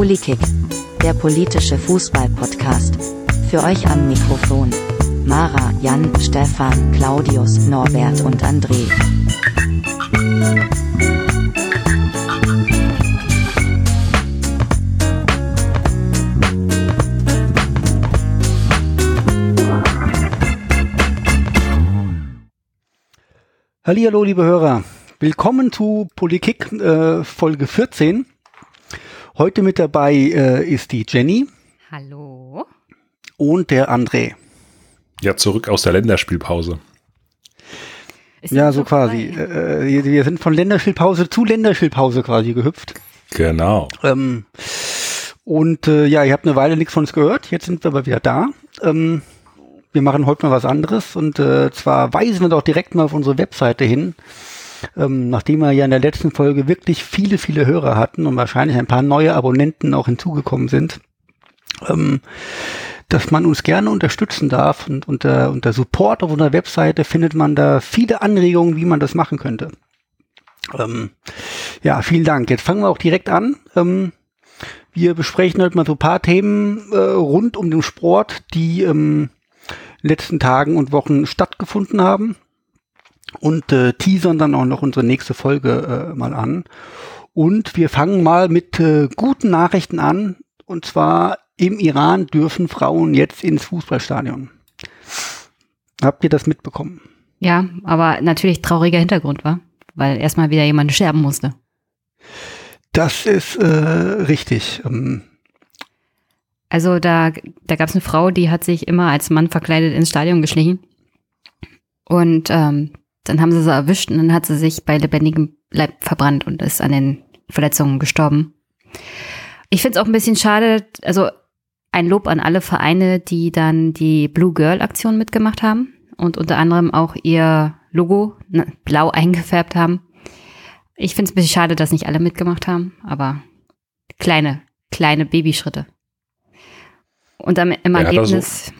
Polikick, der politische Fußball-Podcast. Für euch am Mikrofon. Mara, Jan, Stefan, Claudius, Norbert und André. Hallihallo, liebe Hörer. Willkommen zu Politik äh, Folge 14. Heute mit dabei äh, ist die Jenny. Hallo. Und der André. Ja, zurück aus der Länderspielpause. Ist ja, so quasi. Äh, wir sind von Länderspielpause zu Länderspielpause quasi gehüpft. Genau. Ähm, und äh, ja, ihr habt eine Weile nichts von uns gehört. Jetzt sind wir aber wieder da. Ähm, wir machen heute mal was anderes und äh, zwar weisen wir doch direkt mal auf unsere Webseite hin. Ähm, nachdem wir ja in der letzten Folge wirklich viele, viele Hörer hatten und wahrscheinlich ein paar neue Abonnenten auch hinzugekommen sind, ähm, dass man uns gerne unterstützen darf und unter, unter Support auf unserer Webseite findet man da viele Anregungen, wie man das machen könnte. Ähm, ja, vielen Dank. Jetzt fangen wir auch direkt an. Ähm, wir besprechen heute mal so ein paar Themen äh, rund um den Sport, die ähm, letzten Tagen und Wochen stattgefunden haben und äh, teasern dann auch noch unsere nächste Folge äh, mal an. Und wir fangen mal mit äh, guten Nachrichten an. Und zwar im Iran dürfen Frauen jetzt ins Fußballstadion. Habt ihr das mitbekommen? Ja, aber natürlich trauriger Hintergrund war, weil erstmal wieder jemand sterben musste. Das ist äh, richtig. Ähm, also da, da gab es eine Frau, die hat sich immer als Mann verkleidet ins Stadion geschlichen. Und ähm, dann haben sie sie erwischt und dann hat sie sich bei lebendigem Leib verbrannt und ist an den Verletzungen gestorben. Ich finde es auch ein bisschen schade, also ein Lob an alle Vereine, die dann die Blue Girl Aktion mitgemacht haben und unter anderem auch ihr Logo ne, blau eingefärbt haben. Ich finde es ein bisschen schade, dass nicht alle mitgemacht haben, aber kleine, kleine Babyschritte. Und am, im Wer Ergebnis,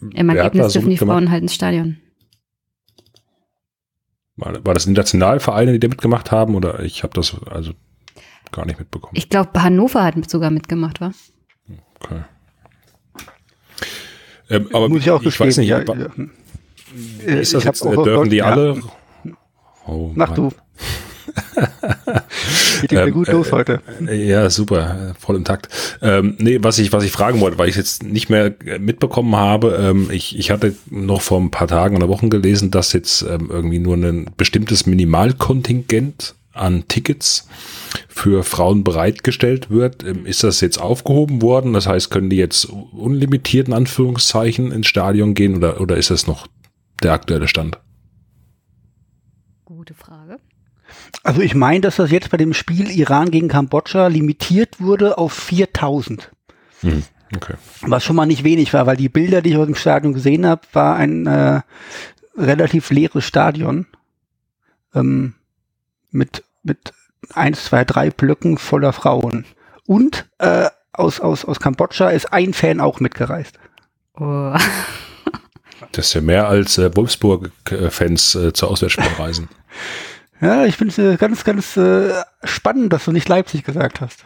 so- im Ergebnis da so dürfen die? Frauen halt ins Stadion. War, war das Nationalvereine, die da mitgemacht haben oder ich habe das also gar nicht mitbekommen? Ich glaube, Hannover hat sogar mitgemacht, war? okay. Ähm, aber muss ich auch ich weiß nicht, ja, aber ja. ist das Ich jetzt, auch- äh, dürfen die ja. alle? Oh, Mach Mann. du. Geht Ähm, gut äh, los heute. Äh, Ja, super, äh, voll im Takt. Ähm, nee, was ich, was ich fragen wollte, weil ich jetzt nicht mehr äh, mitbekommen habe, ähm, ich, ich hatte noch vor ein paar Tagen oder Wochen gelesen, dass jetzt ähm, irgendwie nur ein bestimmtes Minimalkontingent an Tickets für Frauen bereitgestellt wird. Ähm, ist das jetzt aufgehoben worden? Das heißt, können die jetzt unlimitiert in Anführungszeichen ins Stadion gehen oder, oder ist das noch der aktuelle Stand? Gute Frage. Also ich meine, dass das jetzt bei dem Spiel Iran gegen Kambodscha limitiert wurde auf 4000. Hm, okay. Was schon mal nicht wenig war, weil die Bilder, die ich aus dem Stadion gesehen habe, war ein äh, relativ leeres Stadion. Ähm, mit, mit eins, zwei, drei Blöcken voller Frauen. Und äh, aus, aus, aus Kambodscha ist ein Fan auch mitgereist. Oh. Das ist ja mehr als äh, Wolfsburg-Fans äh, zur Auswärtsspiel reisen. Ja, ich finde es äh, ganz, ganz äh, spannend, dass du nicht Leipzig gesagt hast.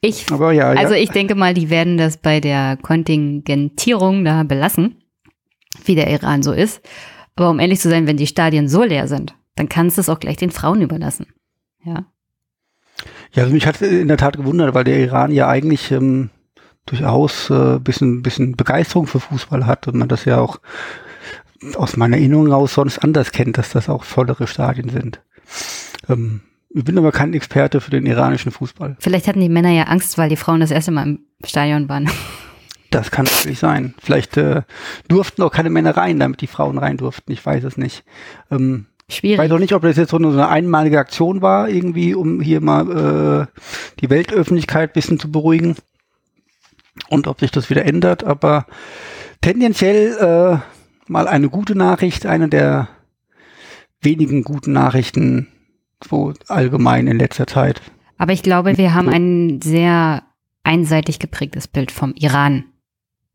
Ich, Aber ja, also ja. ich denke mal, die werden das bei der Kontingentierung da belassen, wie der Iran so ist. Aber um ehrlich zu sein, wenn die Stadien so leer sind, dann kannst du es auch gleich den Frauen überlassen. Ja. Ja, also mich hat in der Tat gewundert, weil der Iran ja eigentlich ähm, durchaus äh, bisschen, bisschen Begeisterung für Fußball hat und man das ja auch aus meiner Erinnerung raus sonst anders kennt, dass das auch vollere Stadien sind. Ähm, ich bin aber kein Experte für den iranischen Fußball. Vielleicht hatten die Männer ja Angst, weil die Frauen das erste Mal im Stadion waren. Das kann natürlich sein. Vielleicht äh, durften auch keine Männer rein, damit die Frauen rein durften. Ich weiß es nicht. Ähm, ich Schwierig. weiß auch nicht, ob das jetzt so eine, so eine einmalige Aktion war, irgendwie, um hier mal äh, die Weltöffentlichkeit ein bisschen zu beruhigen. Und ob sich das wieder ändert, aber tendenziell äh, mal eine gute Nachricht, eine der wenigen guten Nachrichten so allgemein in letzter Zeit. Aber ich glaube, wir haben ein sehr einseitig geprägtes Bild vom Iran.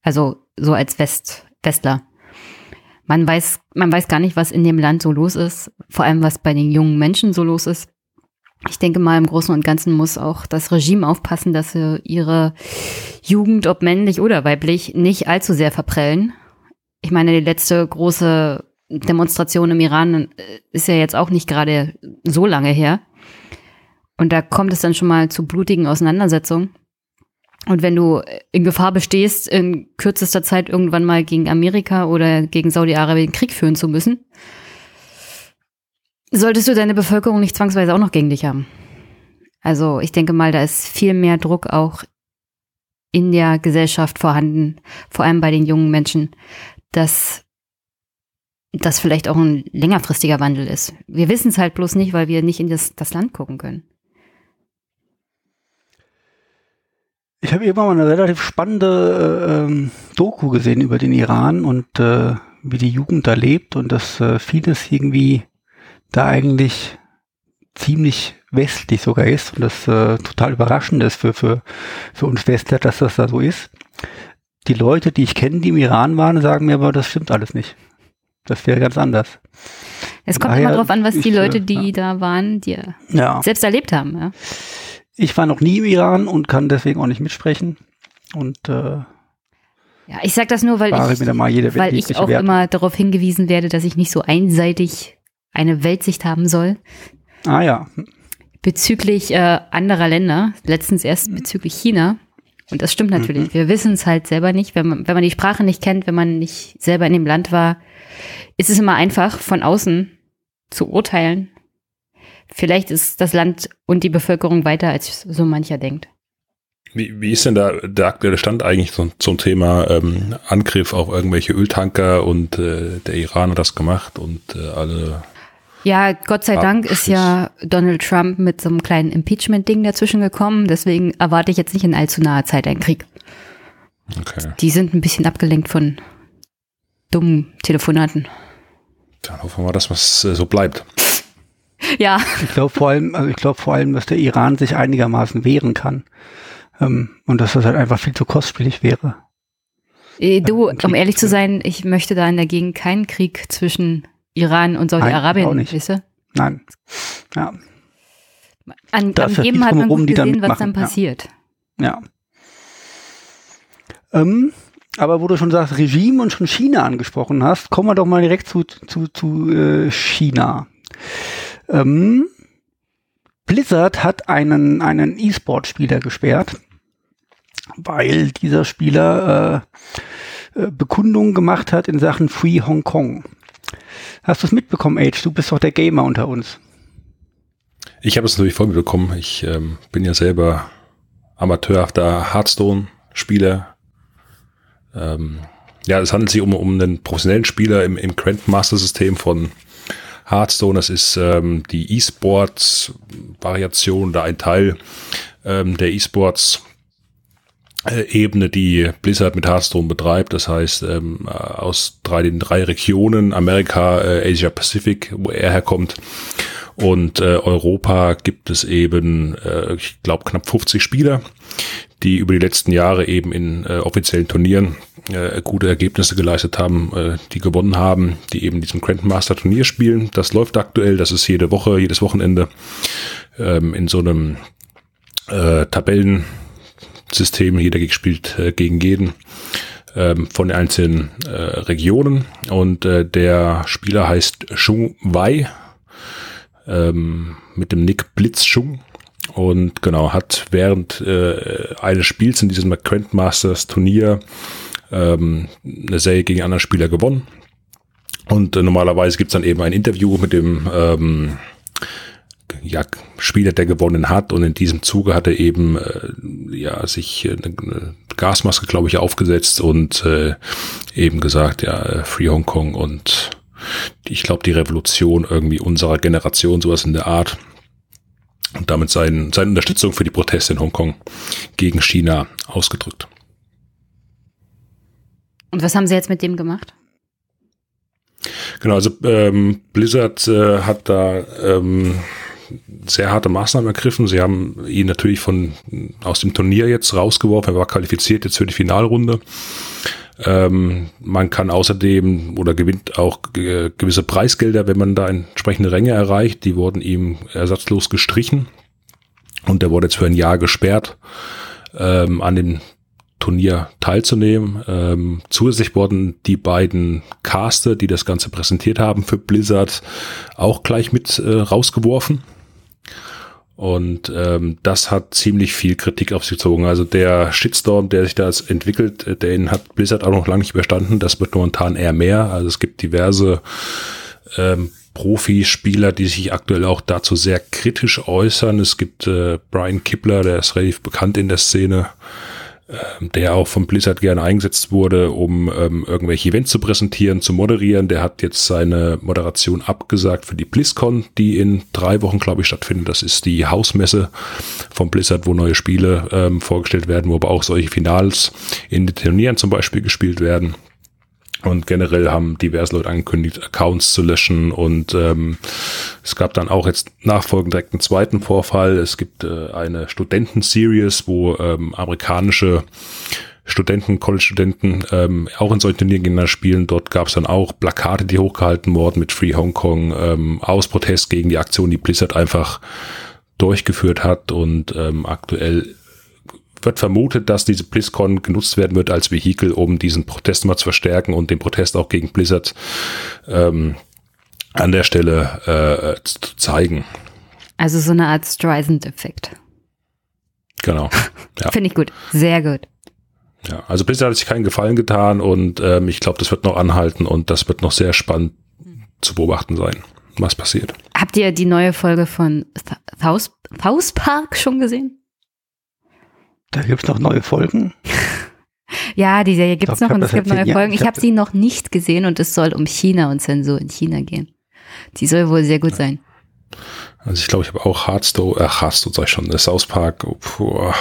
Also so als West, Westler. Man weiß, man weiß gar nicht, was in dem Land so los ist, vor allem was bei den jungen Menschen so los ist. ich denke mal, im Großen und Ganzen muss auch das Regime aufpassen, dass sie ihre Jugend, ob männlich oder weiblich, nicht allzu sehr verprellen. Ich meine, die letzte große Demonstration im Iran äh, ist ja jetzt auch nicht gerade so lange her. Und da kommt es dann schon mal zu blutigen Auseinandersetzungen. Und wenn du in Gefahr bestehst, in kürzester Zeit irgendwann mal gegen Amerika oder gegen Saudi-Arabien Krieg führen zu müssen, solltest du deine Bevölkerung nicht zwangsweise auch noch gegen dich haben. Also ich denke mal, da ist viel mehr Druck auch in der Gesellschaft vorhanden, vor allem bei den jungen Menschen, dass das vielleicht auch ein längerfristiger Wandel ist. Wir wissen es halt bloß nicht, weil wir nicht in das, das Land gucken können. Ich habe irgendwann mal eine relativ spannende äh, ähm, Doku gesehen über den Iran und äh, wie die Jugend da lebt und dass äh, vieles irgendwie da eigentlich ziemlich westlich sogar ist und das äh, total überraschend ist für, für, für uns Westler, dass das da so ist. Die Leute, die ich kenne, die im Iran waren, sagen mir aber, das stimmt alles nicht. Das wäre ganz anders. Es kommt Daher, immer drauf an, was die Leute, die ja. da waren, die ja. selbst erlebt haben. Ja. Ich war noch nie im Iran und kann deswegen auch nicht mitsprechen. Und äh, ja, ich sag das nur, weil ich, weil ich auch Wert. immer darauf hingewiesen werde, dass ich nicht so einseitig eine Weltsicht haben soll. Ah ja. Bezüglich äh, anderer Länder, letztens erst bezüglich China. Und das stimmt natürlich. Mhm. Wir wissen es halt selber nicht. Wenn man, wenn man die Sprache nicht kennt, wenn man nicht selber in dem Land war, ist es immer einfach, von außen zu urteilen vielleicht ist das Land und die Bevölkerung weiter, als so mancher denkt. Wie, wie ist denn da der aktuelle Stand eigentlich zum, zum Thema ähm, Angriff auf irgendwelche Öltanker und äh, der Iran hat das gemacht und äh, alle. Ja, Gott sei Dank ist ja Donald Trump mit so einem kleinen Impeachment-Ding dazwischen gekommen. Deswegen erwarte ich jetzt nicht in allzu naher Zeit einen Krieg. Okay. Die sind ein bisschen abgelenkt von dummen Telefonaten. Dann hoffen wir mal, dass was äh, so bleibt. Ja. Ich glaube vor allem, also ich glaube vor allem, dass der Iran sich einigermaßen wehren kann. Ähm, und dass das halt einfach viel zu kostspielig wäre. Äh, du, um ehrlich zu sein, ich möchte da in der Gegend keinen Krieg zwischen Iran und Saudi-Arabien, weißt du? Nein. Ja. An, am Geben hat man gut gesehen, was dann passiert. Ja. ja. Ähm, aber wo du schon sagst, Regime und schon China angesprochen hast, kommen wir doch mal direkt zu, zu, zu äh, China. Ähm, Blizzard hat einen, einen E-Sport-Spieler gesperrt, weil dieser Spieler äh, äh, Bekundungen gemacht hat in Sachen Free Hong Kong. Hast du es mitbekommen, Age? Du bist doch der Gamer unter uns. Ich habe es natürlich voll mitbekommen. Ich ähm, bin ja selber amateurhafter Hearthstone-Spieler. Ähm, ja, es handelt sich um, um einen professionellen Spieler im, im Grandmaster-System von Hearthstone, das ist ähm, die E-Sports-Variation oder ein Teil ähm, der E-Sports. Ebene, die Blizzard mit Hearthstone betreibt, das heißt ähm, aus drei, den drei Regionen, Amerika, äh, Asia Pacific, wo er herkommt, und äh, Europa gibt es eben, äh, ich glaube, knapp 50 Spieler, die über die letzten Jahre eben in äh, offiziellen Turnieren äh, gute Ergebnisse geleistet haben, äh, die gewonnen haben, die eben diesem Grandmaster Turnier spielen. Das läuft aktuell, das ist jede Woche, jedes Wochenende ähm, in so einem äh, Tabellensystem. Jeder spielt äh, gegen jeden ähm, von den einzelnen äh, Regionen und äh, der Spieler heißt Shung Wei ähm, mit dem Nick Blitzschung und genau, hat während äh, eines Spiels in diesem Grandmasters Turnier ähm, eine Serie gegen anderen Spieler gewonnen. Und äh, normalerweise gibt's dann eben ein Interview mit dem ähm, ja, Spieler, der gewonnen hat. Und in diesem Zuge hat er eben äh, ja sich eine, eine Gasmaske, glaube ich, aufgesetzt und äh, eben gesagt, ja, äh, Free Hong Kong und ich glaube, die Revolution irgendwie unserer Generation, sowas in der Art und damit sein, seine Unterstützung für die Proteste in Hongkong gegen China ausgedrückt. Und was haben Sie jetzt mit dem gemacht? Genau, also ähm, Blizzard äh, hat da ähm, sehr harte Maßnahmen ergriffen. Sie haben ihn natürlich von aus dem Turnier jetzt rausgeworfen. Er war qualifiziert jetzt für die Finalrunde. Ähm, man kann außerdem oder gewinnt auch gewisse Preisgelder, wenn man da entsprechende Ränge erreicht. Die wurden ihm ersatzlos gestrichen und der wurde jetzt für ein Jahr gesperrt ähm, an dem Turnier teilzunehmen. Ähm, zusätzlich wurden die beiden Caster, die das Ganze präsentiert haben für Blizzard, auch gleich mit äh, rausgeworfen. Und ähm, das hat ziemlich viel Kritik auf sich gezogen. Also der Shitstorm, der sich da entwickelt, äh, den hat Blizzard auch noch lange nicht überstanden. Das wird momentan eher mehr. Also es gibt diverse ähm, Profispieler, die sich aktuell auch dazu sehr kritisch äußern. Es gibt äh, Brian Kippler, der ist relativ bekannt in der Szene der auch von Blizzard gerne eingesetzt wurde, um ähm, irgendwelche Events zu präsentieren, zu moderieren. Der hat jetzt seine Moderation abgesagt für die BlizzCon, die in drei Wochen, glaube ich, stattfindet. Das ist die Hausmesse von Blizzard, wo neue Spiele ähm, vorgestellt werden, wo aber auch solche Finals in den Turnieren zum Beispiel gespielt werden. Und generell haben diverse Leute angekündigt, Accounts zu löschen. Und ähm, es gab dann auch jetzt nachfolgend direkt einen zweiten Vorfall. Es gibt äh, eine Studenten-Series, wo ähm, amerikanische Studenten, College-Studenten ähm, auch in solchen Turnieren spielen. Dort gab es dann auch Plakate, die hochgehalten wurden mit Free Hong Kong ähm, aus Protest gegen die Aktion, die Blizzard einfach durchgeführt hat. Und ähm, aktuell wird vermutet, dass diese BlizzCon genutzt werden wird als Vehikel, um diesen Protest mal zu verstärken und den Protest auch gegen Blizzard ähm, an der Stelle äh, zu zeigen. Also so eine Art Streisand-Effekt. Genau. Ja. Finde ich gut. Sehr gut. Ja, also Blizzard hat sich keinen Gefallen getan und ähm, ich glaube, das wird noch anhalten und das wird noch sehr spannend zu beobachten sein, was passiert. Habt ihr die neue Folge von South, South Park schon gesehen? Da gibt es noch neue Folgen. ja, die Serie gibt es noch und es gibt neue Folgen. Ich, ich habe sie noch nicht gesehen und es soll um China und Zensur in China gehen. Die soll wohl sehr gut sein. Also ich glaube, ich habe auch Hearthstone, äh, Hearthstone sag ich schon, das South Park, oh, puh,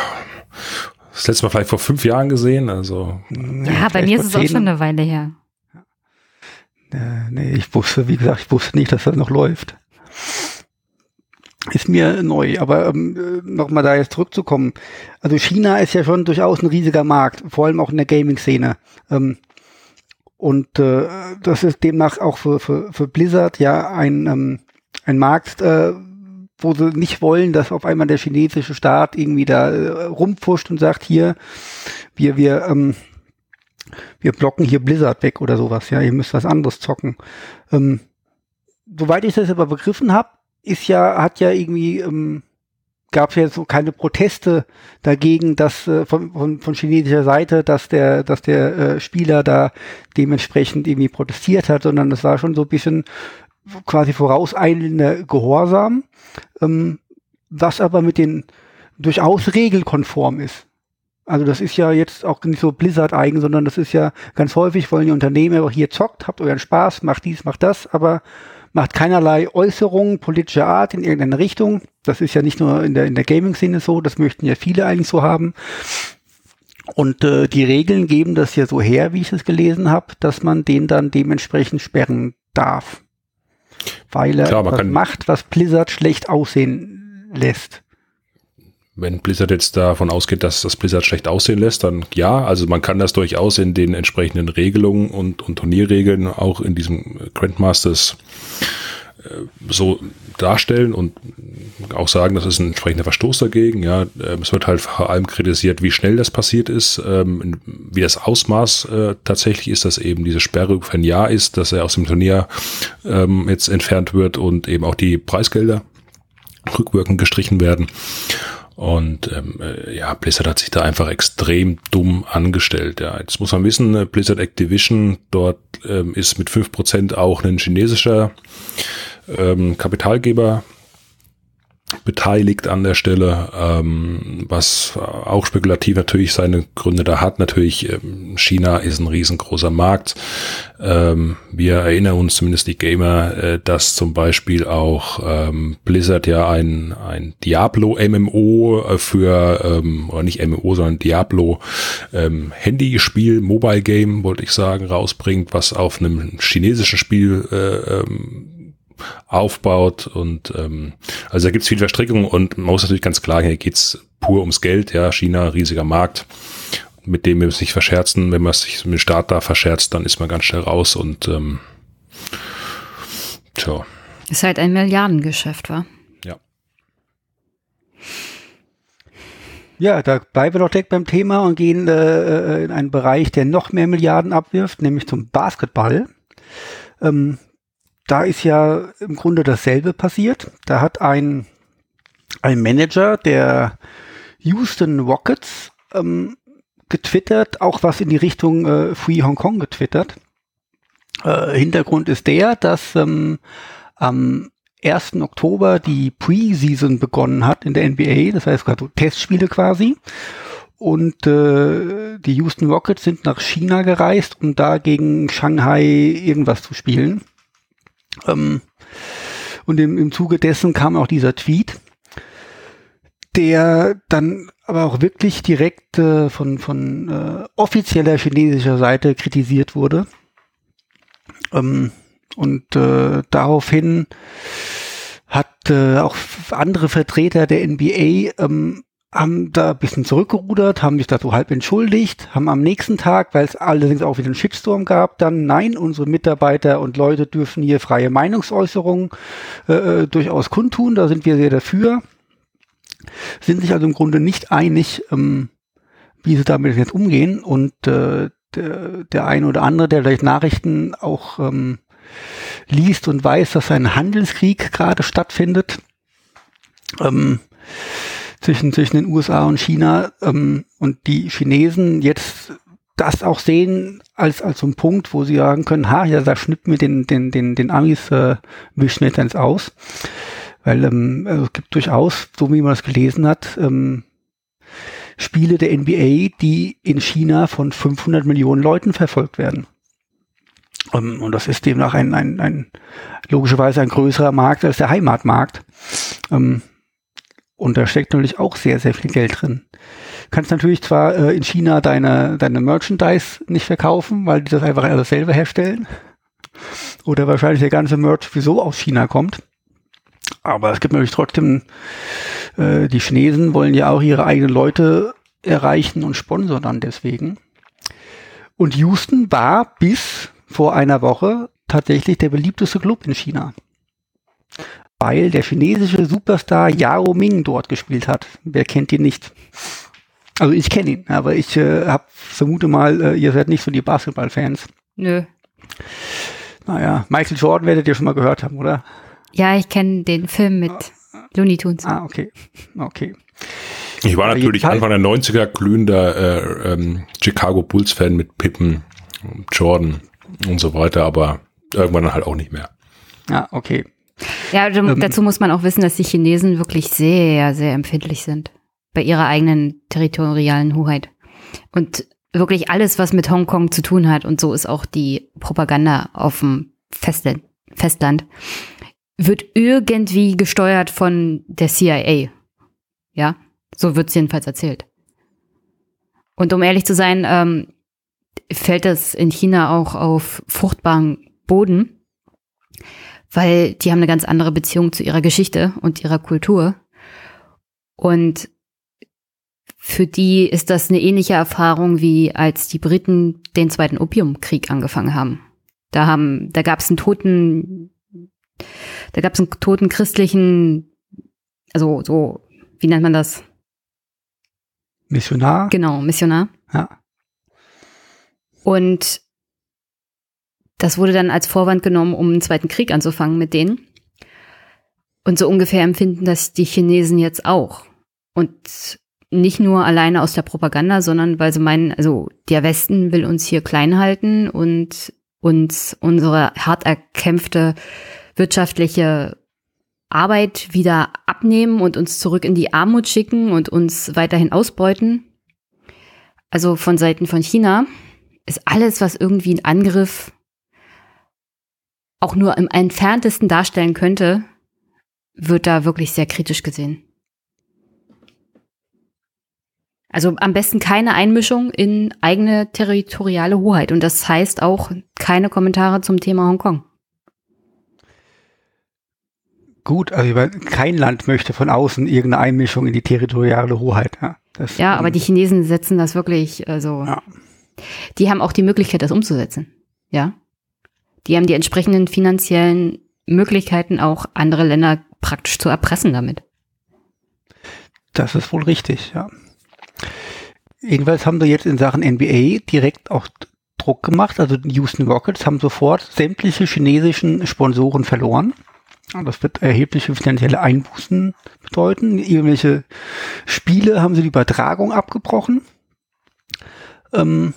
das letzte Mal vielleicht vor fünf Jahren gesehen, also. Ja, ja bei mir ist es auch schon eine Weile her. Ja, nee, ich wusste, wie gesagt, ich wusste nicht, dass das noch läuft ist mir neu. Aber ähm, nochmal da jetzt zurückzukommen. Also China ist ja schon durchaus ein riesiger Markt, vor allem auch in der Gaming-Szene. Ähm, und äh, das ist demnach auch für, für, für Blizzard ja ein, ähm, ein Markt, äh, wo sie nicht wollen, dass auf einmal der chinesische Staat irgendwie da äh, rumpfuscht und sagt, hier, wir, wir, ähm, wir blocken hier Blizzard weg oder sowas, ja, ihr müsst was anderes zocken. Ähm, soweit ich das aber begriffen habe, ist ja, hat ja irgendwie, ähm, gab es ja so keine Proteste dagegen, dass äh, von, von, von chinesischer Seite, dass der, dass der äh, Spieler da dementsprechend irgendwie protestiert hat, sondern es war schon so ein bisschen quasi vorauseilender Gehorsam, ähm, was aber mit den durchaus regelkonform ist. Also das ist ja jetzt auch nicht so Blizzard eigen, sondern das ist ja ganz häufig wollen die Unternehmen auch hier zockt, habt euren Spaß, macht dies, macht das, aber macht keinerlei Äußerungen politischer Art in irgendeine Richtung. Das ist ja nicht nur in der, in der Gaming-Szene so, das möchten ja viele eigentlich so haben. Und äh, die Regeln geben das ja so her, wie ich es gelesen habe, dass man den dann dementsprechend sperren darf. Weil er Klar, macht, was Blizzard schlecht aussehen lässt wenn Blizzard jetzt davon ausgeht, dass das Blizzard schlecht aussehen lässt, dann ja, also man kann das durchaus in den entsprechenden Regelungen und, und Turnierregeln auch in diesem Grandmasters äh, so darstellen und auch sagen, das ist ein entsprechender Verstoß dagegen. Ja, ähm, es wird halt vor allem kritisiert, wie schnell das passiert ist, ähm, wie das Ausmaß äh, tatsächlich ist, dass eben diese Sperre für ein Jahr ist, dass er aus dem Turnier ähm, jetzt entfernt wird und eben auch die Preisgelder rückwirkend gestrichen werden. Und ähm, äh, ja, Blizzard hat sich da einfach extrem dumm angestellt. Ja, jetzt muss man wissen, äh, Blizzard Activision, dort ähm, ist mit fünf Prozent auch ein chinesischer ähm, Kapitalgeber beteiligt an der Stelle, ähm, was auch spekulativ natürlich seine Gründe da hat. Natürlich, ähm, China ist ein riesengroßer Markt. Ähm, wir erinnern uns zumindest die Gamer, äh, dass zum Beispiel auch ähm, Blizzard ja ein, ein Diablo MMO für, ähm, oder nicht MMO, sondern Diablo ähm, Handyspiel, Mobile Game, wollte ich sagen, rausbringt, was auf einem chinesischen Spiel äh, ähm, aufbaut und ähm, also da gibt es viele Verstrickungen und man muss natürlich ganz klar, hier geht's pur ums Geld, ja, China, riesiger Markt. mit dem wir sich verscherzen. Wenn man sich mit dem Staat da verscherzt, dann ist man ganz schnell raus und ähm, tja. Ist halt ein Milliardengeschäft, wa? Ja. Ja, da bleiben wir doch direkt beim Thema und gehen äh, in einen Bereich, der noch mehr Milliarden abwirft, nämlich zum Basketball. Ähm, da ist ja im Grunde dasselbe passiert. Da hat ein, ein Manager der Houston Rockets ähm, getwittert, auch was in die Richtung äh, Free Hong Kong getwittert. Äh, Hintergrund ist der, dass ähm, am 1. Oktober die Preseason begonnen hat in der NBA, das heißt gerade Testspiele quasi. Und äh, die Houston Rockets sind nach China gereist, um da gegen Shanghai irgendwas zu spielen. Ähm, und im, im Zuge dessen kam auch dieser Tweet, der dann aber auch wirklich direkt äh, von, von äh, offizieller chinesischer Seite kritisiert wurde. Ähm, und äh, daraufhin hat äh, auch andere Vertreter der NBA ähm, haben da ein bisschen zurückgerudert, haben sich dazu halb entschuldigt, haben am nächsten Tag, weil es allerdings auch wieder einen Shitstorm gab, dann nein, unsere Mitarbeiter und Leute dürfen hier freie Meinungsäußerungen äh, äh, durchaus kundtun, da sind wir sehr dafür, sind sich also im Grunde nicht einig, ähm, wie sie damit jetzt umgehen und äh, der, der eine oder andere, der vielleicht Nachrichten auch ähm, liest und weiß, dass ein Handelskrieg gerade stattfindet ähm, zwischen, zwischen den USA und China ähm, und die Chinesen jetzt das auch sehen als, als so ein Punkt, wo sie sagen können, ha, ja, da schnippen wir den, den, den, den Amis, äh, wir jetzt aus. Weil ähm, also es gibt durchaus, so wie man das gelesen hat, ähm, Spiele der NBA, die in China von 500 Millionen Leuten verfolgt werden. Um, ähm, und das ist demnach ein, ein, ein logischerweise ein größerer Markt als der Heimatmarkt. Um, ähm, und da steckt natürlich auch sehr, sehr viel Geld drin. Kannst natürlich zwar äh, in China deine, deine Merchandise nicht verkaufen, weil die das einfach alles selber herstellen. Oder wahrscheinlich der ganze Merch wieso aus China kommt. Aber es gibt natürlich trotzdem, äh, die Chinesen wollen ja auch ihre eigenen Leute erreichen und sponsern dann deswegen. Und Houston war bis vor einer Woche tatsächlich der beliebteste Club in China. Weil der chinesische Superstar Yao Ming dort gespielt hat. Wer kennt ihn nicht? Also ich kenne ihn, aber ich äh, hab, vermute mal, äh, ihr seid nicht so die Basketballfans. Nö. Naja, Michael Jordan werdet ihr schon mal gehört haben, oder? Ja, ich kenne den Film mit Looney Tunes. Ah, okay. Okay. Ich war natürlich Anfang der 90er glühender äh, ähm, Chicago Bulls Fan mit Pippen, Jordan und so weiter, aber irgendwann dann halt auch nicht mehr. Ah, okay. Ja, ähm, dazu muss man auch wissen, dass die Chinesen wirklich sehr, sehr empfindlich sind bei ihrer eigenen territorialen Hoheit. Und wirklich alles, was mit Hongkong zu tun hat, und so ist auch die Propaganda auf dem Festland, Festland wird irgendwie gesteuert von der CIA. Ja, so wird es jedenfalls erzählt. Und um ehrlich zu sein, ähm, fällt das in China auch auf fruchtbaren Boden, weil die haben eine ganz andere Beziehung zu ihrer Geschichte und ihrer Kultur. Und für die ist das eine ähnliche Erfahrung wie als die Briten den zweiten Opiumkrieg angefangen haben. Da haben, da gab es einen toten, da gab es einen toten christlichen, also so, wie nennt man das? Missionar? Genau, Missionar. Ja. Und das wurde dann als Vorwand genommen, um einen zweiten Krieg anzufangen mit denen. Und so ungefähr empfinden das die Chinesen jetzt auch. Und nicht nur alleine aus der Propaganda, sondern weil sie meinen, also der Westen will uns hier klein halten und uns unsere hart erkämpfte wirtschaftliche Arbeit wieder abnehmen und uns zurück in die Armut schicken und uns weiterhin ausbeuten. Also von Seiten von China ist alles, was irgendwie ein Angriff auch nur im entferntesten darstellen könnte, wird da wirklich sehr kritisch gesehen. Also am besten keine Einmischung in eigene territoriale Hoheit. Und das heißt auch keine Kommentare zum Thema Hongkong. Gut, also kein Land möchte von außen irgendeine Einmischung in die territoriale Hoheit. Ja. Das, Ja, aber ähm, die Chinesen setzen das wirklich, also, Ja. die haben auch die Möglichkeit, das umzusetzen. Ja. Die haben die entsprechenden finanziellen Möglichkeiten, auch andere Länder praktisch zu erpressen damit. Das ist wohl richtig, ja. Jedenfalls haben sie jetzt in Sachen NBA direkt auch Druck gemacht. Also die Houston Rockets haben sofort sämtliche chinesischen Sponsoren verloren. Das wird erhebliche finanzielle Einbußen bedeuten. Irgendwelche Spiele haben sie die Übertragung abgebrochen. Ähm,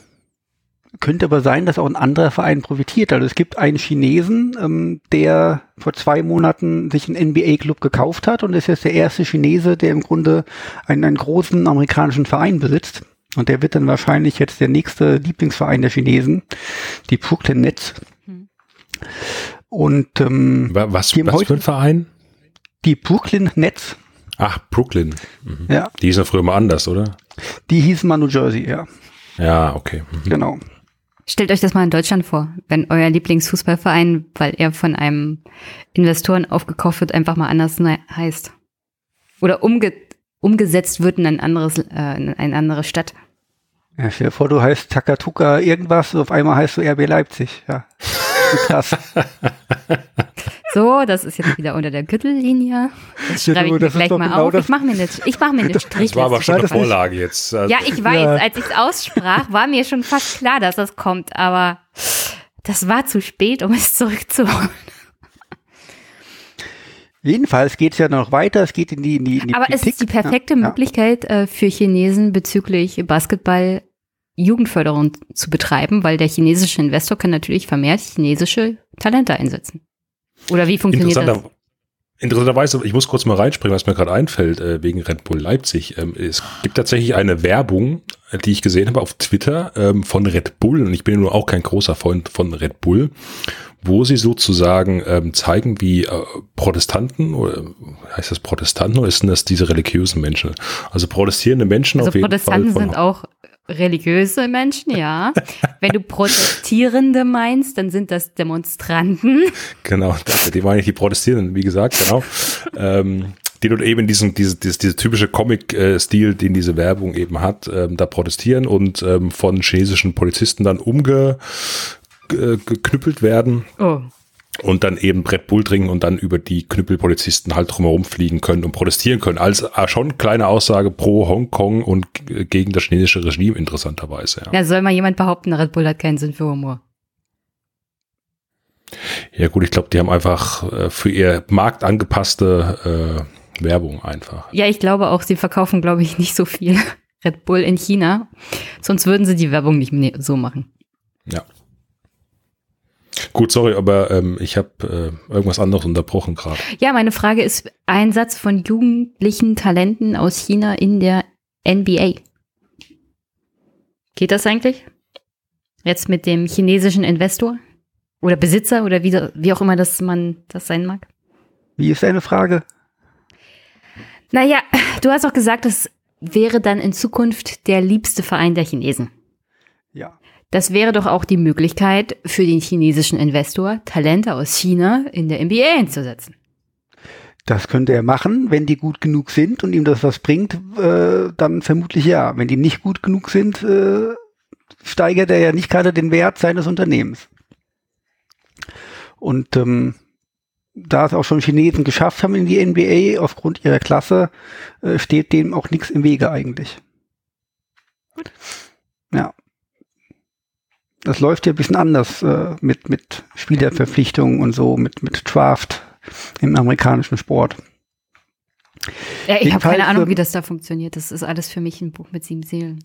könnte aber sein, dass auch ein anderer Verein profitiert. Also es gibt einen Chinesen, ähm, der vor zwei Monaten sich einen NBA-Club gekauft hat und ist jetzt der erste Chinese, der im Grunde einen, einen großen amerikanischen Verein besitzt. Und der wird dann wahrscheinlich jetzt der nächste Lieblingsverein der Chinesen, die Brooklyn Nets. Und ähm, Wa- Was, was für ein Verein? die Brooklyn Nets, Ach, Brooklyn. Mhm. ja, Die hießen ja früher mal anders, oder? die hießen mal New Jersey, ja, Ja, okay. Mhm. genau. Stellt euch das mal in Deutschland vor, wenn euer Lieblingsfußballverein, weil er von einem Investoren aufgekauft wird, einfach mal anders heißt. Oder umge umgesetzt wird in ein anderes, äh, in eine andere Stadt. Ja, stell dir vor, du heißt Takatuka irgendwas, auf einmal heißt du RB Leipzig, ja. Krass. So, das ist jetzt wieder unter der Gürtellinie. Das Ja, schreibe ich du, mir das ist gleich doch mal genau auf. das- Ich mache mir eine, ich mache mir eine Das war aber Strichliste. schon eine Vorlage jetzt. Also, Ja, ich weiß, Ja. als ich es aussprach, war mir schon fast klar, dass das kommt, aber das war zu spät, um es zurückzuholen. Jedenfalls geht es ja noch weiter, es geht in die, in die, in die Aber es Politik. ist die perfekte ja, ja. Möglichkeit äh, für Chinesen bezüglich Basketball Jugendförderung zu betreiben, weil der chinesische Investor kann natürlich vermehrt chinesische Talente einsetzen. Oder wie funktioniert das? Interessanter, interessanterweise, ich muss kurz mal reinspringen, was mir gerade einfällt, äh, wegen Red Bull Leipzig. Ähm, es gibt tatsächlich eine Werbung, äh, die ich gesehen habe auf Twitter ähm, von Red Bull, und ich bin nur auch kein großer Freund von Red Bull, wo sie sozusagen ähm, zeigen, wie äh, Protestanten, oder heißt das Protestanten, oder sind das diese religiösen Menschen? Also protestierende Menschen Also auf jeden Protestanten Fall. sind auch religiöse Menschen, ja. Wenn du Protestierende meinst, dann sind das Demonstranten. Genau, die meine ich, die protestieren, wie gesagt, genau. ähm, die dort eben diesen, diese, diese, diese typische Comic-Stil, den diese Werbung eben hat, ähm, da protestieren und ähm, von chinesischen Polizisten dann umgeknüppelt werden Oh. Und dann eben Red Bull trinken und dann über die Knüppelpolizisten halt drumherum fliegen können und protestieren können. Als äh, schon kleine Aussage pro Hongkong und g- gegen das chinesische Regime interessanterweise. Ja, Ja, soll mal jemand behaupten, Red Bull hat keinen Sinn für Humor. ja gut, ich glaube, die haben einfach äh, für ihr Markt angepasste äh, Werbung einfach. Ja, ich glaube auch, sie verkaufen, glaube ich, nicht so viel Red Bull in China. Sonst würden sie die Werbung nicht mehr so machen. Ja. Gut, sorry, aber ähm, ich habe äh, irgendwas anderes unterbrochen gerade. Ja, meine Frage ist Einsatz von jugendlichen Talenten aus China in der NBA. Geht das eigentlich? Jetzt mit dem chinesischen Investor? Oder Besitzer oder wie, wie auch immer das man das sein mag? Wie ist deine Frage? Naja, du hast auch gesagt, das wäre dann in Zukunft der liebste Verein der Chinesen. Das wäre doch auch die Möglichkeit für den chinesischen Investor, Talente aus China in der NBA einzusetzen. Das könnte er machen, wenn die gut genug sind und ihm das was bringt, äh, dann vermutlich ja. Wenn die nicht gut genug sind, äh, steigert er ja nicht gerade den Wert seines Unternehmens. Und ähm, da es auch schon Chinesen geschafft haben in die NBA aufgrund ihrer Klasse, äh, steht dem auch nichts im Wege eigentlich. Ja. Das läuft ja ein bisschen anders äh, mit, mit Spielerverpflichtungen und so, mit, mit Draft im amerikanischen Sport. Ja, ich habe keine Ahnung, wie das da funktioniert. Das ist alles für mich ein Buch mit sieben Seelen.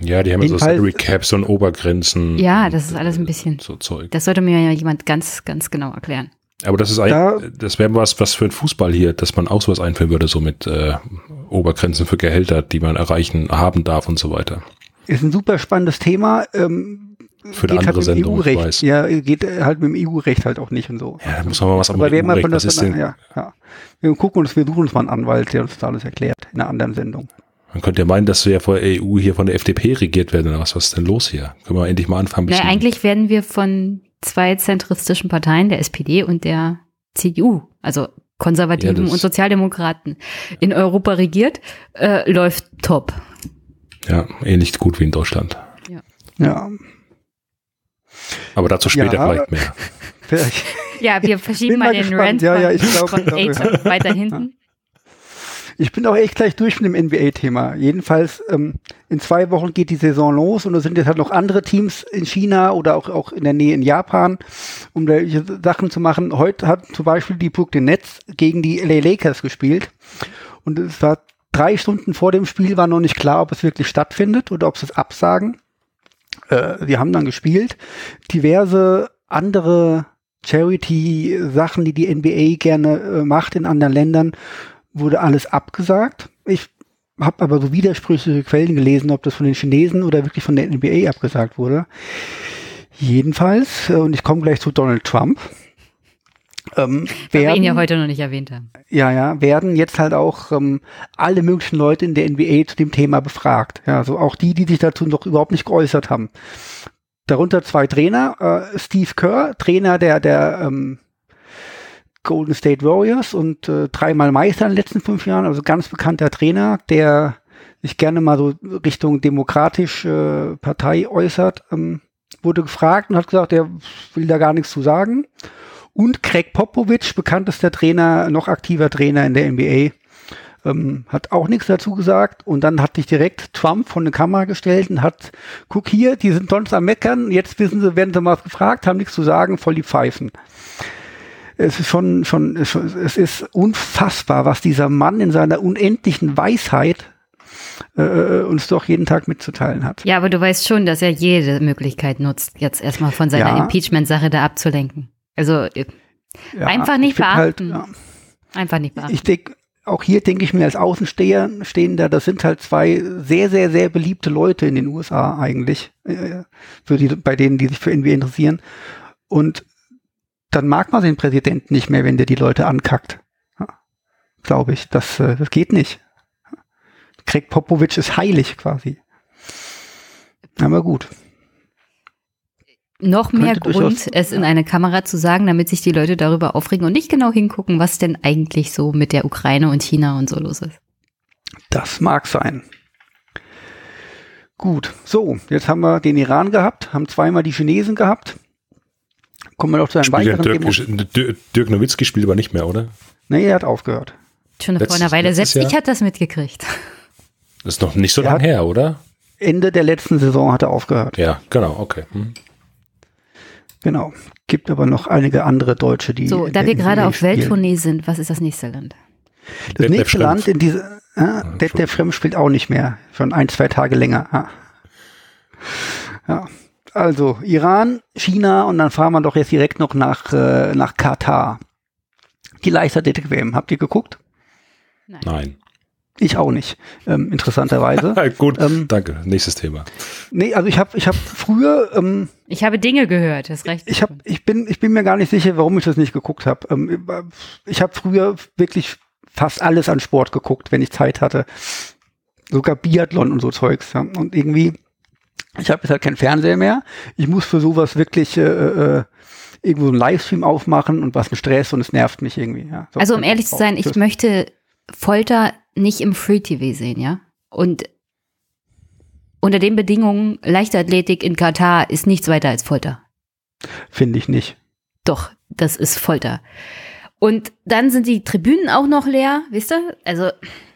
Ja, die haben ja so Salary Caps und Obergrenzen. Ja, das ist alles ein bisschen- So Zeug. Das sollte mir ja jemand ganz, ganz genau erklären. Aber das ist Da- eigentlich, das wäre was, was für ein Fußball hier, dass man auch sowas einführen würde, so mit äh, Obergrenzen für Gehälter, die man erreichen, haben darf und so weiter. Ist ein super spannendes Thema. Ähm, Für eine geht andere halt mit dem Sendung, ich EU-Recht. weiß. Ja, geht äh, halt mit dem EU-Recht halt auch nicht und so. Ja, da muss man mal was am Aber wir von EU-Recht, das, was ist denn, ja, ja. Wir gucken uns, wir suchen uns mal einen Anwalt, der uns das alles erklärt in einer anderen Sendung. Man könnte ja meinen, dass wir ja vor der EU hier von der FDP regiert werden oder was. Was ist denn los hier? Können wir endlich mal anfangen? bisschen- eigentlich werden wir von zwei zentristischen Parteien, der SPD und der CDU, also Konservativen Ja, und Sozialdemokraten in Europa regiert, äh, läuft top. Ja, ähnlich gut wie in Deutschland. Ja, Aber dazu später Ja. vielleicht mehr. vielleicht. Ja, wir verschieben mal mal den. Rant Ja, ja, ich von, glaub, von ich glaub, Eight weiter hinten. Ich bin auch echt gleich durch mit dem NBA-Thema. Jedenfalls, ähm, in zwei Wochen geht die Saison los und es sind jetzt halt noch andere Teams in China oder auch, auch in der Nähe in Japan, um da Sachen zu machen. Heute hat zum Beispiel die Brooklyn Nets gegen die LA Lakers gespielt und es war drei Stunden vor dem Spiel war noch nicht klar, ob es wirklich stattfindet oder ob sie es absagen. Äh, wir haben dann gespielt. Diverse andere Charity-Sachen, die die NBA gerne äh, macht in anderen Ländern, wurde alles abgesagt. Ich habe aber so widersprüchliche Quellen gelesen, ob das von den Chinesen oder wirklich von der NBA abgesagt wurde. Jedenfalls, äh, und ich komme gleich zu Donald Trump, ähm, Weil wir ihn ja werden, heute noch nicht erwähnt haben. ja, ja, werden jetzt halt auch ähm, alle möglichen Leute in der NBA zu dem Thema befragt. Ja, also auch die, die sich dazu noch überhaupt nicht geäußert haben. Darunter zwei Trainer, äh, Steve Kerr, Trainer der, der ähm, Golden State Warriors und äh, dreimal Meister in den letzten fünf Jahren, also ganz bekannter Trainer, der sich gerne mal so Richtung demokratische äh, Partei äußert, ähm, wurde gefragt und hat gesagt, er will da gar nichts zu sagen. Und Craig Popovich, bekanntester Trainer, noch aktiver Trainer in der NBA, ähm, hat auch nichts dazu gesagt. Und dann hat sich direkt Trump von der Kamera gestellt und hat, guck hier, die sind sonst am Meckern, jetzt wissen sie, werden sie mal gefragt, haben nichts zu sagen, voll die Pfeifen. Es ist schon, schon, es ist unfassbar, was dieser Mann in seiner unendlichen Weisheit äh, uns doch jeden Tag mitzuteilen hat. Ja, aber du weißt schon, dass er jede Möglichkeit nutzt, jetzt erstmal von seiner Ja. Impeachment-Sache da abzulenken. Also Ja, Einfach nicht halt, beachten. ja. einfach nicht beachten. Ich denke, auch hier denke ich mir als Außenstehender, Stehender, das sind halt zwei sehr, sehr, sehr beliebte Leute in den USA eigentlich, äh, für die, bei denen, die sich für NBA interessieren. Und dann mag man den Präsidenten nicht mehr, wenn der die Leute ankackt. Ja, Glaube ich. Das, äh, das geht nicht. Craig Popovich ist heilig quasi. Aber gut. Noch mehr Grund, es in eine Kamera zu sagen, damit sich die Leute darüber aufregen und nicht genau hingucken, was denn eigentlich so mit der Ukraine und China und so los ist. Das mag sein. Gut, so, jetzt haben wir den Iran gehabt, haben zweimal die Chinesen gehabt. Kommen wir noch zu einem Spielt ja weiteren Dirk, Thema. Dirk, Dirk Nowitzki spielt aber nicht mehr, oder? Nee, er hat aufgehört. Schon vor einer Weile. Selbst ich Jahr? hatte das mitgekriegt. Das ist noch nicht so lange her, oder? Ende der letzten Saison hat er aufgehört. Ja, genau, okay. Hm. Genau. Gibt aber noch einige andere Deutsche, die. So, da wir gerade auf. Welttournee sind, was ist das nächste Land? Das Detlef nächste Schrempf. Land in diese. Ja, Detlef Schrempf spielt auch nicht mehr. Schon ein, zwei Tage länger. Ja. ja. Also, Iran, China und dann fahren wir doch jetzt direkt noch nach, äh, nach Katar. Die Leichtathletik-WM. Habt ihr geguckt? Nein. Ich auch nicht, ähm, interessanterweise. Gut, Ähm, danke. Nächstes Thema. nee, also ich habe ich hab früher, ähm, Ich habe Dinge gehört, das reicht. ich hab, ich bin, ich bin mir gar nicht sicher, warum ich das nicht geguckt habe. Ähm, ich habe früher wirklich fast alles an Sport geguckt, wenn ich Zeit hatte. Sogar Biathlon und so Zeugs. Ja. Und irgendwie, ich habe jetzt halt keinen Fernseher mehr. Ich muss für sowas wirklich äh, äh, irgendwo einen Livestream aufmachen und was ein Stress und es nervt mich irgendwie. Ja. So, Also um ehrlich zu sein, ich möchte Folter nicht im Free TV sehen, ja? Und unter den Bedingungen Leichtathletik in Katar ist nichts weiter als Folter. Finde ich nicht. Doch, das ist Folter. Und dann sind die Tribünen auch noch leer, wisst ihr? Also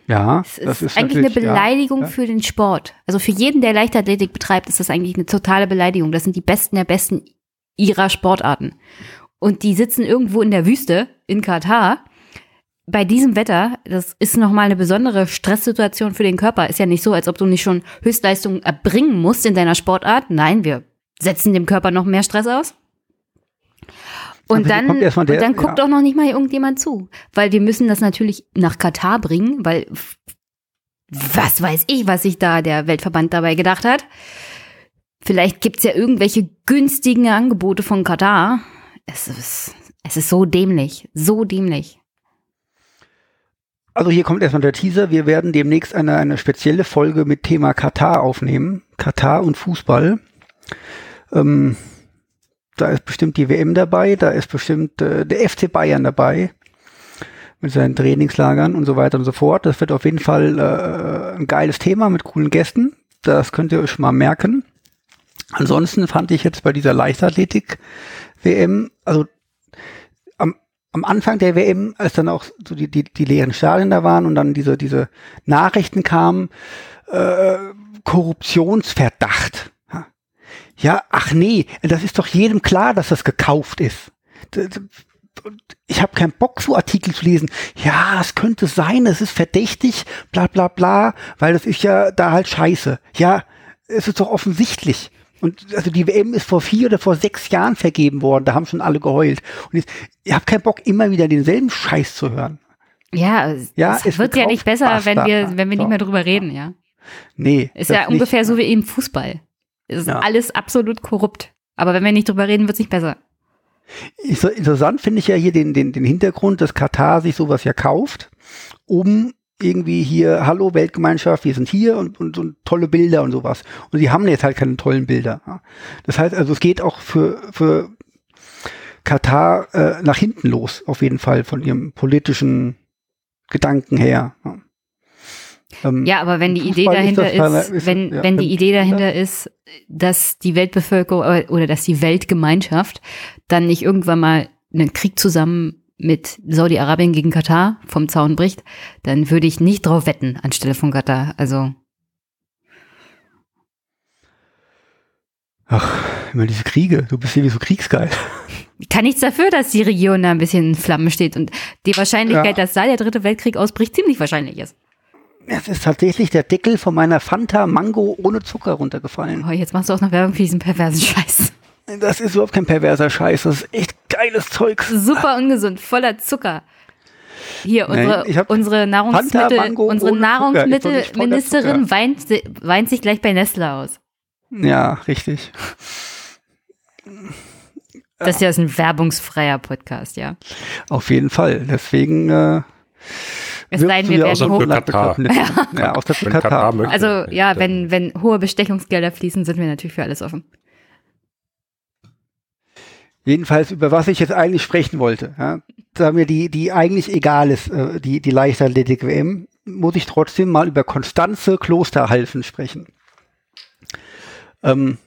Ja, es das ist, ist eigentlich eine natürlich, ja. Beleidigung ja. für den Sport. Also für jeden, der Leichtathletik betreibt, ist das eigentlich eine totale Beleidigung. Das sind die Besten der Besten ihrer Sportarten. Und die sitzen irgendwo in der Wüste in Katar. Bei diesem Wetter, das ist nochmal eine besondere Stresssituation für den Körper. Ist ja nicht so, als ob du nicht schon Höchstleistungen erbringen musst in deiner Sportart. Nein, wir setzen dem Körper noch mehr Stress aus. Und dann, der- und dann guckt ja. auch noch nicht mal irgendjemand zu. Weil wir müssen das natürlich nach Katar bringen, weil was weiß ich, was sich da der Weltverband dabei gedacht hat. Vielleicht gibt's ja irgendwelche günstigen Angebote von Katar. Es ist, es ist so dämlich, so dämlich. Also hier kommt erstmal der Teaser. Wir werden demnächst eine, eine spezielle Folge mit Thema Katar aufnehmen. Katar und Fußball. Ähm, da ist bestimmt die WM dabei, da ist bestimmt äh, der FC Bayern dabei. mit seinen Trainingslagern und so weiter und so fort. Das wird auf jeden Fall äh, ein geiles Thema mit coolen Gästen. Das könnt ihr euch schon mal merken. Ansonsten fand ich jetzt bei dieser Leichtathletik-WM, also am, Anfang der WM, als dann auch so die, die, die leeren Stadien da waren und dann diese, diese Nachrichten kamen, äh, Korruptionsverdacht. Ja, ach nee, das ist doch jedem klar, dass das gekauft ist. Ich habe keinen Bock, so Artikel zu lesen. Ja, es könnte sein, es ist verdächtig, bla bla bla, weil das ist ja da halt scheiße. Ja, es ist doch offensichtlich. Und also die WM ist vor vier oder vor sechs Jahren vergeben worden. Da haben schon alle geheult. Und jetzt, ich habe keinen Bock, immer wieder denselben Scheiß zu hören. Ja, ja es wird ja nicht besser, wenn wir, wenn wir nicht mehr drüber reden, ja. Nee. Ist ja ungefähr nicht. so wie im Fußball. Es ist ja. alles absolut korrupt. Aber wenn wir nicht drüber reden, wird es nicht besser. Interessant finde ich ja hier den, den, den Hintergrund, dass Katar sich sowas ja kauft, um irgendwie hier, hallo Weltgemeinschaft, wir sind hier und, und, und tolle Bilder und sowas. Und sie haben jetzt halt keine tollen Bilder. Das heißt also, es geht auch für, für Katar äh, nach hinten los, auf jeden Fall von ihrem politischen Gedanken her. Ähm, ja, aber wenn die Idee dahinter ist, ist, wenn, ja, wenn die Idee dahinter ist, dass die Weltbevölkerung oder dass die Weltgemeinschaft dann nicht irgendwann mal einen Krieg zusammen mit Saudi-Arabien gegen Katar vom Zaun bricht, dann würde ich nicht drauf wetten anstelle von Katar. Also. Ach, immer diese Kriege. Du bist irgendwie so kriegsgeil. Ich kann nichts dafür, dass die Region da ein bisschen in Flammen steht und die Wahrscheinlichkeit, ja. dass da der dritte Weltkrieg ausbricht, ziemlich wahrscheinlich ist. Es ist tatsächlich der Deckel von meiner Fanta Mango ohne Zucker runtergefallen. Oh, jetzt machst du auch noch Werbung für diesen perversen Scheiß. Das ist überhaupt kein perverser Scheiß. Das ist echt geiles Zeug. Super ungesund, voller Zucker. Hier, unsere, Nein, unsere Nahrungsmittel, unsere Nahrungsmittelministerin weint, weint sich gleich bei Nestle aus. Ja, richtig. Das ist ja ein werbungsfreier Podcast, ja. Auf jeden Fall. Deswegen äh, es sei denn, wir werden hoch. Katar. Ja, aus der Katar. Also ja, wenn, wenn hohe Bestechungsgelder fließen, sind wir natürlich für alles offen. Jedenfalls, über was ich jetzt eigentlich sprechen wollte, ja, da mir die, die eigentlich egal ist, äh, die, die Leichtathletik-WM, muss ich trotzdem mal über Konstanze Klosterhalfen sprechen. Ähm,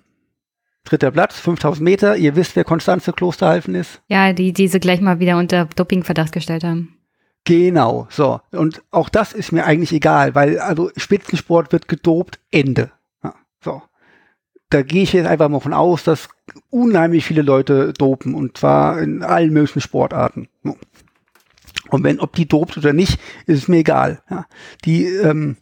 dritter Platz, 5000 Meter. Ihr wisst, wer Konstanze Klosterhalfen ist? Ja, die, die sie gleich mal wieder unter Dopingverdacht gestellt haben. Genau, so. Und auch das ist mir eigentlich egal, weil also Spitzensport wird gedopt, Ende. Da gehe ich jetzt einfach mal von aus, dass unheimlich viele Leute dopen und zwar in allen möglichen Sportarten. Und wenn, ob die dopt oder nicht, ist mir egal. Ja. Die ähm,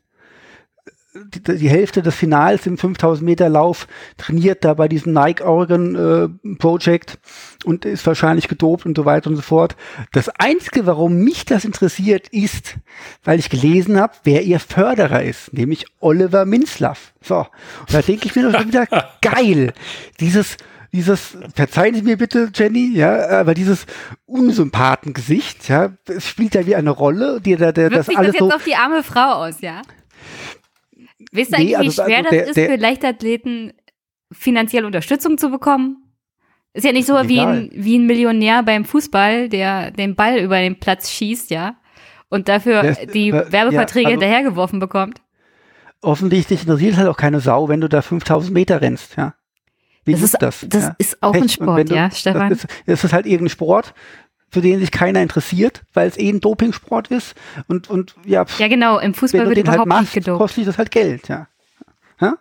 die, die Hälfte des Finals im 5000 Meter Lauf trainiert da bei diesem Nike Oregon äh, Project und ist wahrscheinlich gedopt und so weiter und so fort. Das Einzige, warum mich das interessiert, ist, weil ich gelesen habe, wer ihr Förderer ist, nämlich Oliver Minzlaff. So, und da denke ich mir doch wieder, geil, dieses dieses, verzeihen Sie mir bitte, Jenny, ja, aber dieses Unsympathengesicht, ja, es spielt ja wie eine Rolle, die da, der, das alles das jetzt so auf die arme Frau aus, ja? Wisst ihr nee, eigentlich, wie also, schwer also der, das ist für Leichtathleten, finanzielle Unterstützung zu bekommen? Ist ja nicht so wie ein, wie ein Millionär beim Fußball, der den Ball über den Platz schießt, ja, und dafür das, die äh, Werbeverträge ja, also, hinterhergeworfen bekommt. Offensichtlich interessiert halt auch keine Sau, wenn du da 5000 Meter rennst, ja. Wie das ist das? Das ja? ist auch Pech. ein Sport, du, ja, Stefan. Das ist, das ist halt irgendein Sport, für den sich keiner interessiert, weil es eh ein Dopingsport ist. Und, und ja, ja genau, im Fußball wird halt überhaupt halt machst, nicht gedopt. kostet das halt Geld, ja. Ha?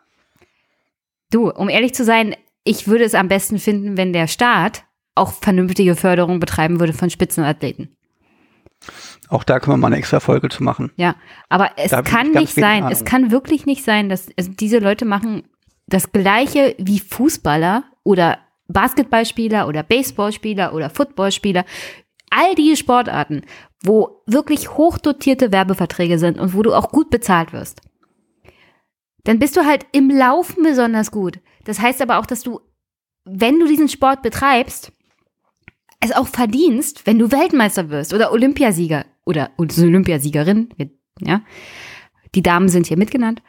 Du, um ehrlich zu sein, ich würde es am besten finden, wenn der Staat auch vernünftige Förderung betreiben würde von Spitzenathleten. Auch da können wir mal eine extra Folge zu machen. Ja, aber es da kann nicht sein, es kann wirklich nicht sein, dass also diese Leute machen das Gleiche wie Fußballer oder Basketballspieler oder Baseballspieler oder Footballspieler all diese Sportarten, wo wirklich hochdotierte Werbeverträge sind und wo du auch gut bezahlt wirst, dann bist du halt im Laufen besonders gut. Das heißt aber auch, dass du, wenn du diesen Sport betreibst, es auch verdienst, wenn du Weltmeister wirst oder Olympiasieger oder Olympiasiegerin, ja, die Damen sind hier mitgenannt,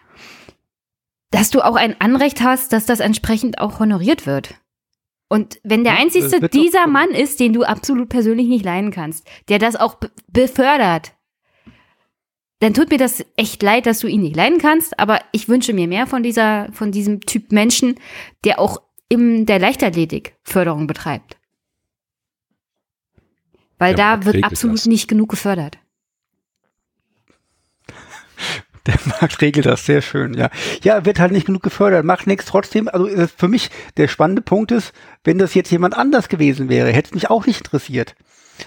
dass du auch ein Anrecht hast, dass das entsprechend auch honoriert wird. Und wenn der Ja, einzigste dieser. Mann ist, den du absolut persönlich nicht leiden kannst, der das auch be- befördert, dann tut mir das echt leid, dass du ihn nicht leiden kannst, aber ich wünsche mir mehr von dieser, von diesem Typ Menschen, der auch in der Leichtathletik Förderung betreibt. Weil Der da wird absolut nicht genug gefördert. Der Markt regelt das sehr schön, ja. Ja, wird halt nicht genug gefördert, macht nichts trotzdem. Also es für mich der spannende Punkt ist, wenn das jetzt jemand anders gewesen wäre, hätte es mich auch nicht interessiert.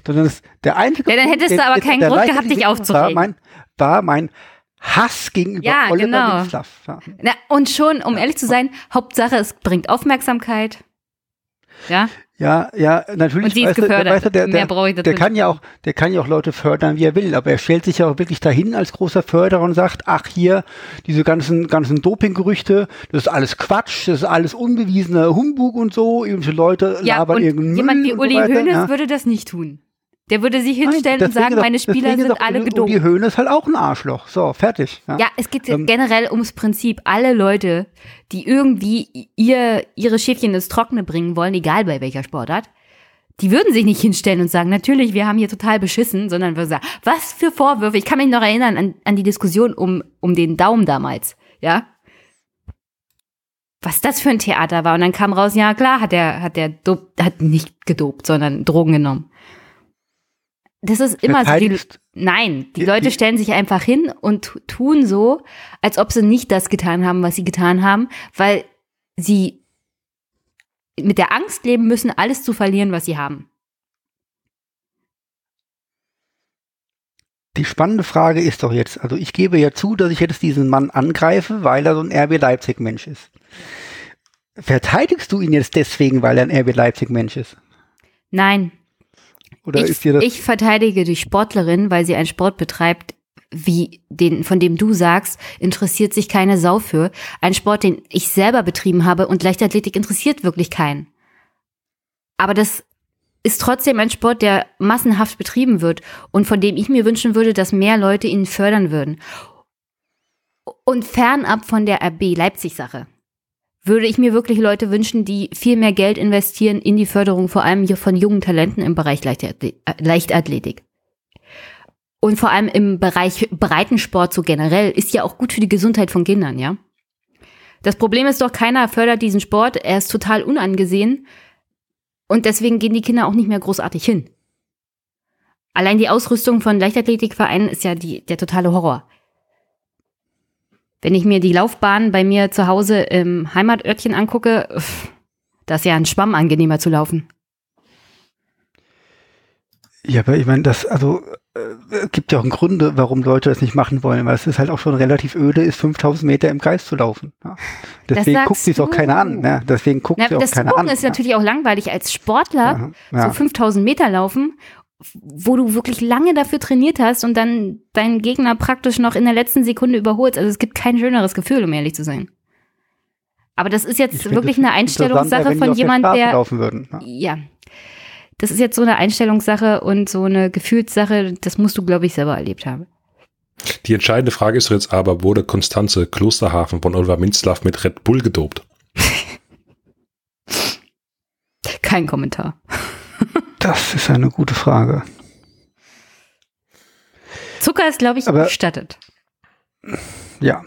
Sondern es, der einzige Ja, dann Punkt, hättest du der- aber keinen Grund gehabt, dich war aufzuregen. Mein, war mein Hass gegenüber Ja, Oliver genau. Ja. Na, und schon, um ehrlich zu sein, Hauptsache, es bringt Aufmerksamkeit. Ja, Ja, ja, natürlich. Und sie ist weißt der- gefördert. weißt du, der, Mehr der, brauche ich dazu der kann ja auch, der kann ja auch Leute fördern, wie er will, aber er stellt sich ja auch wirklich dahin als großer Förderer und sagt, ach hier, diese ganzen, ganzen Dopinggerüchte, das ist alles Quatsch, das ist alles unbewiesener Humbug und so, irgendwelche Leute ja labern irgendeinen jemand wie Uli so Hoeneß ja. würde das nicht tun. Der würde sich hinstellen Nein, und sagen, deswegen meine ist Spieler ist sind auch alle Uli- gedopt. Uli Hoeneß halt auch ein Arschloch. So, fertig. Ja. Ja, es geht Ähm, generell ums Prinzip. Alle Leute, die irgendwie ihr, ihre Schäfchen ins Trockene bringen wollen, egal bei welcher Sportart, die würden sich nicht hinstellen und sagen, natürlich, wir haben hier total beschissen, sondern würden sagen, was für Vorwürfe. Ich kann mich noch erinnern an, an die Diskussion um, um den Daumen damals, ja. Was das für ein Theater war. Und dann kam raus, ja klar, hat der, hat der hat nicht gedopt, sondern Drogen genommen. Das ist immer so. Die, nein, die Die- Leute stellen sich einfach hin und tu- tun so, als ob sie nicht das getan haben, was sie getan haben, weil sie mit der Angst leben müssen, alles zu verlieren, was sie haben. Die spannende Frage ist doch jetzt, also ich gebe ja zu, dass ich jetzt diesen Mann angreife, weil er so ein RB Leipzig-Mensch ist. Verteidigst du ihn jetzt deswegen, weil er ein RB Leipzig-Mensch ist? Nein, Oder ich, ist dir das ich verteidige die Sportlerin, weil sie einen Sport betreibt, wie den, von dem du sagst, interessiert sich keine Sau für. Ein Sport, den ich selber betrieben habe und Leichtathletik interessiert wirklich keinen. Aber das ist trotzdem ein Sport, der massenhaft betrieben wird und von dem ich mir wünschen würde, dass mehr Leute ihn fördern würden. Und fernab von der RB Leipzig-Sache würde ich mir wirklich Leute wünschen, die viel mehr Geld investieren in die Förderung, vor allem von jungen Talenten im Bereich äh, Leichtathletik. Und vor allem im Bereich Breitensport so generell ist ja auch gut für die Gesundheit von Kindern, ja. Das Problem ist doch, keiner fördert diesen Sport, er ist total unangesehen und deswegen gehen die Kinder auch nicht mehr großartig hin. Allein die Ausrüstung von Leichtathletikvereinen ist ja die, der totale Horror. Wenn ich mir die Laufbahn bei mir zu Hause im Heimatörtchen angucke, uff, da ist ja ein Schwamm angenehmer zu laufen. Ja, aber ich meine, das, also, äh, gibt ja auch einen Gründe, warum Leute das nicht machen wollen, weil es ist halt auch schon relativ öde, ist 5000 Meter im Kreis zu laufen. Ja. Deswegen guckt sich auch keiner an. Ne? Deswegen guckt Na, sich auch das keiner Gucken an. ist natürlich auch langweilig als Sportler, ja. Ja. so 5000 Meter laufen, wo du wirklich lange dafür trainiert hast und dann deinen Gegner praktisch noch in der letzten Sekunde überholst. Also es gibt kein schöneres Gefühl, um ehrlich zu sein. Aber das ist jetzt wirklich eine Einstellungssache von jemand, der laufen würden. Ja. ja. Das ist jetzt so eine Einstellungssache und so eine Gefühlssache, das musst du, glaube ich, selber erlebt haben. Die entscheidende Frage ist doch jetzt aber, wurde Konstanze Klosterhafen von Oliver Minzlaff mit Red Bull gedopt? Kein Kommentar. Das ist eine gute Frage. Zucker ist, glaube ich, Aber- gestattet. Ja.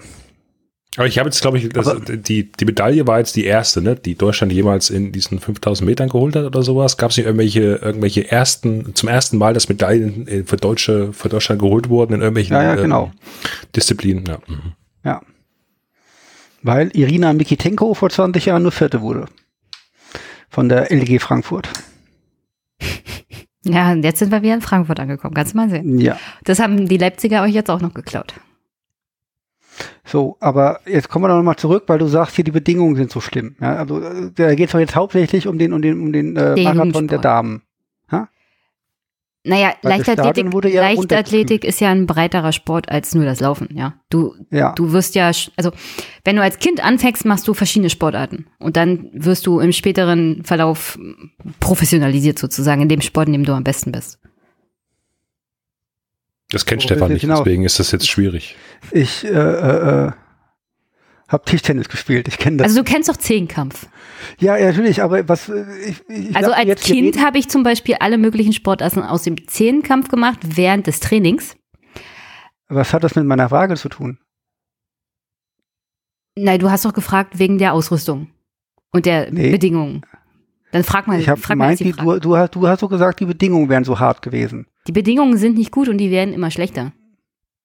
Aber ich habe jetzt, glaube ich, das, die, die Medaille war jetzt die erste, ne, die Deutschland jemals in diesen 5000 Metern geholt hat oder sowas. Gab es nicht irgendwelche, irgendwelche ersten, zum ersten Mal, dass Medaillen für Deutsche, für Deutschland geholt wurden in irgendwelchen Ja, ja, ähm, genau. Disziplinen? Ja. Mhm. Ja. Weil Irina Mikitenko vor 20 Jahren nur Vierte wurde. Von der LG Frankfurt. Ja, und jetzt sind wir wieder in Frankfurt angekommen. Kannst du mal sehen. Ja. Das haben die Leipziger euch jetzt auch noch geklaut. So, aber jetzt kommen wir doch nochmal zurück, weil du sagst, hier die Bedingungen sind so schlimm. Ja, also äh, da geht es doch jetzt hauptsächlich um den, um den, um den äh, Den Marathon der Sport. Damen. Naja, Weil Leichtathletik, ja Leichtathletik ist ja ein breiterer Sport als nur das Laufen, ja. Du, Ja. du wirst ja, also wenn du als Kind anfängst, machst du verschiedene Sportarten und dann wirst du im späteren Verlauf professionalisiert sozusagen in dem Sport, in dem du am besten bist. Das kennt Stefan nicht, hinaus? deswegen ist das jetzt schwierig. Ich äh, äh, äh, Hab Tischtennis gespielt, ich kenne das. Also du kennst doch Zehnkampf. ja, natürlich, aber was äh, ich, ich Also als Kind habe ich zum Beispiel alle möglichen Sportarten aus dem Zehnkampf gemacht während des Trainings. was hat das mit meiner Frage zu tun? Nein, du hast doch gefragt wegen der Ausrüstung und der Nee. Bedingungen. Dann frag mal, Ich habe gemeint, die, du, du, hast, du hast so gesagt, die Bedingungen wären so hart gewesen. die Bedingungen sind nicht gut und die werden immer schlechter.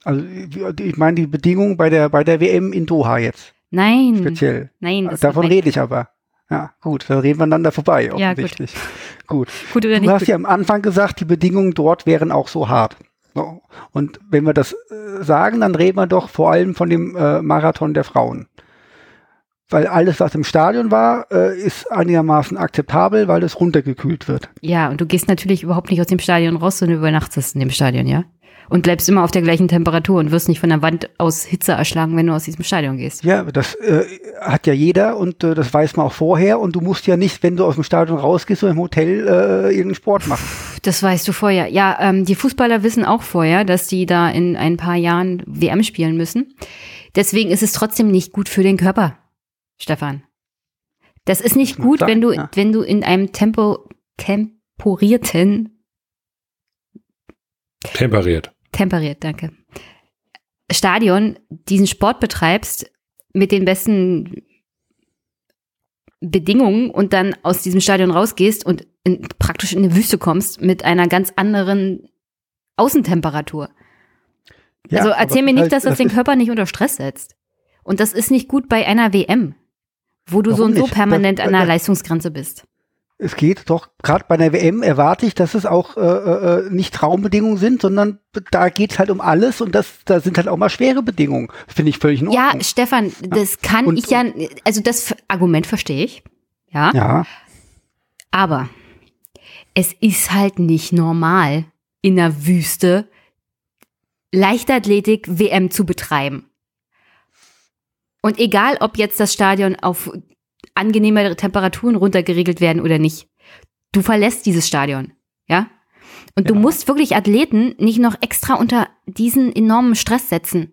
Also ich ich meine die Bedingungen bei der bei der WM in Doha jetzt Nein, speziell. nein, das Davon rede ich aber. Ja, gut, dann reden wir einander vorbei, Ja, gut. offensichtlich. gut. gut oder Du nicht. hast gut. ja am Anfang gesagt, die Bedingungen dort wären auch so hart. So. Und wenn wir das äh, sagen, dann reden wir doch vor allem von dem äh, Marathon der Frauen. Weil alles, was im Stadion war, äh, ist einigermaßen akzeptabel, weil es runtergekühlt wird. Ja, und du gehst natürlich überhaupt nicht aus dem Stadion raus, sondern übernachtest in dem Stadion, ja? Und bleibst immer auf der gleichen Temperatur und wirst nicht von der Wand aus Hitze erschlagen, wenn du aus diesem Stadion gehst. Ja, das äh, hat ja jeder und äh, das weiß man auch vorher. Und du musst ja nicht, wenn du aus dem Stadion rausgehst, so im Hotel äh, irgendeinen Sport machen. Das weißt du vorher. Ja, ähm, die Fußballer wissen auch vorher, dass die da in ein paar Jahren WM spielen müssen. Deswegen ist es trotzdem nicht gut für den Körper, Stefan. Das ist nicht gut, wenn du, ja. wenn du in einem Tempo, temporierten, Temperiert. Temperiert, danke, Stadion diesen Sport betreibst mit den besten Bedingungen und dann aus diesem Stadion rausgehst und in, praktisch in eine Wüste kommst mit einer ganz anderen Außentemperatur. Ja, also erzähl mir nicht, dass das, den ist- Körper nicht unter Stress setzt. Und das ist nicht gut bei einer WM, wo du so und so permanent Das- an der das- Leistungsgrenze bist. Es geht doch, gerade bei einer WM erwarte ich, dass es auch äh, äh, nicht Traumbedingungen sind, sondern da geht es halt um alles und das, da sind halt auch mal schwere Bedingungen. Finde ich völlig in Ja, Ordnung. Stefan, das kann Und- ich ja, also das Argument verstehe ich. Ja, Ja, aber es ist halt nicht normal, in der Wüste Leichtathletik WM zu betreiben. Und egal, ob jetzt das Stadion auf angenehmere Temperaturen runtergeregelt werden oder nicht, du verlässt dieses Stadion, ja? Und du Ja. musst wirklich Athleten nicht noch extra unter diesen enormen Stress setzen.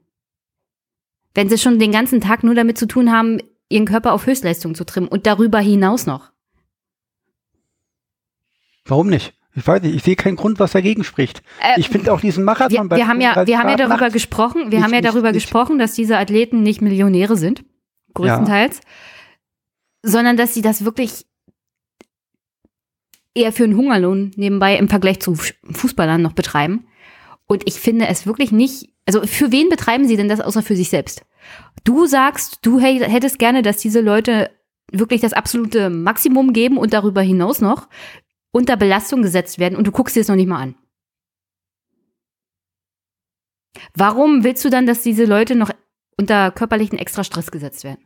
Wenn sie schon den ganzen Tag nur damit zu tun haben, ihren Körper auf Höchstleistung zu trimmen und darüber hinaus noch. warum nicht? Ich weiß nicht, ich sehe keinen Grund, was dagegen spricht. Äh, Ich finde auch diesen wir, Marathon bei wir haben ja, 35 wir haben ja darüber gesprochen, wir nicht- haben ja darüber nicht- gesprochen, dass diese Athleten nicht Millionäre sind, größtenteils, sondern dass sie das wirklich eher für einen Hungerlohn nebenbei im Vergleich zu Fußballern noch betreiben. Und ich finde es wirklich nicht, also für wen betreiben sie denn das außer für sich selbst? Du sagst, du hättest gerne, dass diese Leute wirklich das absolute Maximum geben und darüber hinaus noch unter Belastung gesetzt werden und du guckst dir das noch nicht mal an. Warum willst du dann, dass diese Leute noch unter körperlichen Extrastress gesetzt werden?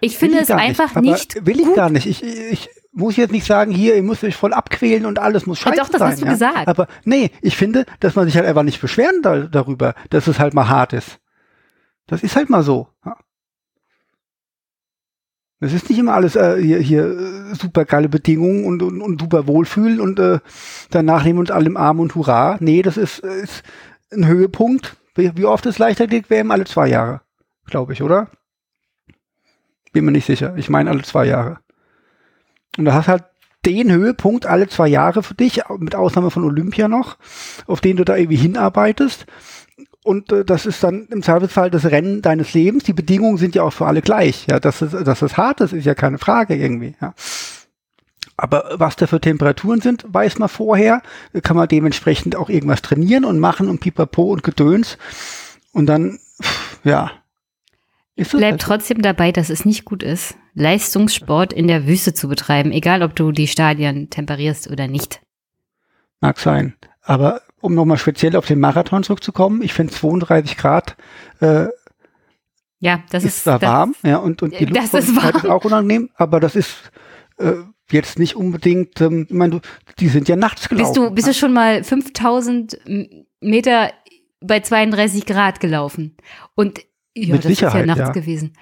Ich finde es einfach aber nicht. Will ich gut. gar nicht. Ich, ich muss jetzt nicht sagen, hier, ihr müsst euch voll abquälen und alles muss scheiße doch, das sein. hast du ja? gesagt. Aber nee, ich finde, dass man sich halt einfach nicht beschweren da, darüber, dass es halt mal hart ist. Das ist halt mal so. Ja. Es ist nicht immer alles äh, hier, hier äh, super geile Bedingungen und, und, und super Wohlfühlen und äh, danach nehmen wir uns alle im Arm und Hurra. Nee, das ist, ist ein Höhepunkt. Wie, wie oft ist Leichtathletik WM? Alle zwei Jahre, glaube ich, oder? Bin mir nicht sicher. Ich meine alle zwei Jahre. Und da hast halt den Höhepunkt alle zwei Jahre für dich, mit Ausnahme von Olympia noch, auf den du da irgendwie hinarbeitest. Und äh, das ist dann im Zweifelsfall das Rennen deines Lebens. Die Bedingungen sind ja auch für alle gleich. Ja, dass es, dass es hart ist, ist ja keine Frage irgendwie. Ja. Aber was da für Temperaturen sind, weiß man vorher. Kann man dementsprechend auch irgendwas trainieren und machen und pipapo und Gedöns. Und dann, ja. Bleib halt trotzdem dabei, dass es nicht gut ist, Leistungssport in der Wüste zu betreiben, egal ob du die Stadien temperierst oder nicht. Mag sein. Aber um nochmal speziell auf den Marathon zurückzukommen, ich finde 32 Grad äh, Ja, das ist ist, zwar das, warm, ja, und, und die Das ist ist, warm. auch unangenehm, aber das ist äh, jetzt nicht unbedingt, ähm, ich meine, du, die sind ja nachts gelaufen. Bist du, bist du schon mal 5000 Meter bei 32 Grad gelaufen? Und ja, Mit das ist ja Sicherheit, nachts ja. gewesen.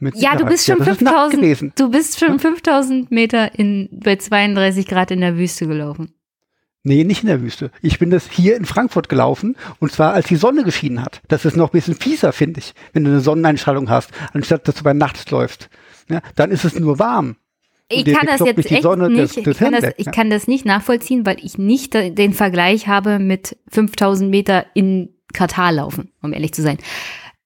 Mit Ja, du Sicherheit. bist schon Nacht 5000, gewesen. du bist schon 5000 Meter in, bei 32 Grad in der Wüste gelaufen. Nee, nicht in der Wüste. Ich bin das hier in Frankfurt gelaufen und zwar als die Sonne geschienen hat. Das ist noch ein bisschen fieser, finde ich, wenn du eine Sonneneinstrahlung hast, anstatt dass du bei Nacht läufst. Ja, dann ist es nur warm. Ich kann das jetzt echt Sonne nicht, das- das ich, kann das, ich ja. kann das nicht nachvollziehen, weil ich nicht den Vergleich habe mit 5000 Meter in Katar laufen, um ehrlich zu sein.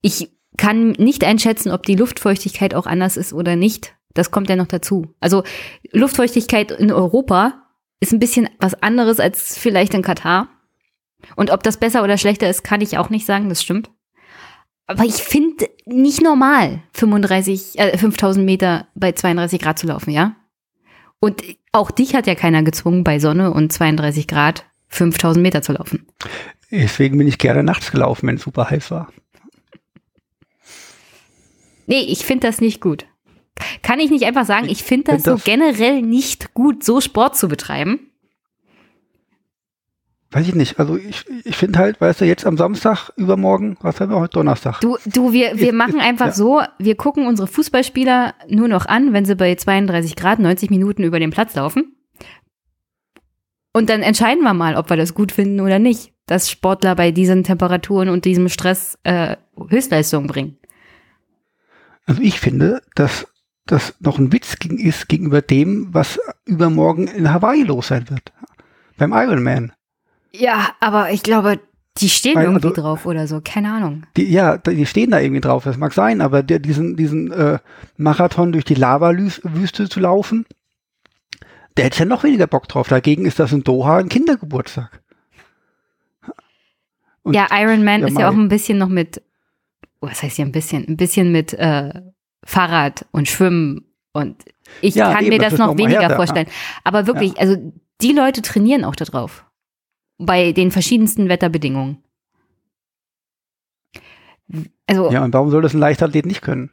Ich kann nicht einschätzen, ob die Luftfeuchtigkeit auch anders ist oder nicht. Das kommt ja noch dazu. Also Luftfeuchtigkeit in Europa ist ein bisschen was anderes als vielleicht in Katar. Und ob das besser oder schlechter ist, kann ich auch nicht sagen, das stimmt. Aber ich finde nicht normal, 35, äh, 5000 Meter bei 32 Grad zu laufen, ja? Und auch dich hat ja keiner gezwungen, bei Sonne und 32 Grad 5000 Meter zu laufen. Deswegen bin ich gerne nachts gelaufen, wenn es super heiß war. Nee, ich finde das nicht gut. Kann ich nicht einfach sagen, ich finde das, find das- so generell nicht gut, so Sport zu betreiben? Weiß ich nicht. Also ich, ich finde halt, weißt du, jetzt am Samstag, übermorgen, was haben wir heute Donnerstag? Du, du, wir, wir Ist- machen ist- einfach ja. so, wir gucken unsere Fußballspieler nur noch an, wenn sie bei 32 Grad 90 Minuten über den Platz laufen. Und dann entscheiden wir mal, ob wir das gut finden oder nicht, dass Sportler bei diesen Temperaturen und diesem Stress äh, Höchstleistungen bringen. Also ich finde, dass das noch ein Witz gegen, ist gegenüber dem, was übermorgen in Hawaii los sein wird. Beim Ironman. Ja, aber ich glaube, die stehen Weil, irgendwie also- drauf oder so, keine Ahnung. Die, ja, die stehen da irgendwie drauf, das mag sein, aber der, diesen, diesen äh, Marathon durch die Lava-Wüste zu laufen, der hätte ja noch weniger Bock drauf. Dagegen ist das in Doha ein Kindergeburtstag. Und- ja, Iron Man ist ja auch ein bisschen noch mit, was heißt hier ein bisschen? Ein bisschen mit äh, Fahrrad und Schwimmen und ich Ja, kann eben, mir das das noch weniger härter, vorstellen. Aber wirklich, also die Leute trainieren auch da drauf. Bei den verschiedensten Wetterbedingungen. Also, Ja, und warum soll das ein Leichtathlet nicht können?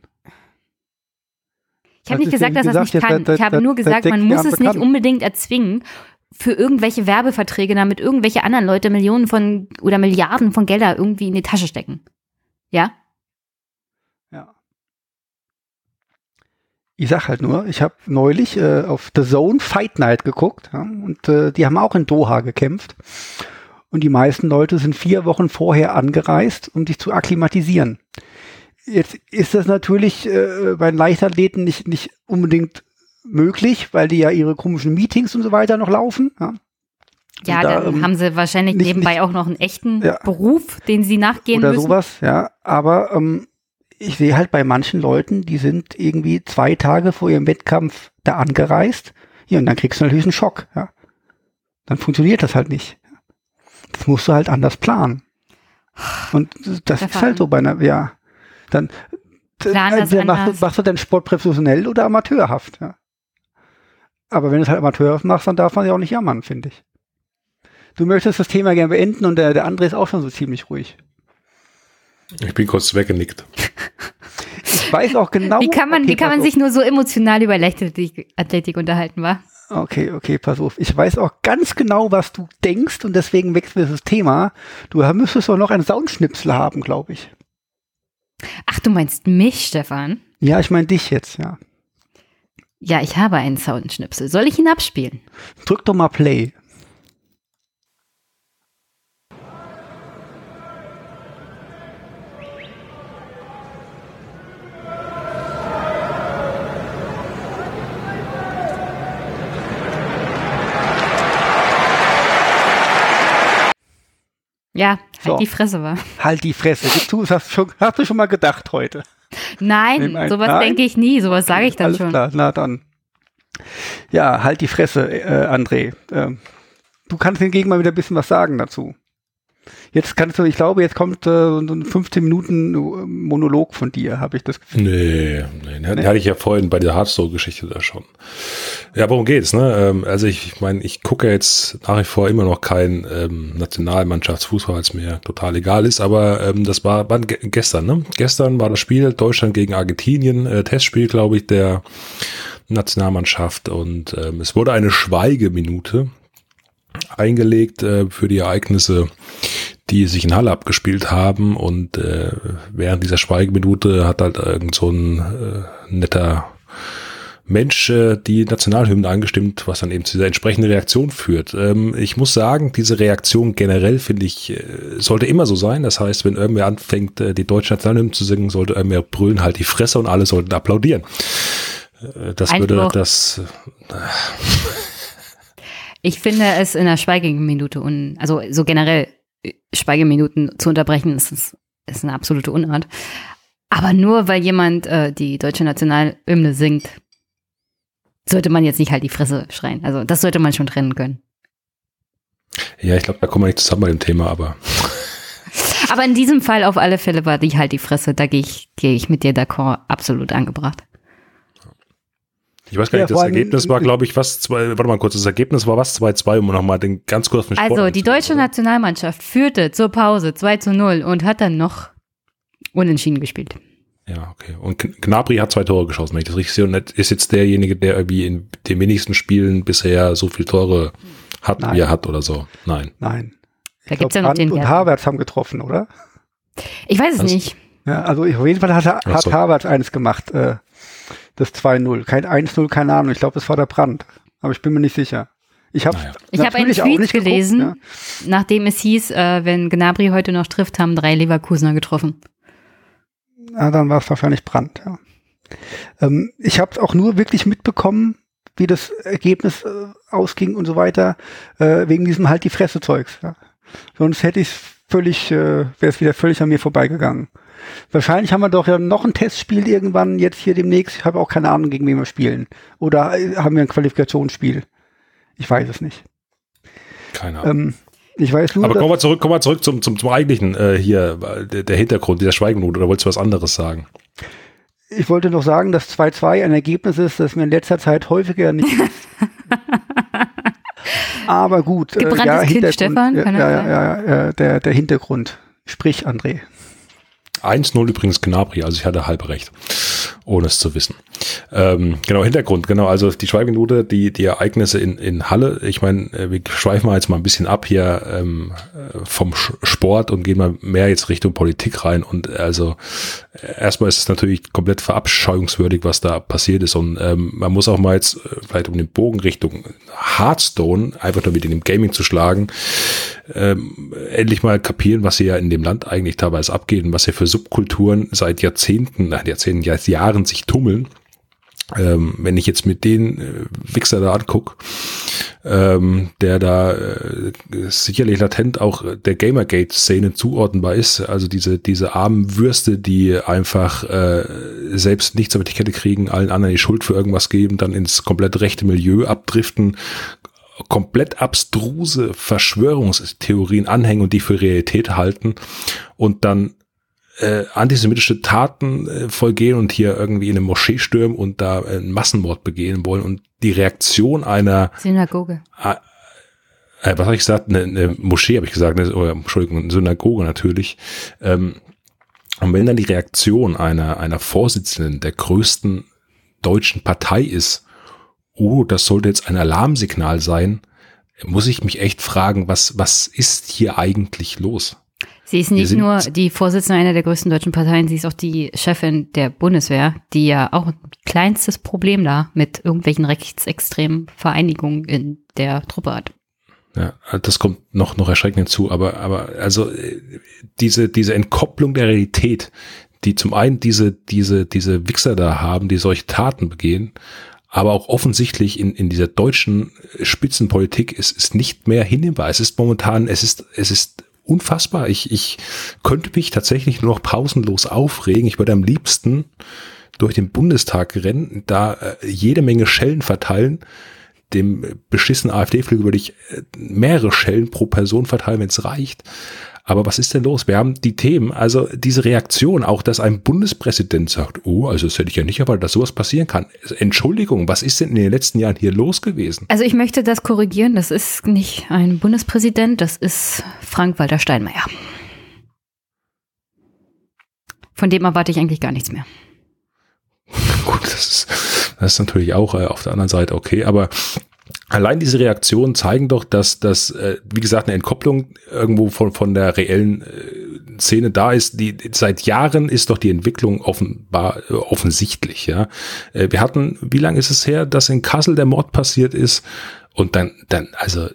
ich habe nicht gesagt, ja, dass er es nicht kann. jetzt seit- ich habe nur gesagt, man muss es nicht unbedingt erzwingen für irgendwelche Werbeverträge, damit irgendwelche anderen Leute Millionen von oder Milliarden von Gelder irgendwie in die Tasche stecken. Ja? Ja. Ich sag halt nur, ich habe neulich äh, auf The Zone Fight Night geguckt ja, und äh, die haben auch in Doha gekämpft. Und die meisten Leute sind vier Wochen vorher angereist, um sich zu akklimatisieren. Jetzt ist das natürlich äh, bei den Leichtathleten nicht, nicht unbedingt möglich, weil die ja ihre komischen Meetings und so weiter noch laufen. Ja. Ja, da, dann ähm, haben sie wahrscheinlich nicht- nebenbei nicht- auch noch einen echten Ja. Beruf, den sie nachgehen oder müssen. sowas, ja. Aber ähm, ich sehe halt bei manchen Leuten, die sind irgendwie zwei Tage vor ihrem Wettkampf da angereist. Ja, und dann kriegst du natürlich einen Schock, ja. Dann funktioniert das halt nicht. Das musst du halt anders planen. Und das Der ist halt so bei einer, ja. Dann Plan das entweder machst, machst du deinen Sport professionell oder amateurhaft, ja. Aber wenn du es halt amateurhaft machst, dann darf man ja auch nicht jammern, finde ich. Du möchtest das Thema gerne beenden und der, der andere ist auch schon so ziemlich ruhig. Ich bin kurz weggenickt. Ich weiß auch genau. Wie kann man, okay, wie kann man sich nur so emotional über Leichtathletik Athletik unterhalten, wa? auf. Okay, okay, pass auf. Ich weiß auch ganz genau, was du denkst und deswegen wechseln wir das Thema. Du müsstest doch noch einen Soundschnipsel haben, glaube ich. Ach, du meinst mich, Stefan? Ja, ich meine dich jetzt, ja. Ja, ich habe einen Soundschnipsel. Soll ich ihn abspielen? Drück doch mal Play. Ja, halt So. die Fresse, wa? Halt die Fresse. Das hast, schon, hast du schon mal gedacht heute. Nein, nein, sowas denke ich nie. Sowas sage ich dann Alles schon. klar, na dann. Ja, halt die Fresse, äh, André. Ähm, du kannst hingegen mal wieder ein bisschen was sagen dazu. Jetzt kannst du, ich glaube, jetzt kommt äh, so ein 15 Minuten äh, Monolog von dir, habe ich das Gefühl. Nee, nee, den hatte ich ja vorhin bei der Hardstore-Geschichte da schon. Ja, worum geht's, ne? Ähm, also ich, ich meine, ich gucke jetzt nach wie vor immer noch kein ähm, Nationalmannschaftsfußball, es mir total egal ist, aber ähm, das war, war ge- gestern, ne? Gestern war das Spiel Deutschland gegen Argentinien, äh, Testspiel, glaube ich, der Nationalmannschaft und ähm, es wurde eine Schweigeminute eingelegt äh, für die Ereignisse, die sich in Halle abgespielt haben und äh, während dieser Schweigeminute hat halt irgend so ein äh, netter Mensch äh, die Nationalhymne angestimmt, was dann eben zu dieser entsprechenden Reaktion führt. Ähm, ich muss sagen, diese Reaktion generell finde ich, äh, sollte immer so sein. Das heißt, wenn irgendwer anfängt, äh, die deutsche Nationalhymne zu singen, sollte irgendwer brüllen halt die Fresse und alle sollten applaudieren. Äh, das Einspruch. würde das. Ich finde es in der Schweigeminute und also so generell äh, Schweigeminuten zu unterbrechen, ist, ist, ist eine absolute Unart. Aber nur weil jemand äh, die deutsche Nationalhymne singt, sollte man jetzt nicht halt die Fresse schreien. Also das sollte man schon trennen können. Ja, ich glaube, da kommen wir nicht zusammen bei dem Thema, aber Aber in diesem Fall auf alle Fälle war die halt die Fresse. Da gehe ich, gehe ich mit dir d'accord, absolut angebracht. Ich weiß gar Ja, nicht, das vor allem- Ergebnis war, glaube ich, was, zwei, warte mal kurz, das Ergebnis war was, 2-2, um nochmal den ganz kurzen Sport Also die deutsche? Nationalmannschaft führte zur Pause 2 zu 0 und hat dann noch unentschieden gespielt. Ja, okay. Und Gnabry hat zwei Tore geschossen, wenn ich das richtig sehe. Und ist jetzt derjenige, der irgendwie in den wenigsten Spielen bisher so viele Tore hat, Nein. wie er hat oder so. Nein. Nein. Da Ich gibt's glaub, ja noch Brandt den und. Havertz haben getroffen, oder? Ich weiß es Was? nicht. Ja, also auf jeden Fall hat, hat so. Havertz eines gemacht, äh, das 2-0. Kein 1-0, keine Ahnung. Ich glaube, es war der Brand. Aber ich bin mir nicht sicher. Ich habe Naja. Ich habe einen natürlich auch Tweet nicht geguckt, gelesen, ja. nachdem es hieß, äh, wenn Gnabry heute noch trifft, haben drei Leverkusener getroffen. Ja, dann war es wahrscheinlich Brand, ja. Ähm, ich habe auch nur wirklich mitbekommen, wie das Ergebnis äh, ausging und so weiter, äh, wegen diesem halt die Fresse-Zeugs. Ja. Sonst hätte ich völlig, äh, wäre es wieder völlig an mir vorbeigegangen. Wahrscheinlich haben wir doch ja noch ein Testspiel irgendwann jetzt hier demnächst. Ich habe auch keine Ahnung, gegen wen wir spielen. Oder äh, haben wir ein Qualifikationsspiel? Ich weiß es nicht. Keine Ahnung. Ähm, ich weiß nur, Aber kommen wir zurück, kommen wir zurück zum, zum, zum eigentlichen äh, hier, äh, der, der Hintergrund, dieser Schweigenminute, oder wolltest du was anderes sagen? ich wollte noch sagen, dass 2-2 ein Ergebnis ist, das mir in letzter Zeit häufiger nicht Aber gut. äh, Gebranntes ja, Kind, Stefan, sein? ja, ja, ja, der, der Hintergrund. Sprich, André. 1-0 übrigens Gnabry, also ich hatte halb recht, ohne es zu wissen. Ähm, genau, Hintergrund, genau, also die Schweigeminute, die, die Ereignisse in, in Halle, ich meine, äh, wir schweifen mal jetzt mal ein bisschen ab hier ähm, äh, vom Sport und gehen mal mehr jetzt Richtung Politik rein. Und also äh, erstmal ist es natürlich komplett verabscheuungswürdig, was da passiert ist. Und ähm, man muss auch mal jetzt vielleicht um den Bogen Richtung Hearthstone einfach nur mit in dem Gaming zu schlagen, ähm, endlich mal kapieren, was hier in dem Land eigentlich teilweise abgeht und was hier für Subkulturen seit Jahrzehnten, nein, Jahrzehnten, ja, Jahren sich tummeln. Ähm, wenn ich jetzt mit den äh, Wichser da anguck, ähm, der da äh, sicherlich latent auch der Gamergate-Szene zuordnenbar ist, also diese, diese armen Würste, die einfach äh, selbst nichts auf die Kette kriegen, allen anderen die Schuld für irgendwas geben, dann ins komplett rechte Milieu abdriften, komplett abstruse Verschwörungstheorien anhängen und die für Realität halten und dann äh, antisemitische Taten äh, vollgehen und hier irgendwie in eine Moschee stürmen und da äh, einen Massenmord begehen wollen und die Reaktion einer Synagoge. äh, was habe ich gesagt? Eine, eine Moschee habe ich gesagt, eine, oder, Entschuldigung, eine Synagoge natürlich. Ähm, und wenn dann die Reaktion einer, einer Vorsitzenden der größten deutschen Partei ist, oh, das sollte jetzt ein Alarmsignal sein, muss ich mich echt fragen, was, was ist hier eigentlich los? Sie ist nicht nur die Vorsitzende einer der größten deutschen Parteien, sie ist auch die Chefin der Bundeswehr, die ja auch ein kleinstes Problem da mit irgendwelchen rechtsextremen Vereinigungen in der Truppe hat. Ja, das kommt noch, noch erschreckend hinzu, aber, aber, also, äh, diese, diese Entkopplung der Realität, die zum einen diese, diese, diese Wichser da haben, die solche Taten begehen, aber auch offensichtlich in, in dieser deutschen Spitzenpolitik ist, ist nicht mehr hinnehmbar. Es ist momentan, es ist, es ist unfassbar. Ich, ich könnte mich tatsächlich nur noch pausenlos aufregen. Ich würde am liebsten durch den Bundestag rennen, da äh, jede Menge Schellen verteilen, dem beschissenen AfD-Flügel würde ich äh, mehrere Schellen pro Person verteilen, wenn es reicht. Aber was ist denn los? Wir haben die Themen, also diese Reaktion, auch dass ein Bundespräsident sagt, oh, also das hätte ich ja nicht erwartet, dass sowas passieren kann. Entschuldigung, was ist denn in den letzten Jahren hier los gewesen? Also ich möchte das korrigieren, das ist nicht ein Bundespräsident, das ist Frank-Walter Steinmeier. Von dem erwarte ich eigentlich gar nichts mehr. Gut, das ist, das ist natürlich auch äh, auf der anderen Seite okay, aber allein diese Reaktionen zeigen doch, dass das, äh, wie gesagt, eine Entkopplung irgendwo von, von der reellen äh, Szene da ist. Die seit Jahren ist doch die Entwicklung offenbar äh, offensichtlich. Ja, äh, wir hatten, wie lange ist es her, dass in Kassel der Mord passiert ist? Und dann, dann, also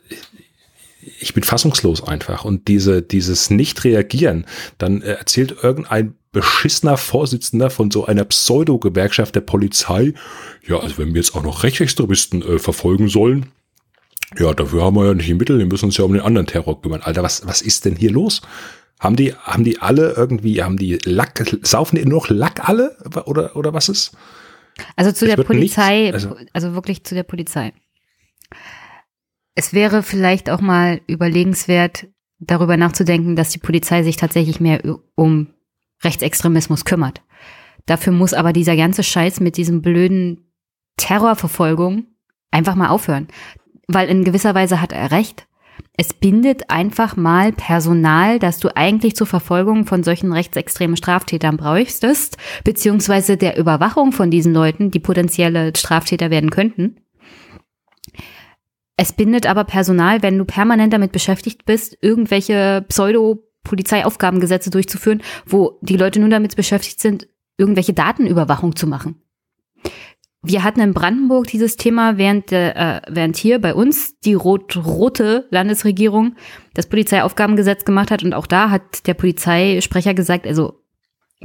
ich bin fassungslos einfach. Und diese, dieses Nicht-Reagieren, dann äh, erzählt irgendein beschissener Vorsitzender von so einer Pseudo-Gewerkschaft der Polizei, ja, also wenn wir jetzt auch noch Rechtsextremisten äh, verfolgen sollen, ja, dafür haben wir ja nicht die Mittel, wir müssen uns ja um den anderen Terror kümmern. Alter, was, was ist denn hier los? Haben die, haben die alle irgendwie, haben die Lack, saufen die nur noch Lack alle? Oder, oder was ist? Also zu es der Polizei, nichts, also, also wirklich zu der Polizei. Es wäre vielleicht auch mal überlegenswert, darüber nachzudenken, dass die Polizei sich tatsächlich mehr um Rechtsextremismus kümmert. Dafür muss aber dieser ganze Scheiß mit diesem blöden Terrorverfolgung einfach mal aufhören. Weil in gewisser Weise hat er recht. Es bindet einfach mal Personal, das du eigentlich zur Verfolgung von solchen rechtsextremen Straftätern bräuchtest, beziehungsweise der Überwachung von diesen Leuten, die potenzielle Straftäter werden könnten. Es bindet aber Personal, wenn du permanent damit beschäftigt bist, irgendwelche Pseudo Polizeiaufgabengesetze durchzuführen, wo die Leute nur damit beschäftigt sind, irgendwelche Datenüberwachung zu machen. Wir hatten in Brandenburg dieses Thema, während, äh, während hier bei uns die rot-rote Landesregierung das Polizeiaufgabengesetz gemacht hat. Und auch da hat der Polizeisprecher gesagt, also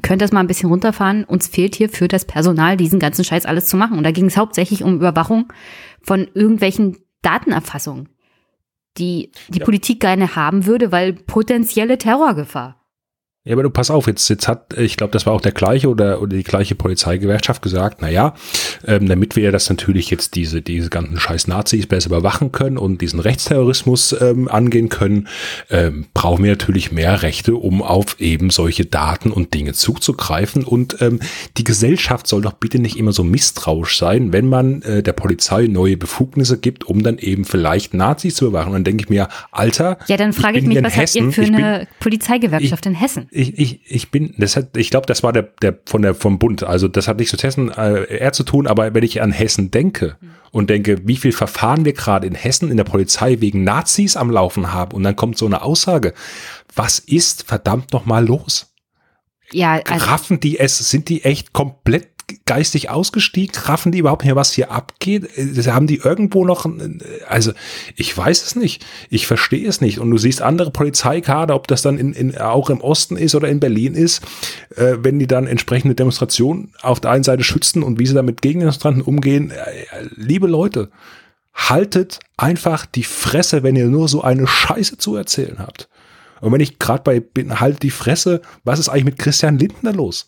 könnt das mal ein bisschen runterfahren. Uns fehlt hier für das Personal, diesen ganzen Scheiß alles zu machen. Und da ging es hauptsächlich um Überwachung von irgendwelchen Datenerfassungen die die ja. Politik gerne haben würde, weil potenzielle Terrorgefahr. Ja, aber du pass auf, jetzt, jetzt hat, ich glaube, das war auch der gleiche oder, oder die gleiche Polizeigewerkschaft gesagt, na ja, ähm, damit wir das natürlich jetzt diese, diese ganzen scheiß Nazis besser überwachen können und diesen Rechtsterrorismus ähm, angehen können, ähm, brauchen wir natürlich mehr Rechte, um auf eben solche Daten und Dinge zuzugreifen. Und ähm, die Gesellschaft soll doch bitte nicht immer so misstrauisch sein, wenn man äh, der Polizei neue Befugnisse gibt, um dann eben vielleicht Nazis zu überwachen. Und dann denke ich mir, Alter. Ja, dann frage ich, ich mich, was Hessen, habt ihr für eine bin, Polizeigewerkschaft ich, in Hessen? Ich, ich, ich bin, das hat, ich glaube, das war der, der von der vom Bund. Also das hat nichts mit Hessen äh, eher zu tun, aber wenn ich an Hessen denke mhm. und denke, wie viel Verfahren wir gerade in Hessen in der Polizei wegen Nazis am Laufen haben, und dann kommt so eine Aussage, was ist verdammt noch mal los? Ja, also, raffen die es, sind die echt komplett geistig ausgestiegen? Raffen die überhaupt nicht, was hier abgeht? Äh, haben die irgendwo noch, also ich weiß es nicht. Ich verstehe es nicht. Und du siehst andere Polizeikader, ob das dann in, in, auch im Osten ist oder in Berlin ist, äh, wenn die dann entsprechende Demonstrationen auf der einen Seite schützen und wie sie damit gegen Demonstranten umgehen. Äh, liebe Leute, haltet einfach die Fresse, wenn ihr nur so eine Scheiße zu erzählen habt. Und wenn ich gerade bei bin, halt die Fresse, was ist eigentlich mit Christian Lindner los?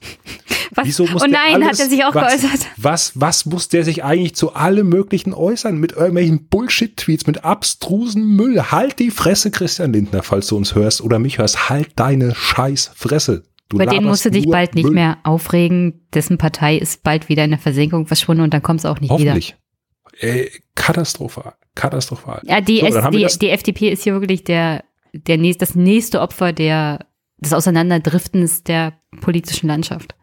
Was? Wieso muss oh nein, alles, hat er sich auch was, geäußert. Was, was muss der sich eigentlich zu allem Möglichen äußern? Mit irgendwelchen Bullshit-Tweets, mit abstrusen Müll. Halt die Fresse, Christian Lindner, falls du uns hörst oder mich hörst. Halt deine scheiß Fresse. Du Bei denen musst du dich bald nicht Müll. mehr aufregen. Dessen Partei ist bald wieder in der Versenkung verschwunden und dann kommst du auch nicht Hoffentlich. wieder. Ey, katastrophal. Katastrophal. Ja, die, so, die, die FDP ist hier wirklich der der nächst, das nächste Opfer der, des Auseinanderdriftens der politischen Landschaft.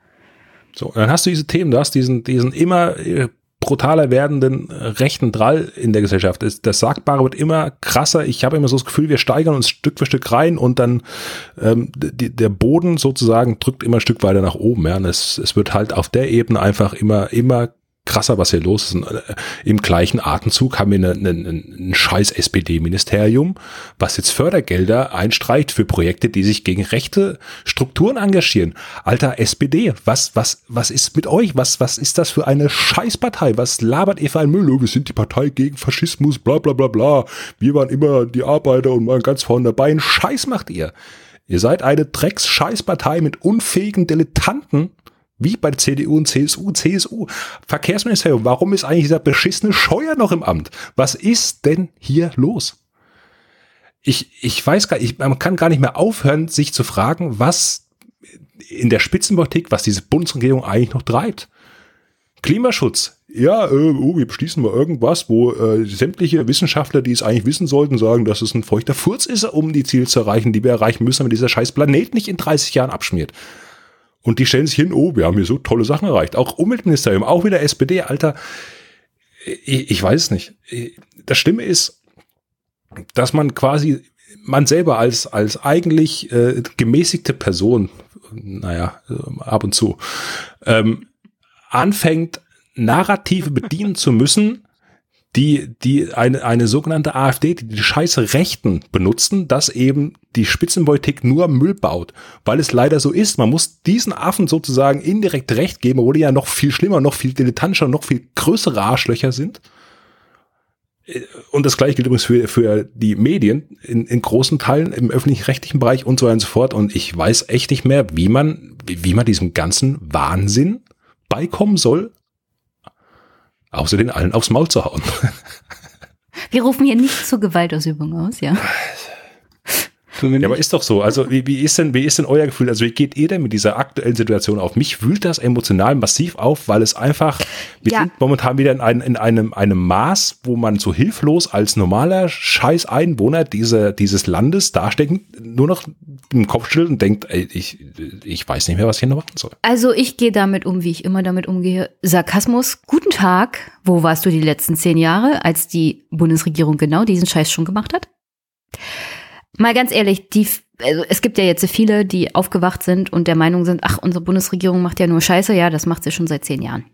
So, dann hast du diese Themen, du hast diesen, diesen immer äh, brutaler werdenden äh, rechten Drall in der Gesellschaft. Das Sagbare wird immer krasser. Ich habe immer so das Gefühl, wir steigern uns Stück für Stück rein und dann ähm, die, der Boden sozusagen drückt immer ein Stück weiter nach oben. Ja. Und es, es wird halt auf der Ebene einfach immer, immer krasser, was hier los ist. Und äh, Im gleichen Atemzug haben wir eine, eine, ein scheiß SPD-Ministerium, was jetzt Fördergelder einstreicht für Projekte, die sich gegen rechte Strukturen engagieren. Alter SPD, was, was, was ist mit euch? Was, was ist das für eine Scheißpartei? Was labert ihr für ein Müll? Wir sind die Partei gegen Faschismus, bla bla bla bla. Wir waren immer die Arbeiter und waren ganz vorne dabei. Ein Scheiß macht ihr. Ihr seid eine Drecks-Scheißpartei mit unfähigen Dilettanten, wie bei CDU und CSU, CSU. Verkehrsministerium, warum ist eigentlich dieser beschissene Scheuer noch im Amt? Was ist denn hier los? Ich, ich weiß gar nicht, man kann gar nicht mehr aufhören, sich zu fragen, was in der Spitzenpolitik, was diese Bundesregierung eigentlich noch treibt. Klimaschutz. Ja, äh, oh, wir beschließen mal irgendwas, wo äh, sämtliche Wissenschaftler, die es eigentlich wissen sollten, sagen, dass es ein feuchter Furz ist, um die Ziele zu erreichen, die wir erreichen müssen, damit dieser scheiß Planet nicht in 30 Jahren abschmiert. Und die stellen sich hin, oh, wir haben hier so tolle Sachen erreicht. Auch Umweltministerium, auch wieder SPD, Alter. ich, ich weiß nicht. Das Stimme ist, dass man quasi man selber als als eigentlich äh, gemäßigte Person, naja, ab und zu, ähm, anfängt Narrative bedienen zu müssen, die, die eine, eine sogenannte AfD, die die scheiße Rechten benutzen, dass eben die Spitzenpolitik nur Müll baut, weil es leider so ist. Man muss diesen Affen sozusagen indirekt recht geben, obwohl die ja noch viel schlimmer, noch viel dilettantischer, noch viel größere Arschlöcher sind. Und das gleiche gilt übrigens für, für die Medien in, in großen Teilen im öffentlich-rechtlichen Bereich und so weiter und so fort. Und ich weiß echt nicht mehr, wie man, wie, wie man diesem ganzen Wahnsinn beikommen soll, außer den allen aufs Maul zu hauen. Wir rufen hier nicht zur Gewaltausübung aus, ja. Ja, aber ist doch so. Also wie, wie, ist denn, wie ist denn euer Gefühl? Also wie geht ihr denn mit dieser aktuellen Situation auf? Mich wühlt das emotional massiv auf, weil es einfach, wir ja. sind momentan wieder in, ein, in einem, einem Maß, wo man so hilflos als normaler Scheiß-Einwohner diese, dieses Landes dastecken, nur noch im Kopf schüttelt und denkt, ey, ich, ich weiß nicht mehr, was ich hier noch machen soll. Also ich gehe damit um, wie ich immer damit umgehe. Sarkasmus, guten Tag. Wo warst du die letzten zehn Jahre, als die Bundesregierung genau diesen Scheiß schon gemacht hat? Mal ganz ehrlich, die, also es gibt ja jetzt viele, die aufgewacht sind und der Meinung sind, ach, unsere Bundesregierung macht ja nur Scheiße. Ja, das macht sie schon seit zehn Jahren.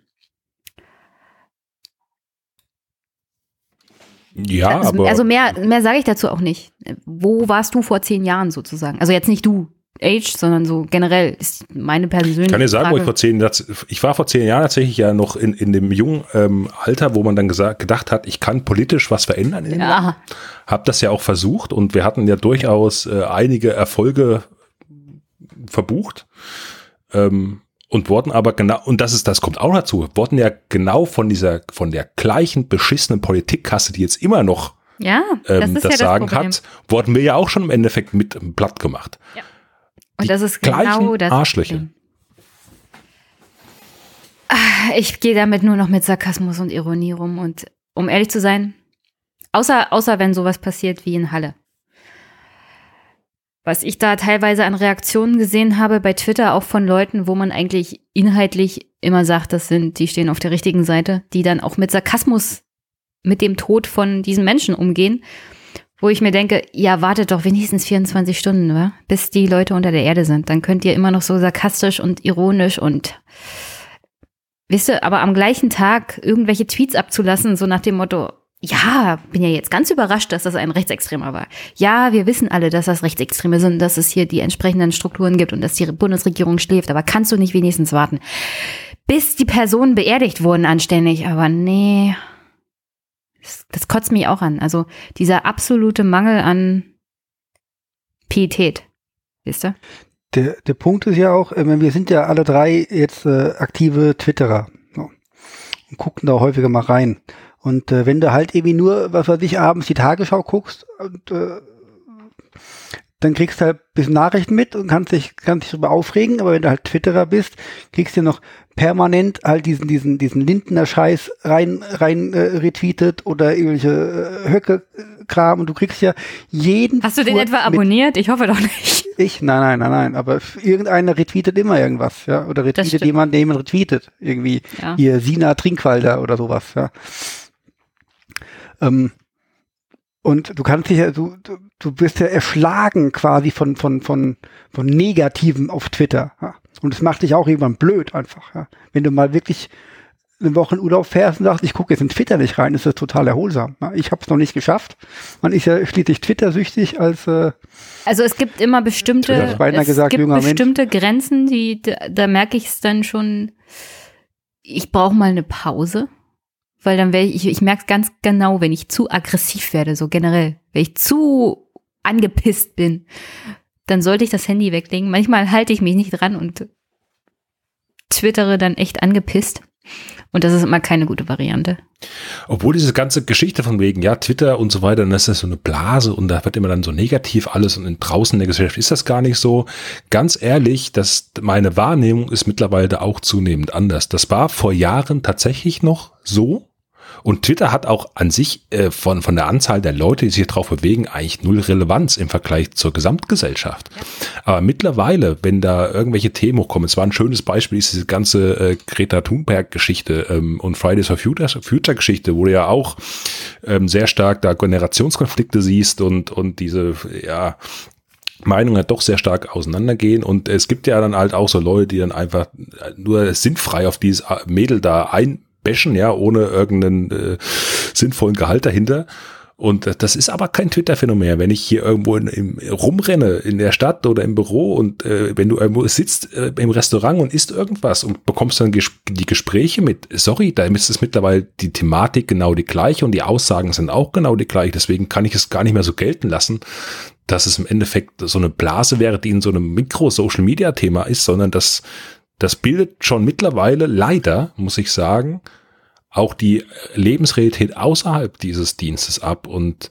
Ja, also, aber. Also mehr, mehr sage ich dazu auch nicht. Wo warst du vor zehn Jahren sozusagen? Also jetzt nicht du, Age, sondern so generell ist meine persönliche. Ich kann dir sagen, Frage. wo ich vor zehn, ich war vor zehn Jahren tatsächlich ja noch in, in dem jungen ähm, Alter, wo man dann gesagt, gedacht hat, ich kann politisch was verändern. In ja. Hab das ja auch versucht und wir hatten ja durchaus äh, einige Erfolge verbucht. Ähm, und wurden aber genau, und das ist, das kommt auch dazu, wurden ja genau von dieser, von der gleichen beschissenen Politikkasse, die jetzt immer noch ja, das, ähm, das ja Sagen das hat, wurden wir ja auch schon im Endeffekt mit platt gemacht. Ja. Und das ist genau das. Arschlöcher. Ah, ich gehe damit nur noch mit Sarkasmus und Ironie rum. Und um ehrlich zu sein, außer, außer wenn sowas passiert wie in Halle. Was ich da teilweise an Reaktionen gesehen habe bei Twitter, auch von Leuten, wo man eigentlich inhaltlich immer sagt, das sind, die stehen auf der richtigen Seite, die dann auch mit Sarkasmus mit dem Tod von diesen Menschen umgehen wo ich mir denke, ja, wartet doch wenigstens 24 Stunden, wa? bis die Leute unter der Erde sind. Dann könnt ihr immer noch so sarkastisch und ironisch und wisst ihr, aber am gleichen Tag irgendwelche Tweets abzulassen, so nach dem Motto, ja, bin ja jetzt ganz überrascht, dass das ein Rechtsextremer war. Ja, wir wissen alle, dass das Rechtsextreme sind, dass es hier die entsprechenden Strukturen gibt und dass die Bundesregierung schläft, aber kannst du nicht wenigstens warten, bis die Personen beerdigt wurden anständig? Aber nee, das, kotzt mich auch an. Also dieser absolute Mangel an Pietät. Wisst ihr? Der, der Punkt ist ja auch, äh, wir sind ja alle drei jetzt äh, aktive Twitterer so, und gucken da häufiger mal rein. Und äh, wenn du halt irgendwie nur, was weiß ich, abends die Tagesschau guckst und äh, dann kriegst du halt ein bisschen Nachrichten mit und kannst dich, kannst dich darüber aufregen, aber wenn du halt Twitterer bist, kriegst du noch permanent halt diesen, diesen, diesen Lindner Scheiß rein, rein äh, retweetet oder irgendwelche äh, Höcke-Kram und du kriegst ja jeden. Hast du den etwa abonniert? Ich hoffe doch nicht. Ich? Nein, nein, nein, nein, aber irgendeiner retweetet immer irgendwas, ja, oder retweetet jemand, der jemand retweetet, irgendwie, ja. hier Sina Trinkwalder oder sowas, ja. Ähm, und du kannst dich ja, du, du, du wirst ja erschlagen quasi von, von, von, von Negativen auf Twitter. Ja. Und es macht dich auch irgendwann blöd einfach. Ja. Wenn du mal wirklich eine Woche in Urlaub fährst und sagst, ich gucke jetzt in Twitter nicht rein, ist das total erholsam. Ja. Ich habe es noch nicht geschafft. Man ist ja schließlich Twitter-süchtig als äh, Also es gibt immer bestimmte, es gesagt, gibt bestimmte Mensch. Grenzen, die da, da merke ich es dann schon, ich brauche mal eine Pause weil dann wäre ich, ich merke ganz genau, wenn ich zu aggressiv werde, so generell, wenn ich zu angepisst bin, dann sollte ich das Handy weglegen. Manchmal halte ich mich nicht dran und twittere dann echt angepisst. Und das ist immer keine gute Variante. Obwohl diese ganze Geschichte von wegen, ja, Twitter und so weiter, das ist so eine Blase und da wird immer dann so negativ alles und draußen in der Gesellschaft ist das gar nicht so. Ganz ehrlich, dass meine Wahrnehmung ist mittlerweile auch zunehmend anders. Das war vor Jahren tatsächlich noch so, Und Twitter hat auch an sich äh, von, von der Anzahl der Leute, die sich drauf bewegen, eigentlich null Relevanz im Vergleich zur Gesamtgesellschaft. Aber mittlerweile, wenn da irgendwelche Themen hochkommen, es war ein schönes Beispiel, ist diese ganze äh, Greta Thunberg-Geschichte ähm, und Fridays for Future-Geschichte, wo du ja auch ähm, sehr stark da Generationskonflikte siehst und, und diese, ja, Meinungen doch sehr stark auseinandergehen und es gibt ja dann halt auch so Leute, die dann einfach nur sinnfrei auf dieses Mädel da einbäschen, ja, ohne irgendeinen äh, sinnvollen Gehalt dahinter. Und das ist aber kein Twitter-Phänomen. Wenn ich hier irgendwo in, im, rumrenne in der Stadt oder im Büro und äh, wenn du irgendwo sitzt äh, im Restaurant und isst irgendwas und bekommst dann ges die Gespräche mit, sorry, da ist es mittlerweile die Thematik genau die gleiche und die Aussagen sind auch genau die gleiche. Deswegen kann ich es gar nicht mehr so gelten lassen, dass es im Endeffekt so eine Blase wäre, die in so einem Mikro-Social-Media-Thema ist, sondern das, das bildet schon mittlerweile leider, muss ich sagen, auch die Lebensrealität außerhalb dieses Dienstes ab. Und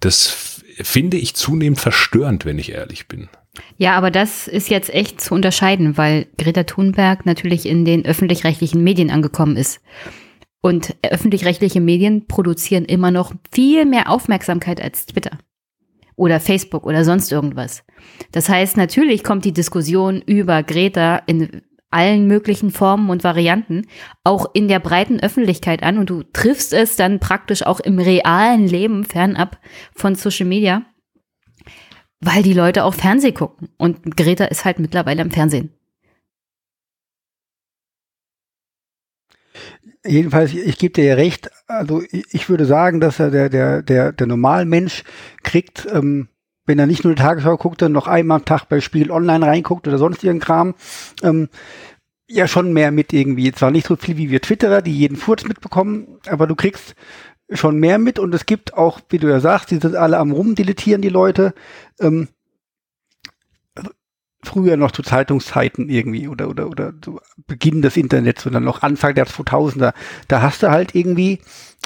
das finde ich zunehmend verstörend, wenn ich ehrlich bin. Ja, aber das ist jetzt echt zu unterscheiden, weil Greta Thunberg natürlich in den öffentlich-rechtlichen Medien angekommen ist. Und öffentlich-rechtliche Medien produzieren immer noch viel mehr Aufmerksamkeit als Twitter oder Facebook oder sonst irgendwas. Das heißt, natürlich kommt die Diskussion über Greta in allen möglichen Formen und Varianten auch in der breiten Öffentlichkeit an und du triffst es dann praktisch auch im realen Leben fernab von Social Media, weil die Leute auch Fernsehen gucken und Greta ist halt mittlerweile im Fernsehen. Jedenfalls, ich gebe dir ja recht. Also ich würde sagen, dass er der der der der Normalmensch kriegt, ähm, wenn er nicht nur die Tagesschau guckt, dann noch einmal am Tag bei Spiegel Online reinguckt oder sonst ihren Kram, ähm, ja schon mehr mit irgendwie. Zwar nicht so viel wie wir Twitterer, die jeden Furz mitbekommen, aber du kriegst schon mehr mit und es gibt auch, wie du ja sagst, die sind alle am rumdilettieren, die Leute. Ähm, früher noch zu Zeitungszeiten irgendwie oder oder oder zu Beginn des Internets oder noch Anfang der 2000er, da hast du halt irgendwie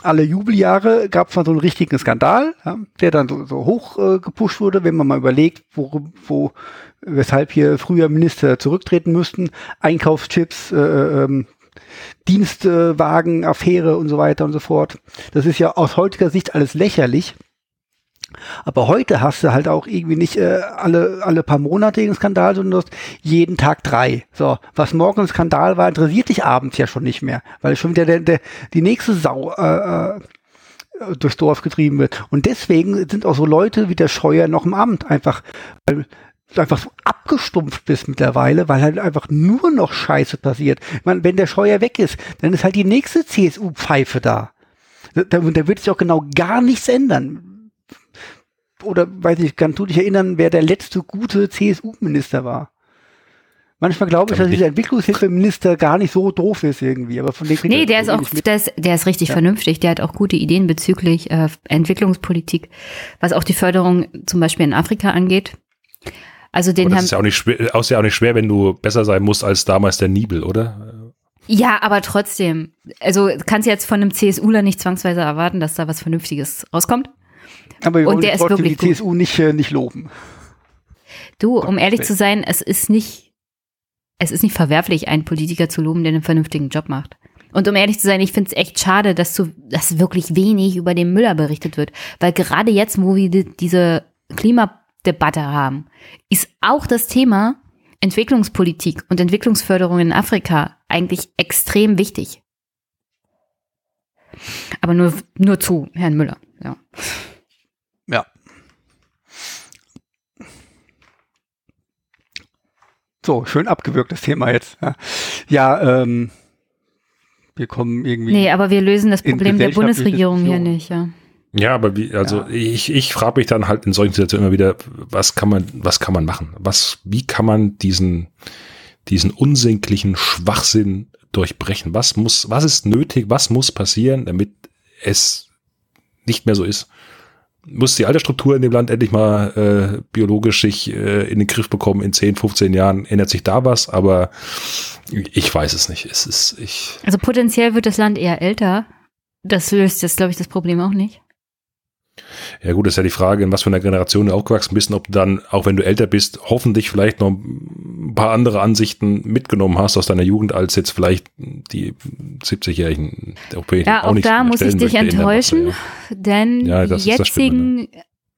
alle Jubeljahre gab es mal so einen richtigen Skandal, ja, der dann so, so hoch äh, gepusht wurde, wenn man mal überlegt, wo, wo weshalb hier früher Minister zurücktreten müssten, Einkaufschips, äh, ähm, Dienstwagen, Affäre und so weiter und so fort. Das ist ja aus heutiger Sicht alles lächerlich. Aber heute hast du halt auch irgendwie nicht äh, alle, alle paar Monate einen Skandal, sondern du hast jeden Tag drei. So, was morgen ein Skandal war, interessiert dich abends ja schon nicht mehr, weil schon wieder der, der, die nächste Sau äh, äh, durchs Dorf getrieben wird. Und deswegen sind auch so Leute wie der Scheuer noch im Amt einfach, weil du einfach so abgestumpft bist mittlerweile, weil halt einfach nur noch Scheiße passiert. Ich meine, wenn der Scheuer weg ist, dann ist halt die nächste CSU-Pfeife da. Da, da wird sich auch genau gar nichts ändern oder weiß ich, kann du dich erinnern, wer der letzte gute CSU-Minister war? Manchmal glaube ich, dass dieser Entwicklungshilfeminister gar nicht so doof ist irgendwie, aber von dem Nee, der ist auch, der ist, der ist richtig ja. vernünftig. Der hat auch gute Ideen bezüglich äh, Entwicklungspolitik, was auch die Förderung zum Beispiel in Afrika angeht. Also den aber das ist ja auch nicht schwer, ist ja auch nicht schwer, wenn du besser sein musst als damals der Nibel, oder? Ja, aber trotzdem. Also kannst du jetzt von einem CSUler nicht zwangsweise erwarten, dass da was Vernünftiges rauskommt. Aber wir und der ist wirklich die CSU nicht, äh, nicht loben. Du, um ehrlich zu sein, es ist nicht, es ist nicht verwerflich, einen Politiker zu loben, der einen vernünftigen Job macht. Und um ehrlich zu sein, ich finde es echt schade, dass so, dass wirklich wenig über den Müller berichtet wird. Weil gerade jetzt, wo wir die, diese Klimadebatte haben, ist auch das Thema Entwicklungspolitik und Entwicklungsförderung in Afrika eigentlich extrem wichtig. Aber nur, nur zu Herrn Müller. Ja. So, schön abgewürgtes Thema jetzt. Ja, ähm, wir kommen irgendwie. Nee, aber wir lösen das Problem der Bundesregierung hier nicht, ja. Ja, aber wie, also ja. ich, ich frage mich dann halt in solchen Situationen immer wieder, was kann man, was kann man machen? Was, wie kann man diesen, diesen unsinklichen Schwachsinn durchbrechen? Was muss, was ist nötig? Was muss passieren, damit es nicht mehr so ist? Muss die Altersstruktur in dem Land endlich mal äh, biologisch sich äh, in den Griff bekommen. In 10, 15 Jahren ändert sich da was, aber ich weiß es nicht. Es ist, ich. Also potenziell wird das Land eher älter. Das löst jetzt, glaube ich, das Problem auch nicht. Ja gut, das ist ja die Frage, in was für einer Generation du aufgewachsen bist ob du dann, auch wenn du älter bist, hoffentlich vielleicht noch ein paar andere Ansichten mitgenommen hast aus deiner Jugend, als jetzt vielleicht die 70-Jährigen der OP. Ja, auch, auch da muss ich dich enttäuschen, denn ja, die jetzigen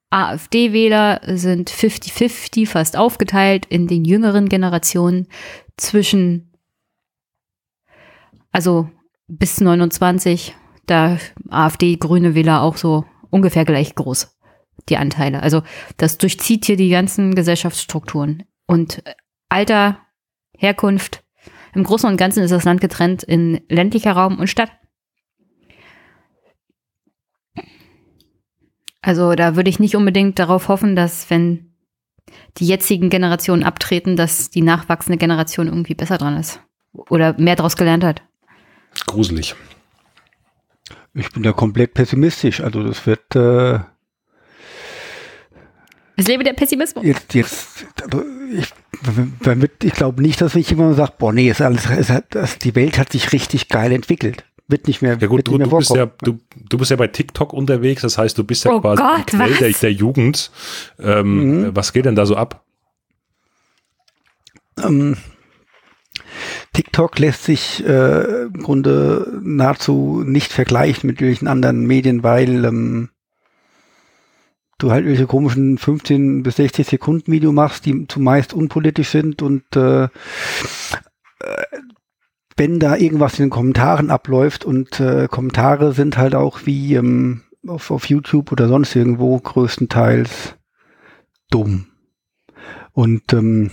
AfD-Wähler sind 50-50 fast aufgeteilt in den jüngeren Generationen zwischen, also bis 29, da AfD-grüne Wähler auch so ungefähr gleich groß, die Anteile. Also das durchzieht hier die ganzen Gesellschaftsstrukturen. Und Alter, Herkunft, im Großen und Ganzen ist das Land getrennt in ländlicher Raum und Stadt. Also da würde ich nicht unbedingt darauf hoffen, dass wenn die jetzigen Generationen abtreten, dass die nachwachsende Generation irgendwie besser dran ist oder mehr daraus gelernt hat. Gruselig. Ich bin da komplett pessimistisch. Also das wird. Äh, es lebe der Pessimismus. Jetzt, jetzt, also ich, ich glaube nicht, dass ich immer sagt, boah, nee, ist alles, ist, das, die Welt hat sich richtig geil entwickelt. Wird nicht mehr. Ja gut, du, du bist ja, du, du bist ja bei TikTok unterwegs, das heißt, du bist ja oh quasi Gott, der, der, Jugend. Ähm, mhm. Was geht denn da so ab? Ähm, TikTok lässt sich äh, im Grunde nahezu nicht vergleichen mit irgendwelchen anderen Medien, weil ähm, du halt welche komischen 15 bis 60 Sekunden Video machst, die zumeist unpolitisch sind und äh, äh, wenn da irgendwas in den Kommentaren abläuft und äh, Kommentare sind halt auch wie ähm, auf, auf YouTube oder sonst irgendwo größtenteils dumm. Und ähm,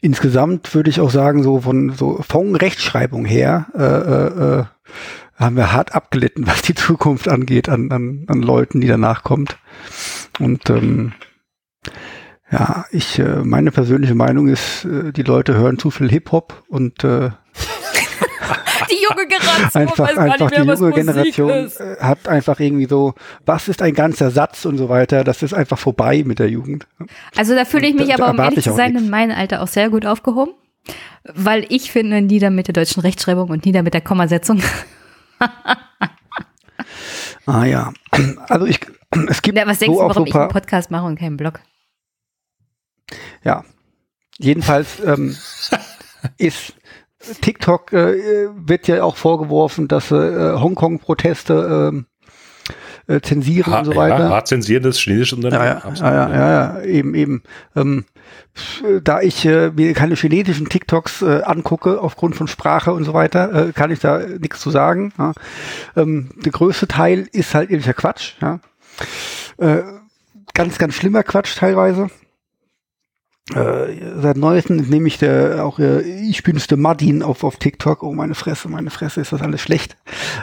insgesamt würde ich auch sagen, so von so von Rechtschreibung her äh, äh, äh, haben wir hart abgelitten, was die Zukunft angeht an, an, an Leuten, die danach kommt. Und ähm, ja, ich äh, meine persönliche Meinung ist, äh, die Leute hören zu viel Hip Hop und äh, die junge Generation einfach, einfach mehr, die junge Generation äh, hat einfach irgendwie so, was ist ein ganzer Satz und so weiter. Das ist einfach vorbei mit der Jugend. Also da fühle ich mich aber, um ehrlich zu sein, in meinem Alter auch sehr gut aufgehoben, weil ich finde, nieder mit der deutschen Rechtschreibung und nieder mit der Kommasetzung. Ah ja, also ich, es gibt ja, was denkst so du, warum so ich einen Podcast mache und keinen Blog? Ja, jedenfalls ähm, ist TikTok äh, wird ja auch vorgeworfen, dass äh, Hongkong-Proteste äh, zensieren ha, und so weiter. Ja, hart zensieren das chinesische Unternehmen. Ja, ja, ja, ja, ja, eben, eben. Ähm, da ich äh, mir keine chinesischen TikToks äh, angucke, aufgrund von Sprache und so weiter, äh, kann ich da nichts zu sagen. Ja. Ähm, der größte Teil ist halt irgendwelcher Quatsch. Ja. Äh, ganz, ganz schlimmer Quatsch teilweise. Äh, seit neuestem nehme ich der auch äh, ich bin's der Martin auf auf TikTok. Oh meine Fresse, meine Fresse, ist das alles schlecht.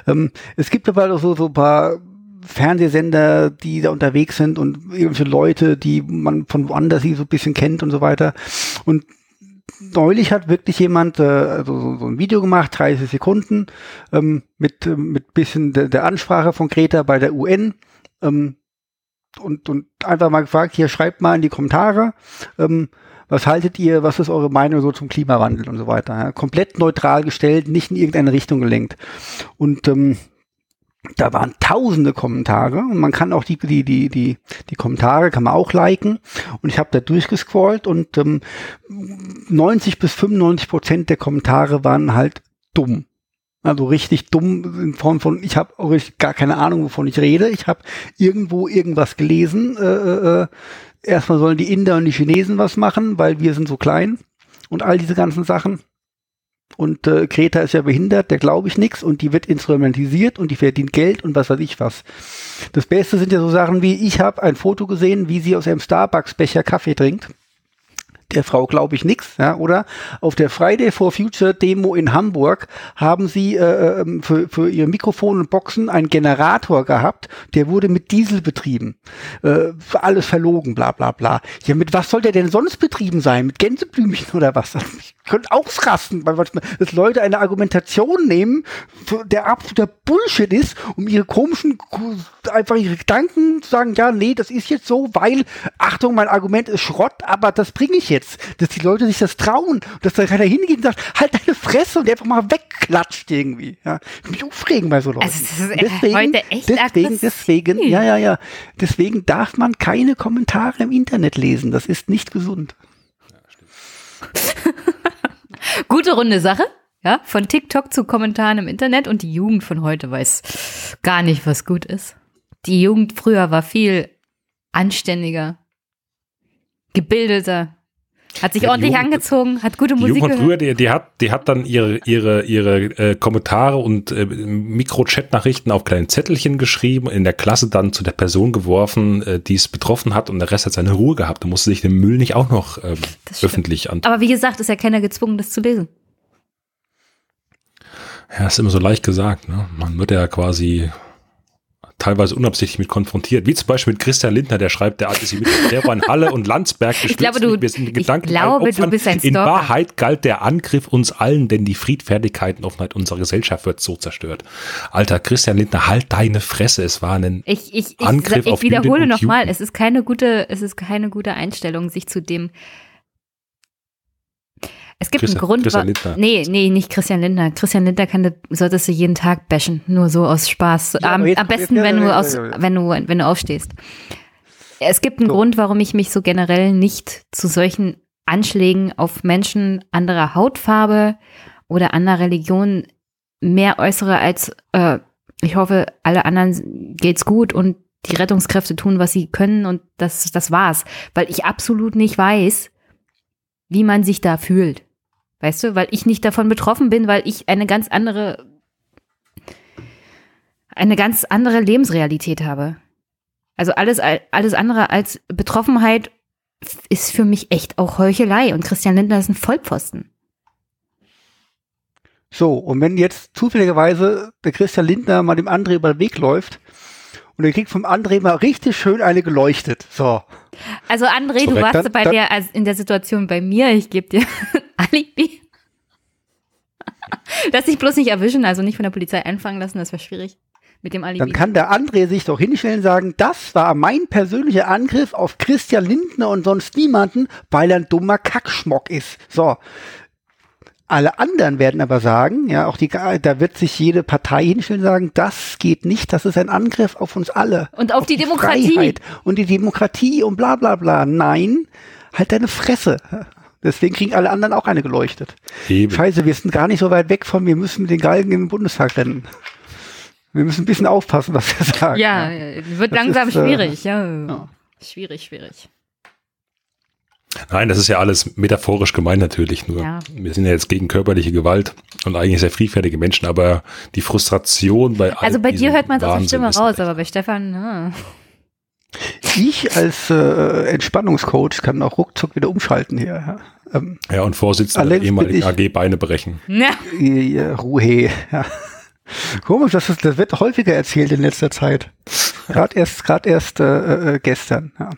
Ähm, es gibt aber so so ein paar Fernsehsender, die da unterwegs sind und irgendwelche Leute, die man von woanders so ein bisschen kennt und so weiter. Und neulich hat wirklich jemand äh, also so, so ein Video gemacht, 30 Sekunden, ähm, mit mit bisschen der, der Ansprache von Greta bei der UN. Ähm, und, und einfach mal gefragt, hier schreibt mal in die Kommentare, ähm, was haltet ihr, was ist eure Meinung so zum Klimawandel und so weiter. Ja? Komplett neutral gestellt, nicht in irgendeine Richtung gelenkt. Und ähm, da waren tausende Kommentare und man kann auch die, die, die, die, die Kommentare kann man auch liken. Und ich habe da durchgescrollt und ähm, 90 bis 95 Prozent der Kommentare waren halt dumm. Also richtig dumm in Form von, ich habe gar keine Ahnung, wovon ich rede. Ich habe irgendwo irgendwas gelesen. Äh, äh, äh, erstmal sollen die Inder und die Chinesen was machen, weil wir sind so klein und all diese ganzen Sachen. Und äh, Greta ist ja behindert, der glaube ich nix und die wird instrumentalisiert und die verdient Geld und was weiß ich was. Das Beste sind ja so Sachen wie, ich habe ein Foto gesehen, wie sie aus einem Starbucks-Becher Kaffee trinkt der Frau glaube ich nix, ja, oder? Auf der Friday for Future Demo in Hamburg haben sie äh, ähm, für, für ihre Mikrofone und Boxen einen Generator gehabt, der wurde mit Diesel betrieben. Äh, alles verlogen, bla bla bla. Ja, mit was soll der denn sonst betrieben sein? Mit Gänseblümchen oder was? Ich könnte ausrasten, weil dass Leute eine Argumentation nehmen, der absoluter Bullshit ist, um ihre komischen, einfach ihre Gedanken zu sagen, ja, nee, das ist jetzt so, weil, Achtung, mein Argument ist Schrott, aber das bringe ich jetzt jetzt, dass die Leute sich das trauen, dass da keiner hingeht und sagt, halt deine Fresse und der einfach mal wegklatscht irgendwie. Ja, ich mich aufregen bei so Leuten. Also das ist deswegen, heute echt deswegen, deswegen, ja, ja, ja. Deswegen darf man keine Kommentare im Internet lesen. Das ist nicht gesund. Gute runde Sache. Ja, von TikTok zu Kommentaren im Internet und die Jugend von heute weiß gar nicht, was gut ist. Die Jugend früher war viel anständiger, gebildeter, hat sich Ja, die ordentlich Jugend- angezogen, hat gute Die Musik Jugend von gehört. früher, die, die hat, die hat dann ihre, ihre, ihre äh, Kommentare und äh, Mikro-Chat-Nachrichten auf kleinen Zettelchen geschrieben, in der Klasse dann zu der Person geworfen, äh, die es betroffen hat und der Rest hat seine Ruhe gehabt. Da musste sich den Müll nicht auch noch ähm, öffentlich an. Aber wie gesagt, ist ja keiner gezwungen, das zu lesen. Ja, ist immer so leicht gesagt. Ne? Man wird ja quasi teilweise unabsichtlich mit konfrontiert. Wie zum Beispiel mit Christian Lindner, der schreibt, der Antisemit der war in Halle und Landsberg Ich glaube, du- wir sind ich glaube, du bist ein In Stalker. Wahrheit galt der Angriff uns allen, denn die Friedfertigkeit und Offenheit unserer Gesellschaft wird so zerstört. Alter, Christian Lindner, halt deine Fresse. Es war ein Ich, ich, ich, Angriff ich auf wiederhole Jüdinnen und nochmal, es ist keine gute, es ist keine gute Einstellung, sich zu dem. Es gibt Christian- einen Grund. Christian Lindner. Nee, nee, nicht Christian Lindner. Christian Lindner kann, solltest du jeden Tag bashen, nur so aus Spaß. Ja, am, jetzt- am besten, jetzt- wenn du aus, wenn du, wenn du aufstehst. Es gibt einen So. Grund, warum ich mich so generell nicht zu solchen Anschlägen auf Menschen anderer Hautfarbe oder anderer Religion mehr äußere als äh, ich hoffe, alle anderen geht's gut und die Rettungskräfte tun, was sie können und das, das war's. Weil ich absolut nicht weiß, wie man sich da fühlt. Weißt du, weil ich nicht davon betroffen bin, weil ich eine ganz andere, eine ganz andere Lebensrealität habe. Also alles, alles andere als Betroffenheit ist für mich echt auch Heuchelei und Christian Lindner ist ein Vollpfosten. So, und wenn jetzt zufälligerweise der Christian Lindner mal dem André über den Weg läuft und er kriegt vom André mal richtig schön eine geleuchtet. So. Also André, du Korrekt, warst dann- bei dann- der, also in der Situation bei mir, ich gebe dir Alibi. Lass dich bloß nicht erwischen, also nicht von der Polizei einfangen lassen, das wäre schwierig mit dem Alibi. Dann kann der André sich doch hinstellen und sagen, das war mein persönlicher Angriff auf Christian Lindner und sonst niemanden, weil er ein dummer Kackschmock ist. So. Alle anderen werden aber sagen, ja, auch die, da wird sich jede Partei hinstellen und sagen, das geht nicht, das ist ein Angriff auf uns alle. Und auf die Demokratie. Freiheit und die Demokratie und bla bla bla. Nein, halt deine Fresse. Deswegen kriegen alle anderen auch eine geleuchtet. Eben. Scheiße, wir sind gar nicht so weit weg von, wir müssen mit den Galgen in den Bundestag rennen. Wir müssen ein bisschen aufpassen, was wir sagen. ja, wird Das langsam ist, äh, schwierig, ja. ja. Schwierig, schwierig. Nein, das ist ja alles metaphorisch gemeint natürlich nur. Ja. Wir sind ja jetzt gegen körperliche Gewalt und eigentlich sehr friedfertige Menschen, aber die Frustration bei all Also bei dir hört man es aus der Stimme raus, aber bei Stefan, ah. Ich als äh, Entspannungscoach kann auch ruckzuck wieder umschalten hier. Ja. Ähm, Ja, und Vorsitzender der ehemaligen AG Beine brechen. Na, ja, Ruhe. Ja. Komisch, das, ist, das wird häufiger erzählt in letzter Zeit. Gerade erst, gerade erst äh, äh, gestern. Ja.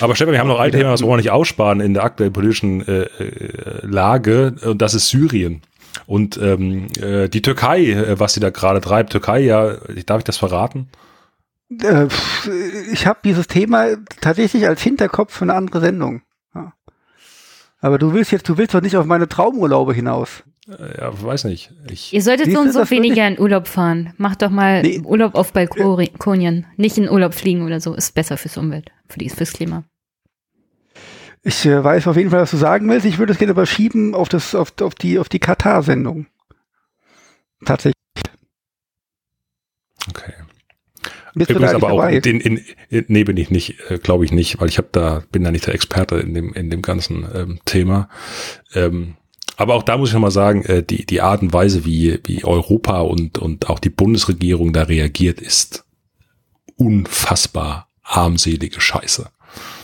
Aber Stefan, wir haben noch ein Thema, was wir auch nicht aussparen in der aktuellen politischen äh, äh, Lage, und das ist Syrien. Und ähm, äh, die Türkei, äh, was sie da gerade treibt, Türkei, ja, darf ich das verraten? Äh, ich habe dieses Thema tatsächlich als Hinterkopf für eine andere Sendung. Ja. Aber du willst jetzt, du willst doch nicht auf meine Traumurlaube hinaus. Ja, weiß nicht. Ich, ihr solltet so und so weniger in Urlaub fahren. Macht doch mal Nee. Urlaub auf Balkonien. Nicht in Urlaub fliegen oder so. Ist besser fürs Umwelt, für die, fürs Klima. Ich äh, weiß auf jeden Fall, was du sagen willst. Ich würde es gerne überschieben auf das, auf, auf die, auf die Katar-Sendung. Tatsächlich. okay. Bist Übrigens aber auch, in, in, in, nee, bin ich nicht, äh, glaube ich nicht, weil ich habe da, bin da nicht der Experte in dem, in dem ganzen ähm, Thema. Ähm, aber auch da muss ich nochmal sagen, äh, die, die Art und Weise, wie, wie Europa und, und auch die Bundesregierung da reagiert, ist unfassbar armselige Scheiße.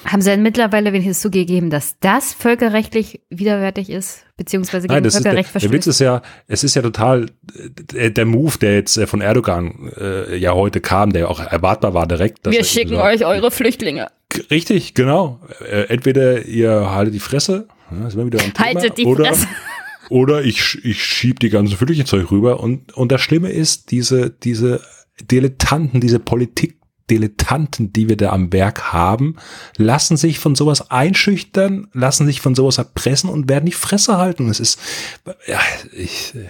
Haben sie denn mittlerweile wenigstens zugegeben, dass das völkerrechtlich widerwärtig ist, beziehungsweise gegen Nein, das ist der, Völkerrecht der Witz verstößt? ist ja, es ist ja total äh, der Move, der jetzt äh, von Erdogan äh, ja heute kam, der auch erwartbar war direkt. dass Wir schicken sagt, euch eure Flüchtlinge. Richtig, genau. Äh, entweder ihr haltet die Fresse, ja, sind wir wieder am Thema, Haltet die oder, Fresse. oder ich, ich schieb die ganzen Flüchtlingszeug rüber. Und, und das Schlimme ist, diese, diese Dilettanten, diese Politik Dilettanten, die wir da am Werk haben, lassen sich von sowas einschüchtern, lassen sich von sowas erpressen und werden die Fresse halten. Es ist, ja, ich, äh,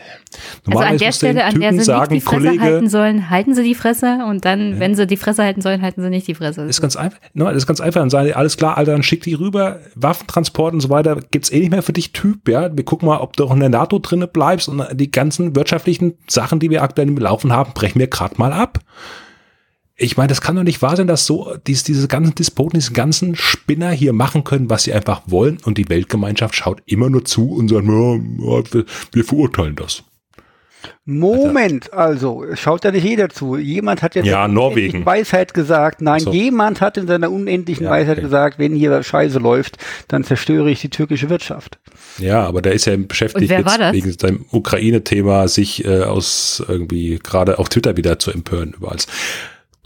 also an der Stelle, an der sie sagen, nicht die Fresse Kollege, halten sollen, halten sie die Fresse und dann, ja. wenn sie die Fresse halten sollen, halten sie nicht die Fresse. Das ist ganz einfach, no, das ist ganz einfach. Dann sagen alles klar, Alter, dann schick die rüber, Waffentransport und so weiter, gibt's eh nicht mehr für dich Typ, ja. Wir gucken mal, ob du auch in der NATO drinne bleibst und die ganzen wirtschaftlichen Sachen, die wir aktuell im Laufen haben, brechen wir gerade mal ab ich meine, das kann doch nicht wahr sein, dass so dies, diese ganzen Despoten, diese ganzen Spinner hier machen können, was sie einfach wollen und die Weltgemeinschaft schaut immer nur zu und sagt, ja, wir, wir verurteilen das. Moment, also schaut ja nicht jeder zu. Jemand hat jetzt ja, Norwegen. Weisheit gesagt. Nein, so. jemand hat in seiner unendlichen ja, Weisheit okay. gesagt, wenn hier Scheiße läuft, dann zerstöre ich die türkische Wirtschaft. Ja, aber der ist ja beschäftigt jetzt wegen seinem Ukraine-Thema, sich äh, aus irgendwie gerade auf Twitter wieder zu empören überall.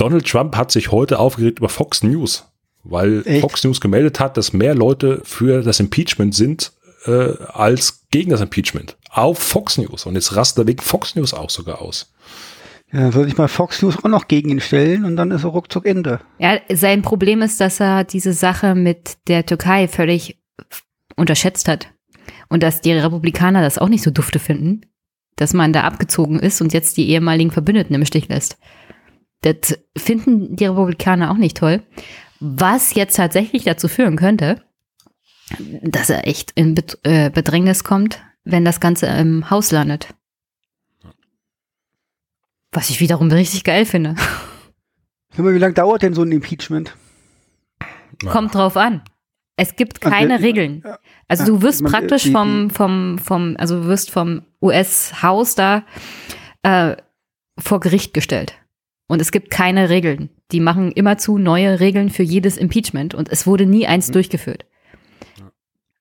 Donald Trump hat sich heute aufgeregt über Fox News, weil Echt? Fox News gemeldet hat, dass mehr Leute für das Impeachment sind äh, als gegen das Impeachment. Auf Fox News. Und jetzt rastet er wegen Fox News auch sogar aus. Ja, dann soll ich mal Fox News auch noch gegen ihn stellen und dann ist er ruckzuck Ende. Ja, sein Problem ist, dass er diese Sache mit der Türkei völlig unterschätzt hat. Und dass die Republikaner das auch nicht so dufte finden, dass man da abgezogen ist und jetzt die ehemaligen Verbündeten im Stich lässt. Das finden die Republikaner auch nicht toll. Was jetzt tatsächlich dazu führen könnte, dass er echt in äh, Bedrängnis kommt, wenn das Ganze im Haus landet. Was ich wiederum richtig geil finde. Sag mal, wie lange dauert denn so ein Impeachment? Kommt drauf an. Es gibt keine okay. Regeln. Also du wirst praktisch vom, vom, vom, also du wirst vom US-Haus da äh, vor Gericht gestellt. Und es gibt keine Regeln. Die machen immerzu neue Regeln für jedes Impeachment und es wurde nie eins mhm. durchgeführt.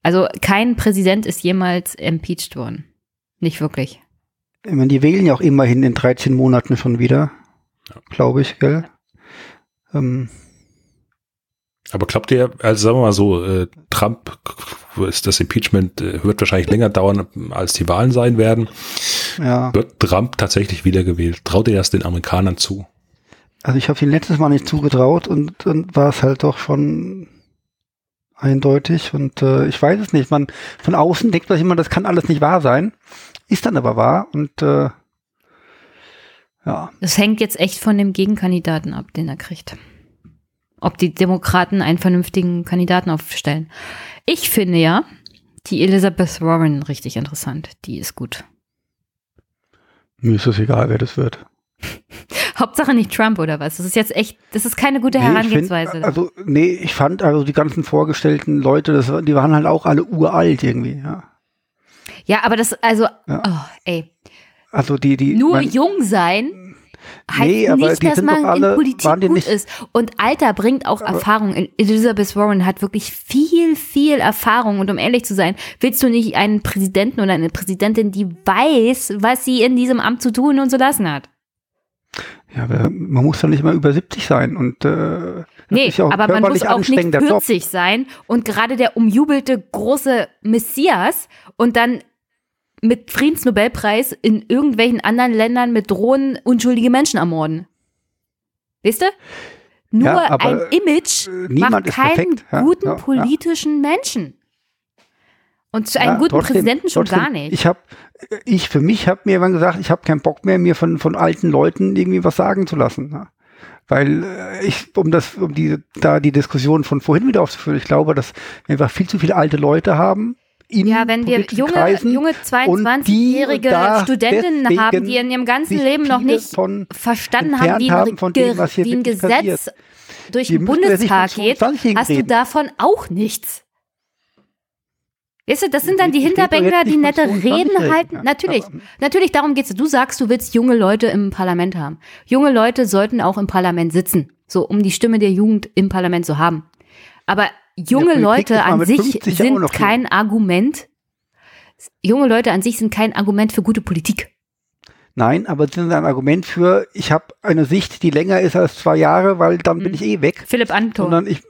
Also kein Präsident ist jemals impeached worden. Nicht wirklich. Ich meine, die wählen ja auch immerhin in 13 Monaten schon wieder. Ja. Glaube ich, gell? Ähm. Aber glaubt ihr, also sagen wir mal so, äh, Trump ist das Impeachment äh, wird wahrscheinlich länger dauern, als die Wahlen sein werden. Ja. Wird Trump tatsächlich wiedergewählt? Traut ihr das den Amerikanern zu? Also ich habe ihn letztes Mal nicht zugetraut und dann war es halt doch schon eindeutig und äh, ich weiß es nicht. Man von außen denkt man immer, das kann alles nicht wahr sein, ist dann aber wahr und äh, ja. Das hängt jetzt echt von dem Gegenkandidaten ab, den er kriegt. Ob die Demokraten einen vernünftigen Kandidaten aufstellen. Ich finde ja die Elizabeth Warren richtig interessant. Die ist gut. Mir ist es egal, wer das wird. Hauptsache nicht Trump oder was? Das ist jetzt echt, das ist keine gute nee, Herangehensweise. Find, also, nee, ich fand also die ganzen vorgestellten Leute, das, die waren halt auch alle uralt irgendwie, ja. Ja, aber das, also, ja. oh, ey. Also die, die. Nur man, jung sein heißt nee, nicht, dass man alle, in Politik gut nicht, ist. Und Alter bringt auch Erfahrung. Elizabeth Warren hat wirklich viel, viel Erfahrung. Und um ehrlich zu sein, willst du nicht einen Präsidenten oder eine Präsidentin, die weiß, was sie in diesem Amt zu tun und zu lassen hat? Ja, man muss doch nicht mal über 70 sein und äh, nee, ja aber man muss auch nicht 40 Job. sein und gerade der umjubelte große Messias und dann mit Friedensnobelpreis in irgendwelchen anderen Ländern mit Drohnen unschuldige Menschen ermorden. Weißt du? Nur ja, ein Image äh, macht keinen guten ja, politischen Menschen. Und zu einem guten trotzdem, Präsidenten schon trotzdem, gar nicht. Ich habe ich für mich habe mir irgendwann gesagt, ich habe keinen Bock mehr, mir von, von alten Leuten irgendwie was sagen zu lassen. Ne? Weil äh, ich, um das, um die, da die Diskussion von vorhin wieder aufzuführen, ich glaube, dass wir einfach viel zu viele alte Leute haben. ja, wenn wir junge, junge 22-jährige Studentinnen haben, die in ihrem ganzen Leben noch nicht verstanden haben, wie, haben dem, wie ein Gesetz passiert. durch den Bundestag geht, hast du davon auch nichts. Weißt du, das sind dann die Hinterbänkler, die nette Reden halten. Natürlich, natürlich, darum geht's. Du sagst, du willst junge Leute im Parlament haben. Junge Leute sollten auch im Parlament sitzen. So, um die Stimme der Jugend im Parlament zu haben. Aber junge Leute an sich sind kein Argument. Junge Leute an sich sind kein Argument für gute Politik. Nein, aber sie sind ein Argument für, ich habe eine Sicht, die länger ist als zwei Jahre, weil dann bin hm. ich eh weg. Philipp Anton. Sondern ich,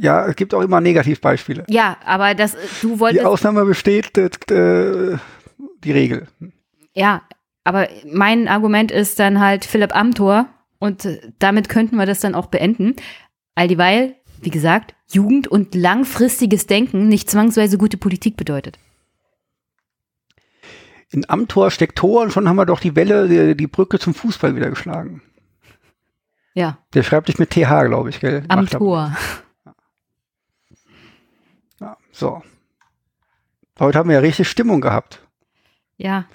ja, es gibt auch immer Negativbeispiele. Ja, aber das, du wolltest. Die Ausnahme besteht äh, die Regel. Ja, aber mein Argument ist dann halt Philipp Amthor, Und äh, damit könnten wir das dann auch beenden. All dieweil, wie gesagt, Jugend und langfristiges Denken nicht zwangsweise gute Politik bedeutet. In Amtor steckt Tor und schon haben wir doch die Welle, die, die Brücke zum Fußball wieder geschlagen. Ja, Der schreibt dich mit TH, glaube ich, gell? am Macht er. Tor. Ja, so. Heute haben wir ja richtig Stimmung gehabt. Ja,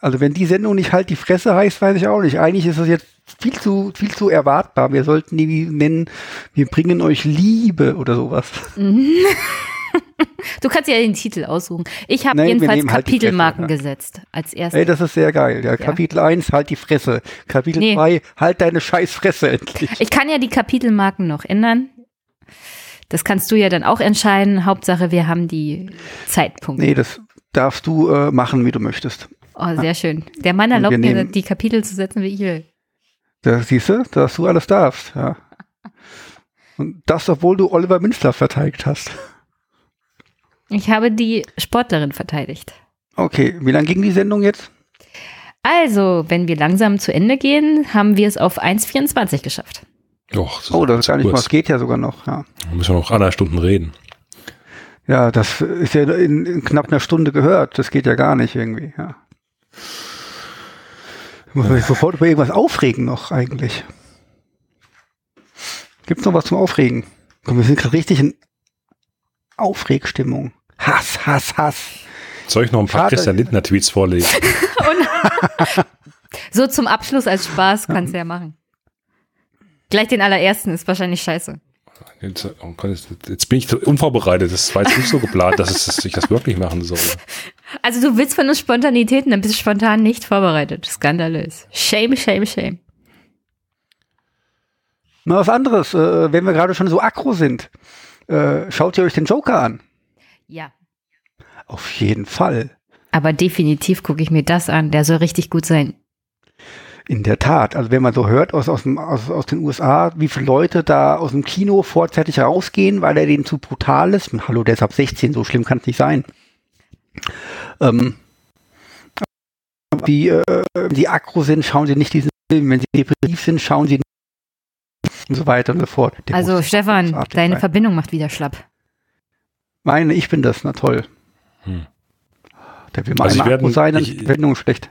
Also wenn die Sendung nicht halt die Fresse heißt, weiß ich auch nicht. Eigentlich ist es jetzt viel zu, viel zu erwartbar. Wir sollten die nennen, wir bringen euch Liebe oder sowas. du kannst ja den Titel aussuchen. Ich habe jedenfalls halt Kapitelmarken Fresse, gesetzt als erstes. Ey, das ist sehr geil. Ja, Kapitel 1, halt die Fresse. Kapitel Nee. 2, halt deine scheiß Fresse endlich. Ich kann ja die Kapitelmarken noch ändern. Das kannst du ja dann auch entscheiden. Hauptsache, wir haben die Zeitpunkte. Nee, das darfst du äh, machen, wie du möchtest. Oh, sehr schön. Der Mann erlaubt mir, die Kapitel zu setzen, wie ich will. Da siehst du, dass du alles darfst, ja. Und das, obwohl du Oliver Münster verteidigt hast. Ich habe die Sportlerin verteidigt. Okay, wie lang ging die Sendung jetzt? Also, wenn wir langsam zu Ende gehen, haben wir es auf 1,24 geschafft. Och, das Oh, das ist gar nicht mal, es geht ja sogar noch, ja. Da müssen wir noch anderthalb Stunden reden. Ja, das ist ja in, in knapp einer Stunde gehört. Das geht ja gar nicht irgendwie, ja. Ich muss mich sofort über irgendwas aufregen noch eigentlich. Gibt's noch was zum Aufregen? Komm, wir sind gerade richtig in Aufregstimmung. Hass, Hass, Hass. Soll ich noch ein paar Schade. Christian Lindner Tweets vorlesen? So zum Abschluss als Spaß kannst du ja machen. Gleich den allerersten ist wahrscheinlich scheiße. Jetzt, oh Gott, jetzt, jetzt bin ich unvorbereitet. Das war jetzt nicht so geplant, dass, es, dass ich das wirklich machen soll. Also du willst von uns Spontanität und dann bist du spontan nicht vorbereitet. Skandalös. Shame, shame, shame. Mal was anderes, äh, wenn wir gerade schon so aggro sind. Äh, schaut ihr euch den Joker an? Ja. Auf jeden Fall. Aber definitiv gucke ich mir das an. Der soll richtig gut sein. In der Tat. Also wenn man so hört aus, aus, dem, aus, aus den USA, wie viele Leute da aus dem Kino vorzeitig rausgehen, weil er denen zu brutal ist. Und Hallo, der ist ab 16, so schlimm kann es nicht sein. Ähm, die, äh, die aggro sind, schauen sie nicht diesen Film. Wenn sie depressiv sind, schauen sie nicht und so weiter und so fort. Der Also Stefan, deine sein. Verbindung macht wieder schlapp. Meine, ich bin das, na toll. Hm. Der will mal Also ich einmal werd- aggro sein, dann ich- ist die Verbindung schlecht.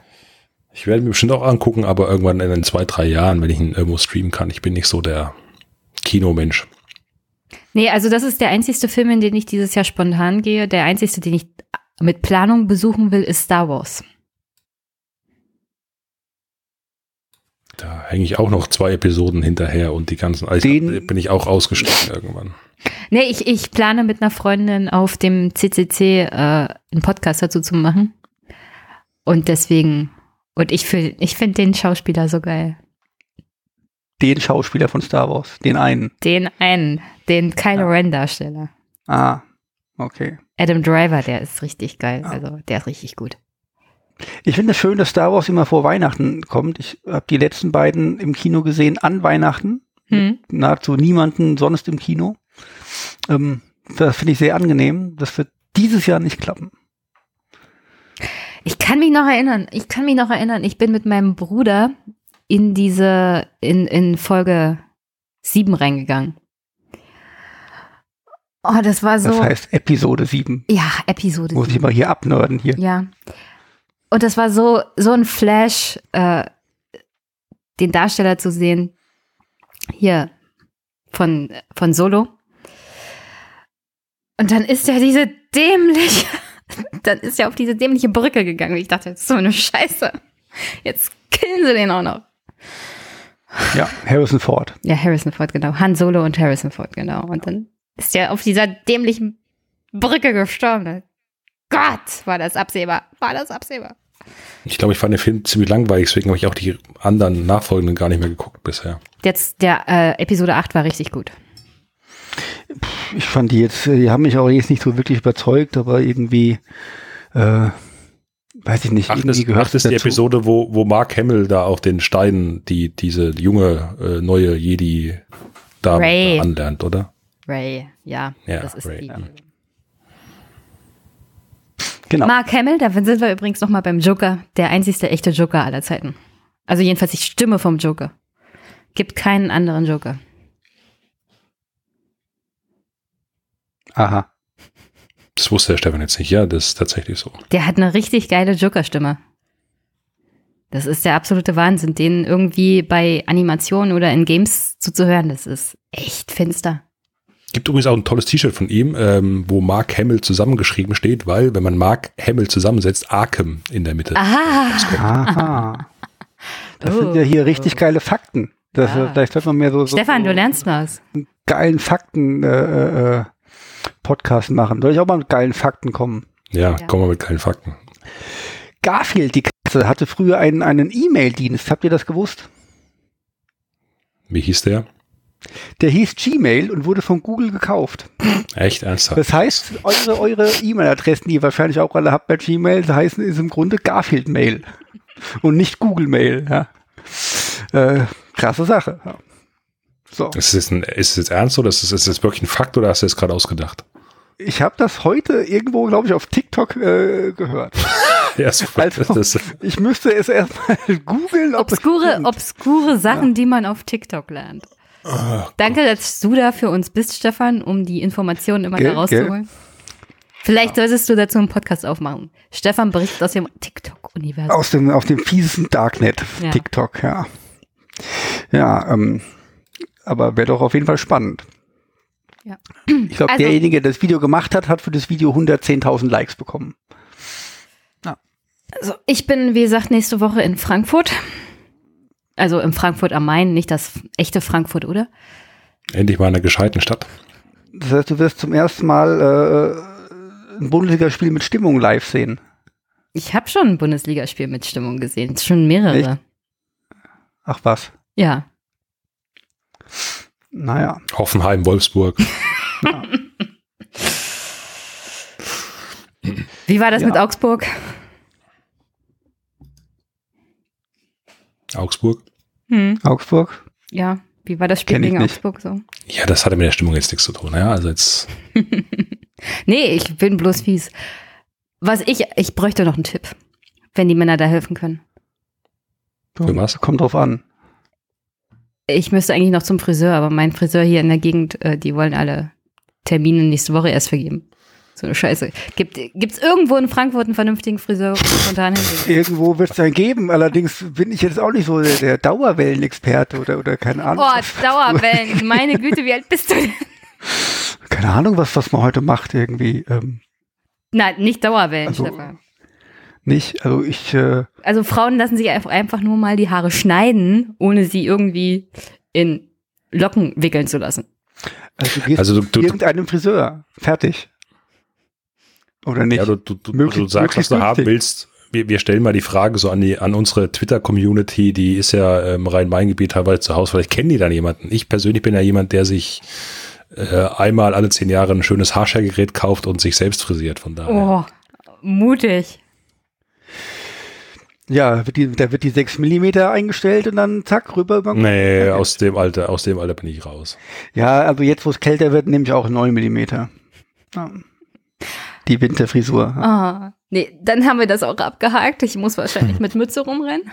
Ich werde mir bestimmt auch angucken, aber irgendwann in den zwei, drei Jahren, wenn ich ihn irgendwo streamen kann. Ich bin nicht so der Kinomensch. Nee, also das ist der einzigste Film, in den ich dieses Jahr spontan gehe. Der einzigste, den ich mit Planung besuchen will, ist Star Wars. Da hänge ich auch noch zwei Episoden hinterher und die ganzen, also Den- bin ich auch ausgestiegen irgendwann. Nee, ich, ich plane mit einer Freundin auf dem CCC äh, einen Podcast dazu zu machen. Und deswegen, und ich, fühl- ich finde den Schauspieler so geil. Den Schauspieler von Star Wars, den einen. Den einen, den Kylo Ja. Ren Darsteller. Ah, okay. Adam Driver, der ist richtig geil. Ja. Also der ist richtig gut. Ich finde es schön, dass Star Wars immer vor Weihnachten kommt. Ich habe die letzten beiden im Kino gesehen an Weihnachten. Hm. Nahezu niemanden sonst im Kino. Ähm, das finde ich sehr angenehm. Das wird dieses Jahr nicht klappen. Ich kann mich noch erinnern, ich kann mich noch erinnern, ich bin mit meinem Bruder in diese, in, in Folge 7 reingegangen. Oh, das war so. Das heißt Episode 7. ja, Episode Muss ich 7. mal hier abnörden hier. Ja. Und das war so, so ein Flash, äh, den Darsteller zu sehen. Hier von, von Solo. Und dann ist er diese dämliche, dann ist er auf diese dämliche Brücke gegangen. Ich dachte, das ist so eine Scheiße. Jetzt killen sie den auch noch. Ja, Harrison Ford. Ja, Harrison Ford, genau. Han Solo und Harrison Ford, genau. Und dann ist er auf dieser dämlichen Brücke gestorben. Gott, war das absehbar. War das absehbar. Ich glaube, ich fand den Film ziemlich langweilig, deswegen habe ich auch die anderen nachfolgenden gar nicht mehr geguckt bisher. Jetzt, der äh, Episode 8 war richtig gut. Ich fand die jetzt, die haben mich auch jetzt nicht so wirklich überzeugt, aber irgendwie, äh, weiß ich nicht, Acht irgendwie ist, gehört acht ist die. Episode, wo, wo Mark Hamill da auf den Steinen die, diese junge, äh, neue Jedi da Ray. anlernt, oder? Ray, ja, Ja, das ist Ray, die. ja. Genau. Mark Hamill, da sind wir übrigens nochmal beim Joker, der einzigste echte Joker aller Zeiten. Also jedenfalls die Stimme vom Joker. gibt keinen anderen Joker. Aha. Das wusste der Stefan jetzt nicht. Ja, das ist tatsächlich so. Der hat eine richtig geile Joker-Stimme. Das ist der absolute Wahnsinn, den irgendwie bei Animationen oder in Games zuzuhören. Das ist echt finster. Gibt übrigens auch ein tolles T-Shirt von ihm, ähm, wo Mark Hamill zusammengeschrieben steht, weil, wenn man Mark Hamill zusammensetzt, Arkham in der Mitte. Aha. Aha. Das Oh. sind ja hier richtig geile Fakten. Das, Ja. Vielleicht sollte man mehr so, so Stefan, so du lernst was. geilen Fakten äh, äh, Podcast machen. Soll ich auch mal mit geilen Fakten kommen? Ja, Ja. kommen wir mit kleinen Fakten. Garfield, die Katze, hatte früher einen, einen E-Mail-Dienst. Habt ihr das gewusst? Wie hieß der? Der hieß Gmail und wurde von Google gekauft. Echt ernsthaft? Das heißt, eure, eure E-Mail-Adressen, die ihr wahrscheinlich auch alle habt bei Gmail, heißen ist im Grunde Garfield Mail und nicht Google Mail. Ja. Äh, krasse Sache. Ja. So, Ist es jetzt, ein, ist es jetzt ernst oder ist es ist es wirklich ein Fakt oder hast du es gerade ausgedacht? ich habe das heute irgendwo, glaube ich, auf TikTok äh, gehört. Ja, so, Also, das, ich müsste es erstmal googeln, ob Obskure, obskure Sachen, die man auf TikTok lernt. Ah, Danke, dass du da für uns bist, Stefan, um die Informationen immer Gell, da rauszuholen. Vielleicht solltest du dazu einen Podcast aufmachen. Stefan berichtet aus dem TikTok-Universum. aus dem, auf dem fiesesten Darknet, Ja. TikTok, ja. Ja, ähm, aber wäre doch auf jeden Fall spannend. Ja. Ich glaube, Also- derjenige, der das Video gemacht hat, hat für das Video 110.000 Likes bekommen. Also, ich bin, wie gesagt, nächste Woche in Frankfurt. Also in Frankfurt am Main, nicht das echte Frankfurt, oder? endlich mal in einer gescheiten Stadt. Das heißt, du wirst zum ersten Mal äh, ein Bundesligaspiel mit Stimmung live sehen. Ich habe schon ein Bundesligaspiel mit Stimmung gesehen. Schon mehrere. Echt? Ach was. Ja. Naja. Hoffenheim, Wolfsburg. Wie war das Ja. mit Augsburg? Augsburg. Hm. Augsburg? Ja. Wie war das Spiel gegen nicht. Augsburg so? Ja, das hatte mit der Stimmung jetzt nichts zu tun. Ja, also jetzt. Nee, ich bin bloß fies. Was ich, ich bräuchte noch einen Tipp, wenn die Männer da helfen können. Für was? Kommt drauf an. Ich müsste eigentlich noch zum Friseur, aber mein Friseur hier in der Gegend, äh, die wollen alle Termine nächste Woche erst vergeben. So eine Scheiße. Gibt gibt's irgendwo in Frankfurt einen vernünftigen Friseur, spontan hingehen? Irgendwo wird es einen geben. Allerdings bin ich jetzt auch nicht so der, Dauerwellenexperte oder, oder keine Ahnung. Oh, was- Dauerwellen. Meine Güte, wie alt bist du denn? Keine Ahnung, was, was man heute macht irgendwie. Ähm, Nein, nicht Dauerwellen, Also- Stefan. Nicht. Also ich, äh, Also Frauen lassen sich einfach, nur mal die Haare schneiden, ohne sie irgendwie in Locken wickeln zu lassen. also du gehst Also du- du- irgendeinem Friseur. Fertig. Oder nicht? Ja, du, du, du, Möglich- du sagst, was du haben willst. Wir, wir stellen mal die Frage so an die an unsere Twitter-Community, die ist ja im Rhein-Main-Gebiet teilweise zu Hause. Vielleicht kennen die dann jemanden. Ich persönlich bin ja jemand, der sich äh, einmal alle zehn Jahre ein schönes Haarschergerät kauft und sich selbst frisiert. Von daher. Oh, mutig. Ja, wird die, da wird die 6 Millimeter eingestellt und dann zack, rüber über. Nee, Okay. aus dem Alter, aus dem Alter bin ich raus. Ja, also jetzt, wo es kälter wird, nehme ich auch 9 Millimeter. Ja. Die Winterfrisur. Ah, nee, dann haben wir das auch abgehakt. Ich muss wahrscheinlich mit Mütze rumrennen.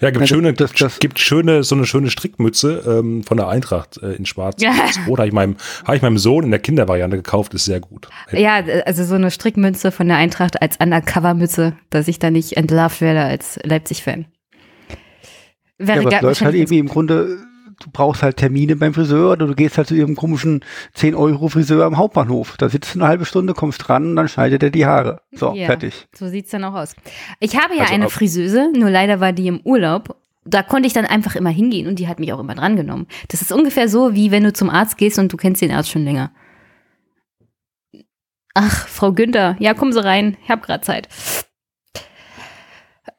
Ja, gibt Ja, schöne, das- das- gibt schöne, so eine schöne Strickmütze ähm, von der Eintracht äh, in Schwarz. Ja. Das Rot habe ich meinem, habe ich meinem Sohn in der Kindervariante gekauft, ist sehr gut. Ja, also so eine Strickmünze von der Eintracht als Undercover-Mütze, dass ich da nicht entlarvt werde als Leipzig-Fan. Ja, Wäre aber es läuft halt irgendwie im Grunde, du brauchst halt Termine beim Friseur oder du gehst halt zu irgendeinem komischen 10-Euro-Friseur am Hauptbahnhof. Da sitzt du eine halbe Stunde, kommst dran und dann schneidet er die Haare. So, Ja. fertig. So sieht's dann auch aus. Ich habe ja Also eine Friseuse, nur leider war die im Urlaub. Da konnte ich dann einfach immer hingehen und die hat mich auch immer drangenommen. Das ist ungefähr so, wie wenn du zum Arzt gehst und du kennst den Arzt schon länger. Ach, Frau Günther, ja, kommen Sie rein, ich habe gerade Zeit.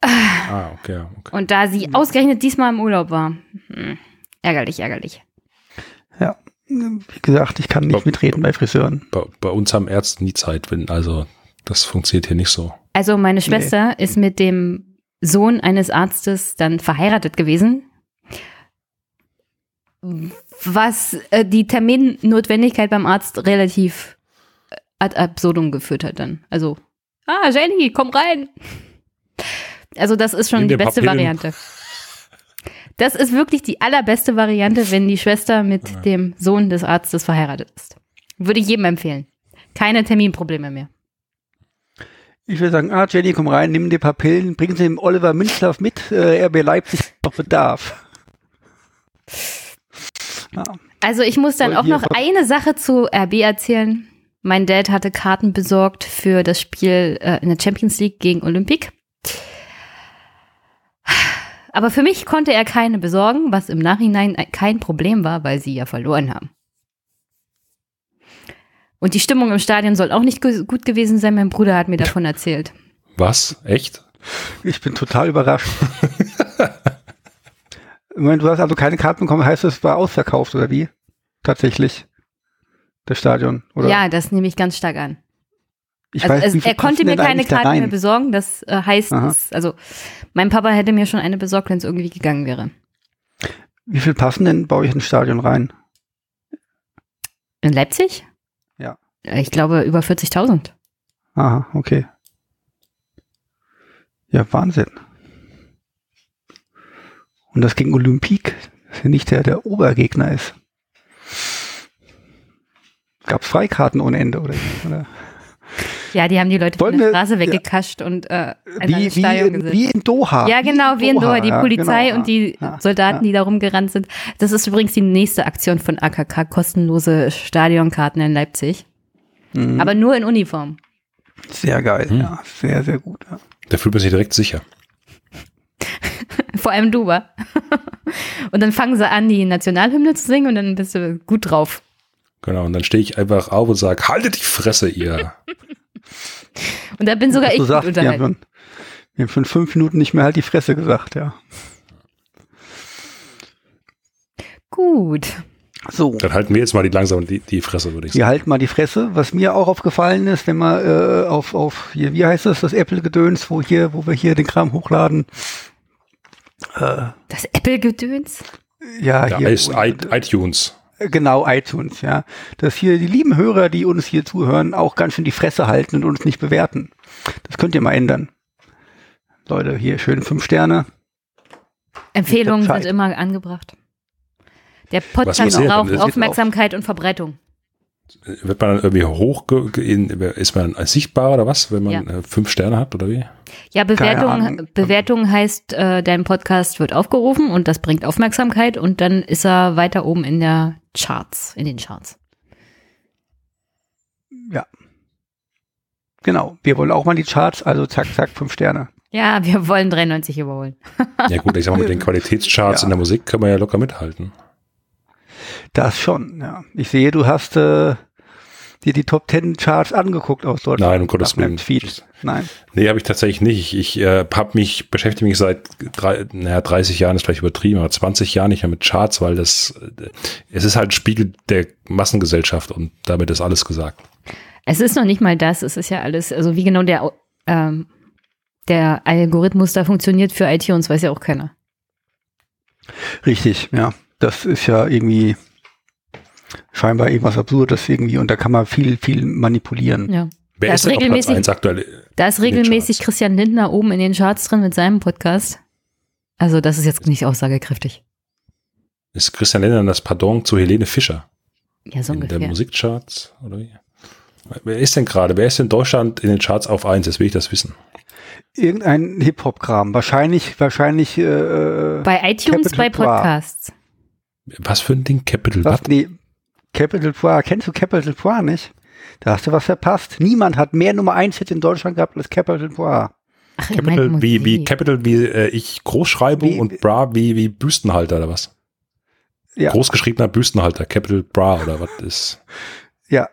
Ah, okay, okay. Und da sie ausgerechnet diesmal im Urlaub war, hm, ärgerlich, ärgerlich. Ja. Wie gesagt, ich kann nicht Bob- mitreden bei Friseuren. Bei, bei uns haben Ärzte nie Zeit, wenn, also das funktioniert hier nicht so. Also meine Schwester ist mit dem Sohn eines Arztes dann verheiratet gewesen, was äh, die Terminnotwendigkeit beim Arzt relativ äh, ad absurdum geführt hat dann. Also, ah, Jenny, komm rein. Also das ist schon Nimm die beste Pillen. Variante. Das ist wirklich die allerbeste Variante, wenn die Schwester mit dem Sohn des Arztes verheiratet ist. Würde ich jedem empfehlen. Keine Terminprobleme mehr. Ich würde sagen, ah, Jenny, komm rein, nimm dir paar Pillen, bring sie dem Oliver Münzlaff mit, äh, RB Leipzig auf Bedarf. Ja. Also ich muss dann auch noch eine Sache zu RB erzählen. Mein Dad hatte Karten besorgt für das Spiel äh, in der Champions League gegen Olympique. Aber für mich konnte er keine besorgen, was im Nachhinein kein Problem war, weil sie ja verloren haben. Und die Stimmung im Stadion soll auch nicht gut gewesen sein. Mein Bruder hat mir davon erzählt. Was? Echt? Ich bin total überrascht. meine, du hast also keine Karten bekommen, heißt es war ausverkauft oder wie? Tatsächlich. Das Stadion, oder? Ja, das nehme ich ganz stark an. Ich Also weiß, es, viel er konnte mir keine Karten mehr besorgen. Das äh, heißt, es, also mein Papa hätte mir schon eine besorgt, wenn es irgendwie gegangen wäre. Wie viel passen denn bei euch ins Stadion rein? In Leipzig? Ja. Äh, Ich glaube über 40.000. Aha, okay. Ja, Wahnsinn. Und das gegen Olympique, das ja nicht der, der Obergegner ist. Gab's Freikarten ohne Ende, oder? oder? Ja, die haben die Leute Wollen von der wir- Straße ja. weggekascht und äh, in Wie, wie, Stadion in, wie in Doha. ja, genau, wie in Doha, die ja, Polizei genau, und die ja, Soldaten, ja. die da rumgerannt sind. Das ist übrigens die nächste Aktion von AKK, kostenlose Stadionkarten in Leipzig. Mhm. Aber nur in Uniform. Sehr geil, Hm. ja, sehr, sehr gut. Ja. Da fühlt man sich direkt sicher. Vor allem du, wa? Und dann fangen sie an, die Nationalhymne zu singen und dann bist du gut drauf. Genau. Und dann stehe ich einfach auf und sage, haltet die Fresse, ihr. Und da bin sogar ich gut sagst, wir haben, unterhalten. wir haben schon fünf Minuten nicht mehr halt die Fresse gesagt, ja. Gut. So, Dann halten wir jetzt mal die langsam die, die Fresse, würde ich wir sagen. halten mal die Fresse. Was mir auch aufgefallen ist, wenn man äh, auf, auf hier, wie heißt das, das Apple-Gedöns, wo hier, wo wir hier den Kram hochladen. Äh, Das Apple-Gedöns? ja, Ja, hier. iTunes. Genau, iTunes, ja. Dass hier die lieben Hörer, die uns hier zuhören, auch ganz schön die Fresse halten und uns nicht bewerten. Das könnt ihr mal ändern. Leute, hier schön fünf Sterne. Empfehlungen sind immer angebracht. Der Podcast braucht geht Aufmerksamkeit und Verbreitung. Wird man dann irgendwie hoch, ist man sichtbar oder was, wenn man Ja. äh, fünf Sterne hat oder wie? Ja, Bewertung. Bewertung heißt, äh, dein Podcast wird aufgerufen und das bringt Aufmerksamkeit und dann ist er weiter oben in der Charts, in den Charts. Ja. Genau. Wir wollen auch mal die Charts, also zack, zack, fünf Sterne. Ja, wir wollen 93 überholen. Ja gut, ich sag mal, mit den Qualitätscharts Ja. in der Musik können wir ja locker mithalten. Das schon, ja. Ich sehe, du hast äh, dir die Top Ten Charts angeguckt aus Deutschland. Nein, um Gottes Willen. Feed. Nein. Nee, habe ich tatsächlich nicht. Ich, ich äh, hab mich, beschäftige mich seit drei, naja, 30 Jahren ist vielleicht übertrieben, aber 20 Jahren nicht mehr mit Charts, weil das, äh, es ist halt ein Spiegel der Massengesellschaft und damit ist alles gesagt. Es ist noch nicht mal das, es ist ja alles, also wie genau der, ähm, der Algorithmus da funktioniert für iTunes, weiß ja auch keiner. Richtig, ja. Das ist ja irgendwie scheinbar irgendwas Absurdes irgendwie und da kann man viel, viel manipulieren. Ja. Wer Da ist ist denn auf Platz regelmäßig- 1 aktuell? Da ist In regelmäßig. Christian Lindner oben in den Charts drin mit seinem Podcast. Also das ist jetzt nicht aussagekräftig. Ist Christian Lindner das Pardon zu Helene Fischer Ja, so in der ungefähr. Musikcharts? Oder wie? Wer ist denn gerade? Wer ist in Deutschland in den Charts auf 1? Jetzt will ich das wissen. Irgendein Hip-Hop-Kram. Wahrscheinlich, wahrscheinlich, äh, Bei iTunes, Capital bei Bra. Was für ein Ding? Capital was? Nee, Capital Bra. Kennst du Capital Bra nicht? Da hast du was verpasst. Niemand hat mehr Nummer 1 Hit in Deutschland gehabt als Capital Bra. Ach, Capital, wie, wie. Capital, wie äh, ich Großschreibung Wie- und Bra wie, wie Büstenhalter oder was? Ja. Großgeschriebener Büstenhalter, Capital Bra oder was ist? Ja,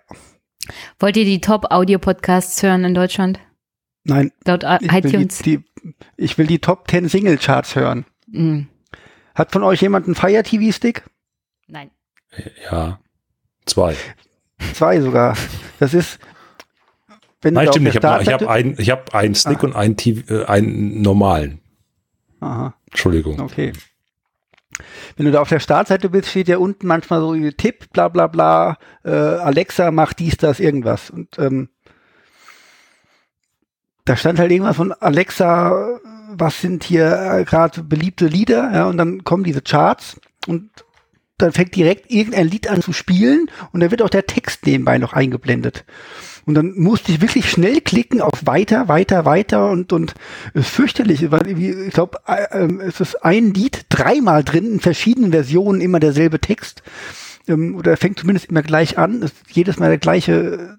Wollt ihr die Top-Audio-Podcasts hören in Deutschland? nein. Laut Ich will die, die, ich will die Top 10 Single-Charts hören. Hm, Hat von euch jemand einen Fire TV-Stick? nein. Ja, zwei. Zwei sogar. Das ist, wenn Nein, du stimmt auf nicht. Ich der habe hab einen, ich hab einen Stick Ah. und einen, TV, äh, einen normalen. Aha. Entschuldigung. Okay. Wenn du da auf der Startseite bist, steht ja unten manchmal so wie Tipp, bla bla bla, äh, Alexa macht dies, das, irgendwas. Und ähm, da stand halt irgendwas von Alexa, was sind hier äh, gerade beliebte Lieder, ja, und dann kommen diese Charts und dann fängt direkt irgendein Lied an zu spielen und dann wird auch der Text nebenbei noch eingeblendet. Und dann musste ich wirklich schnell klicken auf weiter, weiter, weiter und und es ist fürchterlich, weil ich glaube, äh, äh, es ist ein Lied dreimal drin in verschiedenen Versionen immer derselbe Text ähm, oder fängt zumindest immer gleich an, ist jedes Mal der gleiche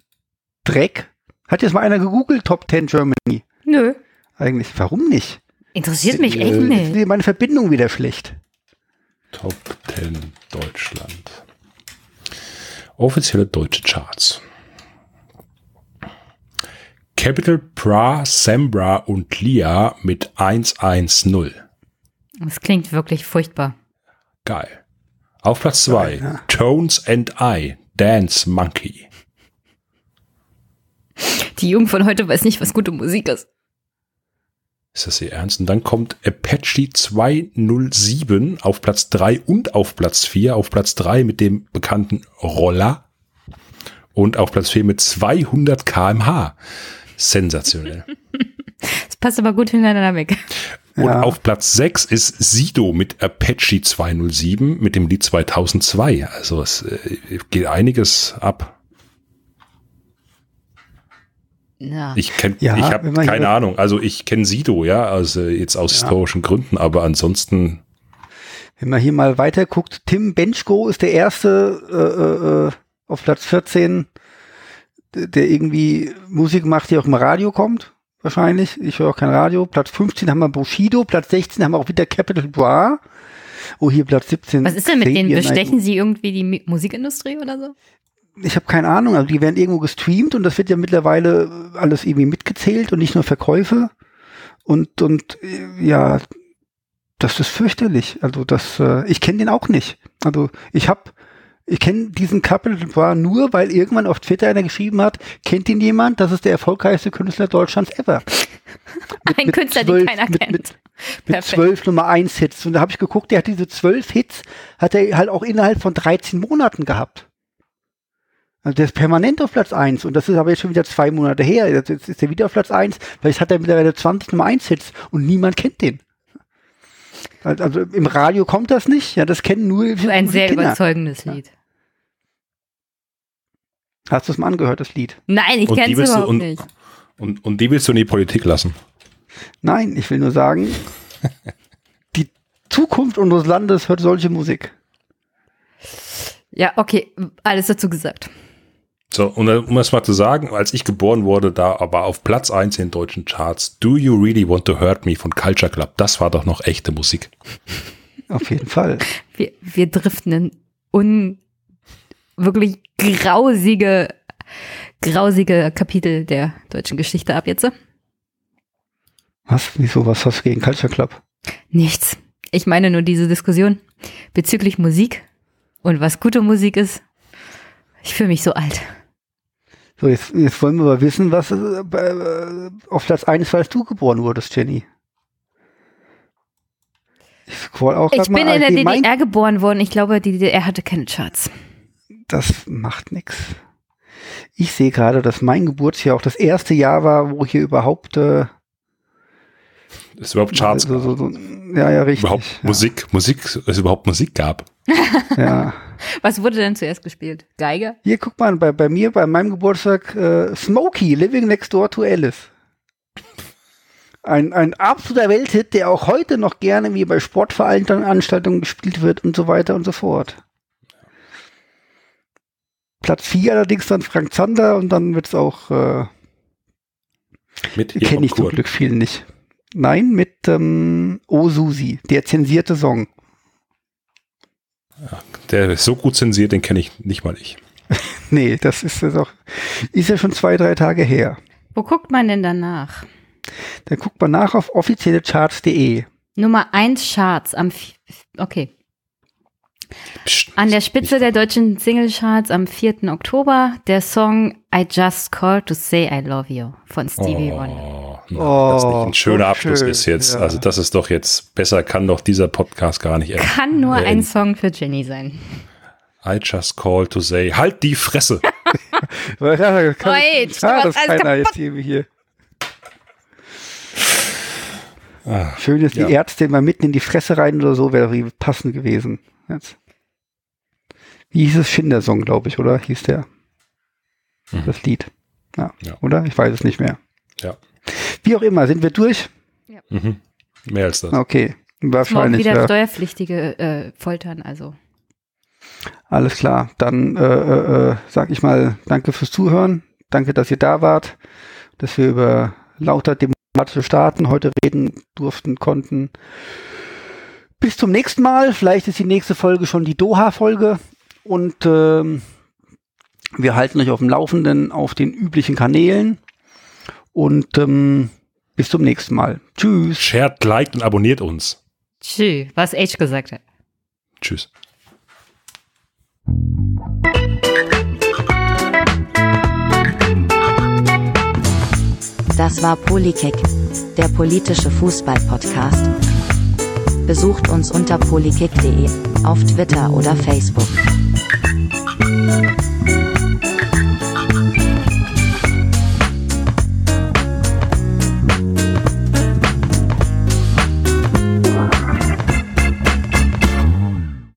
Dreck. Hat jetzt mal einer gegoogelt Top 10 Germany? Nö. Eigentlich, warum nicht? Interessiert mich echt Äh, nicht. ist meine Verbindung wieder schlecht. Top 10 Deutschland. Offizielle deutsche Charts. Capital Bra, Sambra und Lia mit 110. Das klingt wirklich furchtbar. Geil. Auf Platz 2 Tones and I, Dance Monkey. Die Jugend von heute weiß nicht, was gute Musik ist. Ist das Ihr Ernst? Und dann kommt Apache 207 auf Platz 3 und auf Platz 4. Auf Platz 3 mit dem bekannten Roller und auf Platz 4 mit 200 kmh. Sensationell. Das passt aber gut hintereinander weg. Und Ja. auf Platz 6 ist Sido mit Apache 207 mit dem Lied 2002. Also es äh, geht einiges ab. Ja. Ich kenn, Ja, ich habe keine hier- Ahnung. Also ich kenne Sido, ja, also jetzt aus historischen Gründen, aber ansonsten Wenn man hier mal weiter guckt, Tim Benchko ist der erste äh, äh, auf Platz 14, der irgendwie Musik macht, die auch im Radio kommt. Wahrscheinlich. Ich höre auch kein Radio. Platz 15 haben wir Bushido, Platz 16 haben wir auch wieder Capital Bra. Oh, hier Platz 17. Was ist denn mit denen? Bestechen sie irgendwie die Musikindustrie oder so? Ich habe keine Ahnung, also die werden irgendwo gestreamt und das wird ja mittlerweile alles irgendwie mitgezählt und nicht nur Verkäufe. Und, und äh, ja, das ist fürchterlich. Also das, äh, ich kenne den auch nicht. Also ich habe, ich kenne diesen Capital Bra nur, weil irgendwann auf Twitter einer geschrieben hat, kennt ihn jemand? Das ist der erfolgreichste Künstler Deutschlands ever. Ein mit Künstler, zwölf- den keiner mit- kennt. mit- Mit zwölf Nummer eins Hits. Und da habe ich geguckt, der hat diese zwölf Hits, hat er halt auch innerhalb von 13 Monaten gehabt. Also der ist permanent auf Platz eins und das ist aber jetzt schon wieder zwei Monate her. Jetzt ist er wieder auf Platz eins. Vielleicht hat er mittlerweile 20 Nummer eins Hits und niemand kennt den. Also also im Radio kommt das nicht. Ja, das kennen nur Das ist ein sehr Kinder. überzeugendes Lied. Hast du es mal angehört, das Lied? Nein, ich kenne es willst du- überhaupt und- nicht. und, und die willst du in die Politik lassen. Nein, ich will nur sagen, die Zukunft unseres Landes hört solche Musik. Ja, okay, alles dazu gesagt. So, und dann, um es mal zu sagen, als ich geboren wurde, da aber auf Platz 1 in den deutschen Charts, Do You Really Want to Hurt Me von Culture Club, das war doch noch echte Musik. Auf jeden Fall. Wir, wir driften in un wirklich grausige, grausige Kapitel der deutschen Geschichte ab jetzt. Was? Wieso? Was hast du gegen Culture Club? Nichts. Ich meine nur diese Diskussion bezüglich Musik und was gute Musik ist. Ich fühle mich so alt. So, jetzt, jetzt wollen wir mal wissen, was äh, bei, äh, auf Platz 1 war, als du geboren wurdest, Jenny. Ich scroll auch Ich bin in der. DDR geboren worden. Ich glaube, die DDR hatte keine Charts. Das macht nix. Ich sehe gerade, dass mein Geburtsjahr auch das erste Jahr war, wo hier überhaupt äh, Es überhaupt Charts so, gab. so, so, ja, ja, richtig. Überhaupt ja, Musik, Musik, es überhaupt Musik gab. Ja. Was wurde denn zuerst gespielt? Geige? Hier, guck mal, bei, bei mir, bei meinem Geburtstag, äh, Smokey, Living Next Door to Alice. Ein, ein absoluter Welthit, der auch heute noch gerne wie bei Sportveranstaltungen gespielt wird und so weiter und so fort. Platz 4 allerdings dann Frank Zander und dann wird's auch, äh, Mit kenne ich zum. Glück viel nicht. Nein, mit ähm, O Susi, der zensierte Song. Der ist so gut zensiert, den kenne ich nicht mal ich. Nee, das ist ja doch, ist ja schon zwei, drei Tage her. Wo guckt man denn danach? Dann guckt man nach auf offiziellecharts.de. Nummer 1 Charts am, okay. Psst, An der Spitze der deutschen Singlecharts am 4. Oktober der Song I Just Called to Say I Love You von Stevie Wonder. Oh, na, dass nicht Oh, ein schöner so Abschluss schön, ist jetzt. ja. Also das ist doch jetzt, besser kann doch dieser Podcast gar nicht enden. Kann nur Äh, ein Song für Jenny sein. I just call to say, halt die Fresse. Weil, ja, kann, Wait, ja, du das machst alles keiner jetzt hier. hier. Ah, Schön ist ja. die Ärzte immer mitten in die Fresse rein oder so, wäre passend gewesen. Jetzt. Wie hieß es? Schindler-Song, glaube ich, oder? Hieß der. Mhm. Das Lied. Ja. Ja. Oder? Ich weiß es nicht mehr. Ja. Wie auch immer, sind wir durch? Mhm. Mehr als das. Okay. Morgen Wahrscheinlich. wieder Ja. Steuerpflichtige äh, foltern, also. Alles klar. Dann äh, äh, äh, sag ich mal Danke fürs Zuhören. Danke, dass ihr da wart, dass wir über lauter demokratische Staaten heute reden durften, konnten. Bis zum nächsten Mal. Vielleicht ist die nächste Folge schon die Doha-Folge. Und ähm, wir halten euch auf dem Laufenden auf den üblichen Kanälen. Und ähm, bis zum nächsten Mal. Tschüss. Shared, liked und abonniert uns. Tschüss, was Age gesagt hat. Tschüss. Das war Polykick, der politische Fußball-Podcast. Besucht uns unter polykick.de, auf Twitter oder Facebook.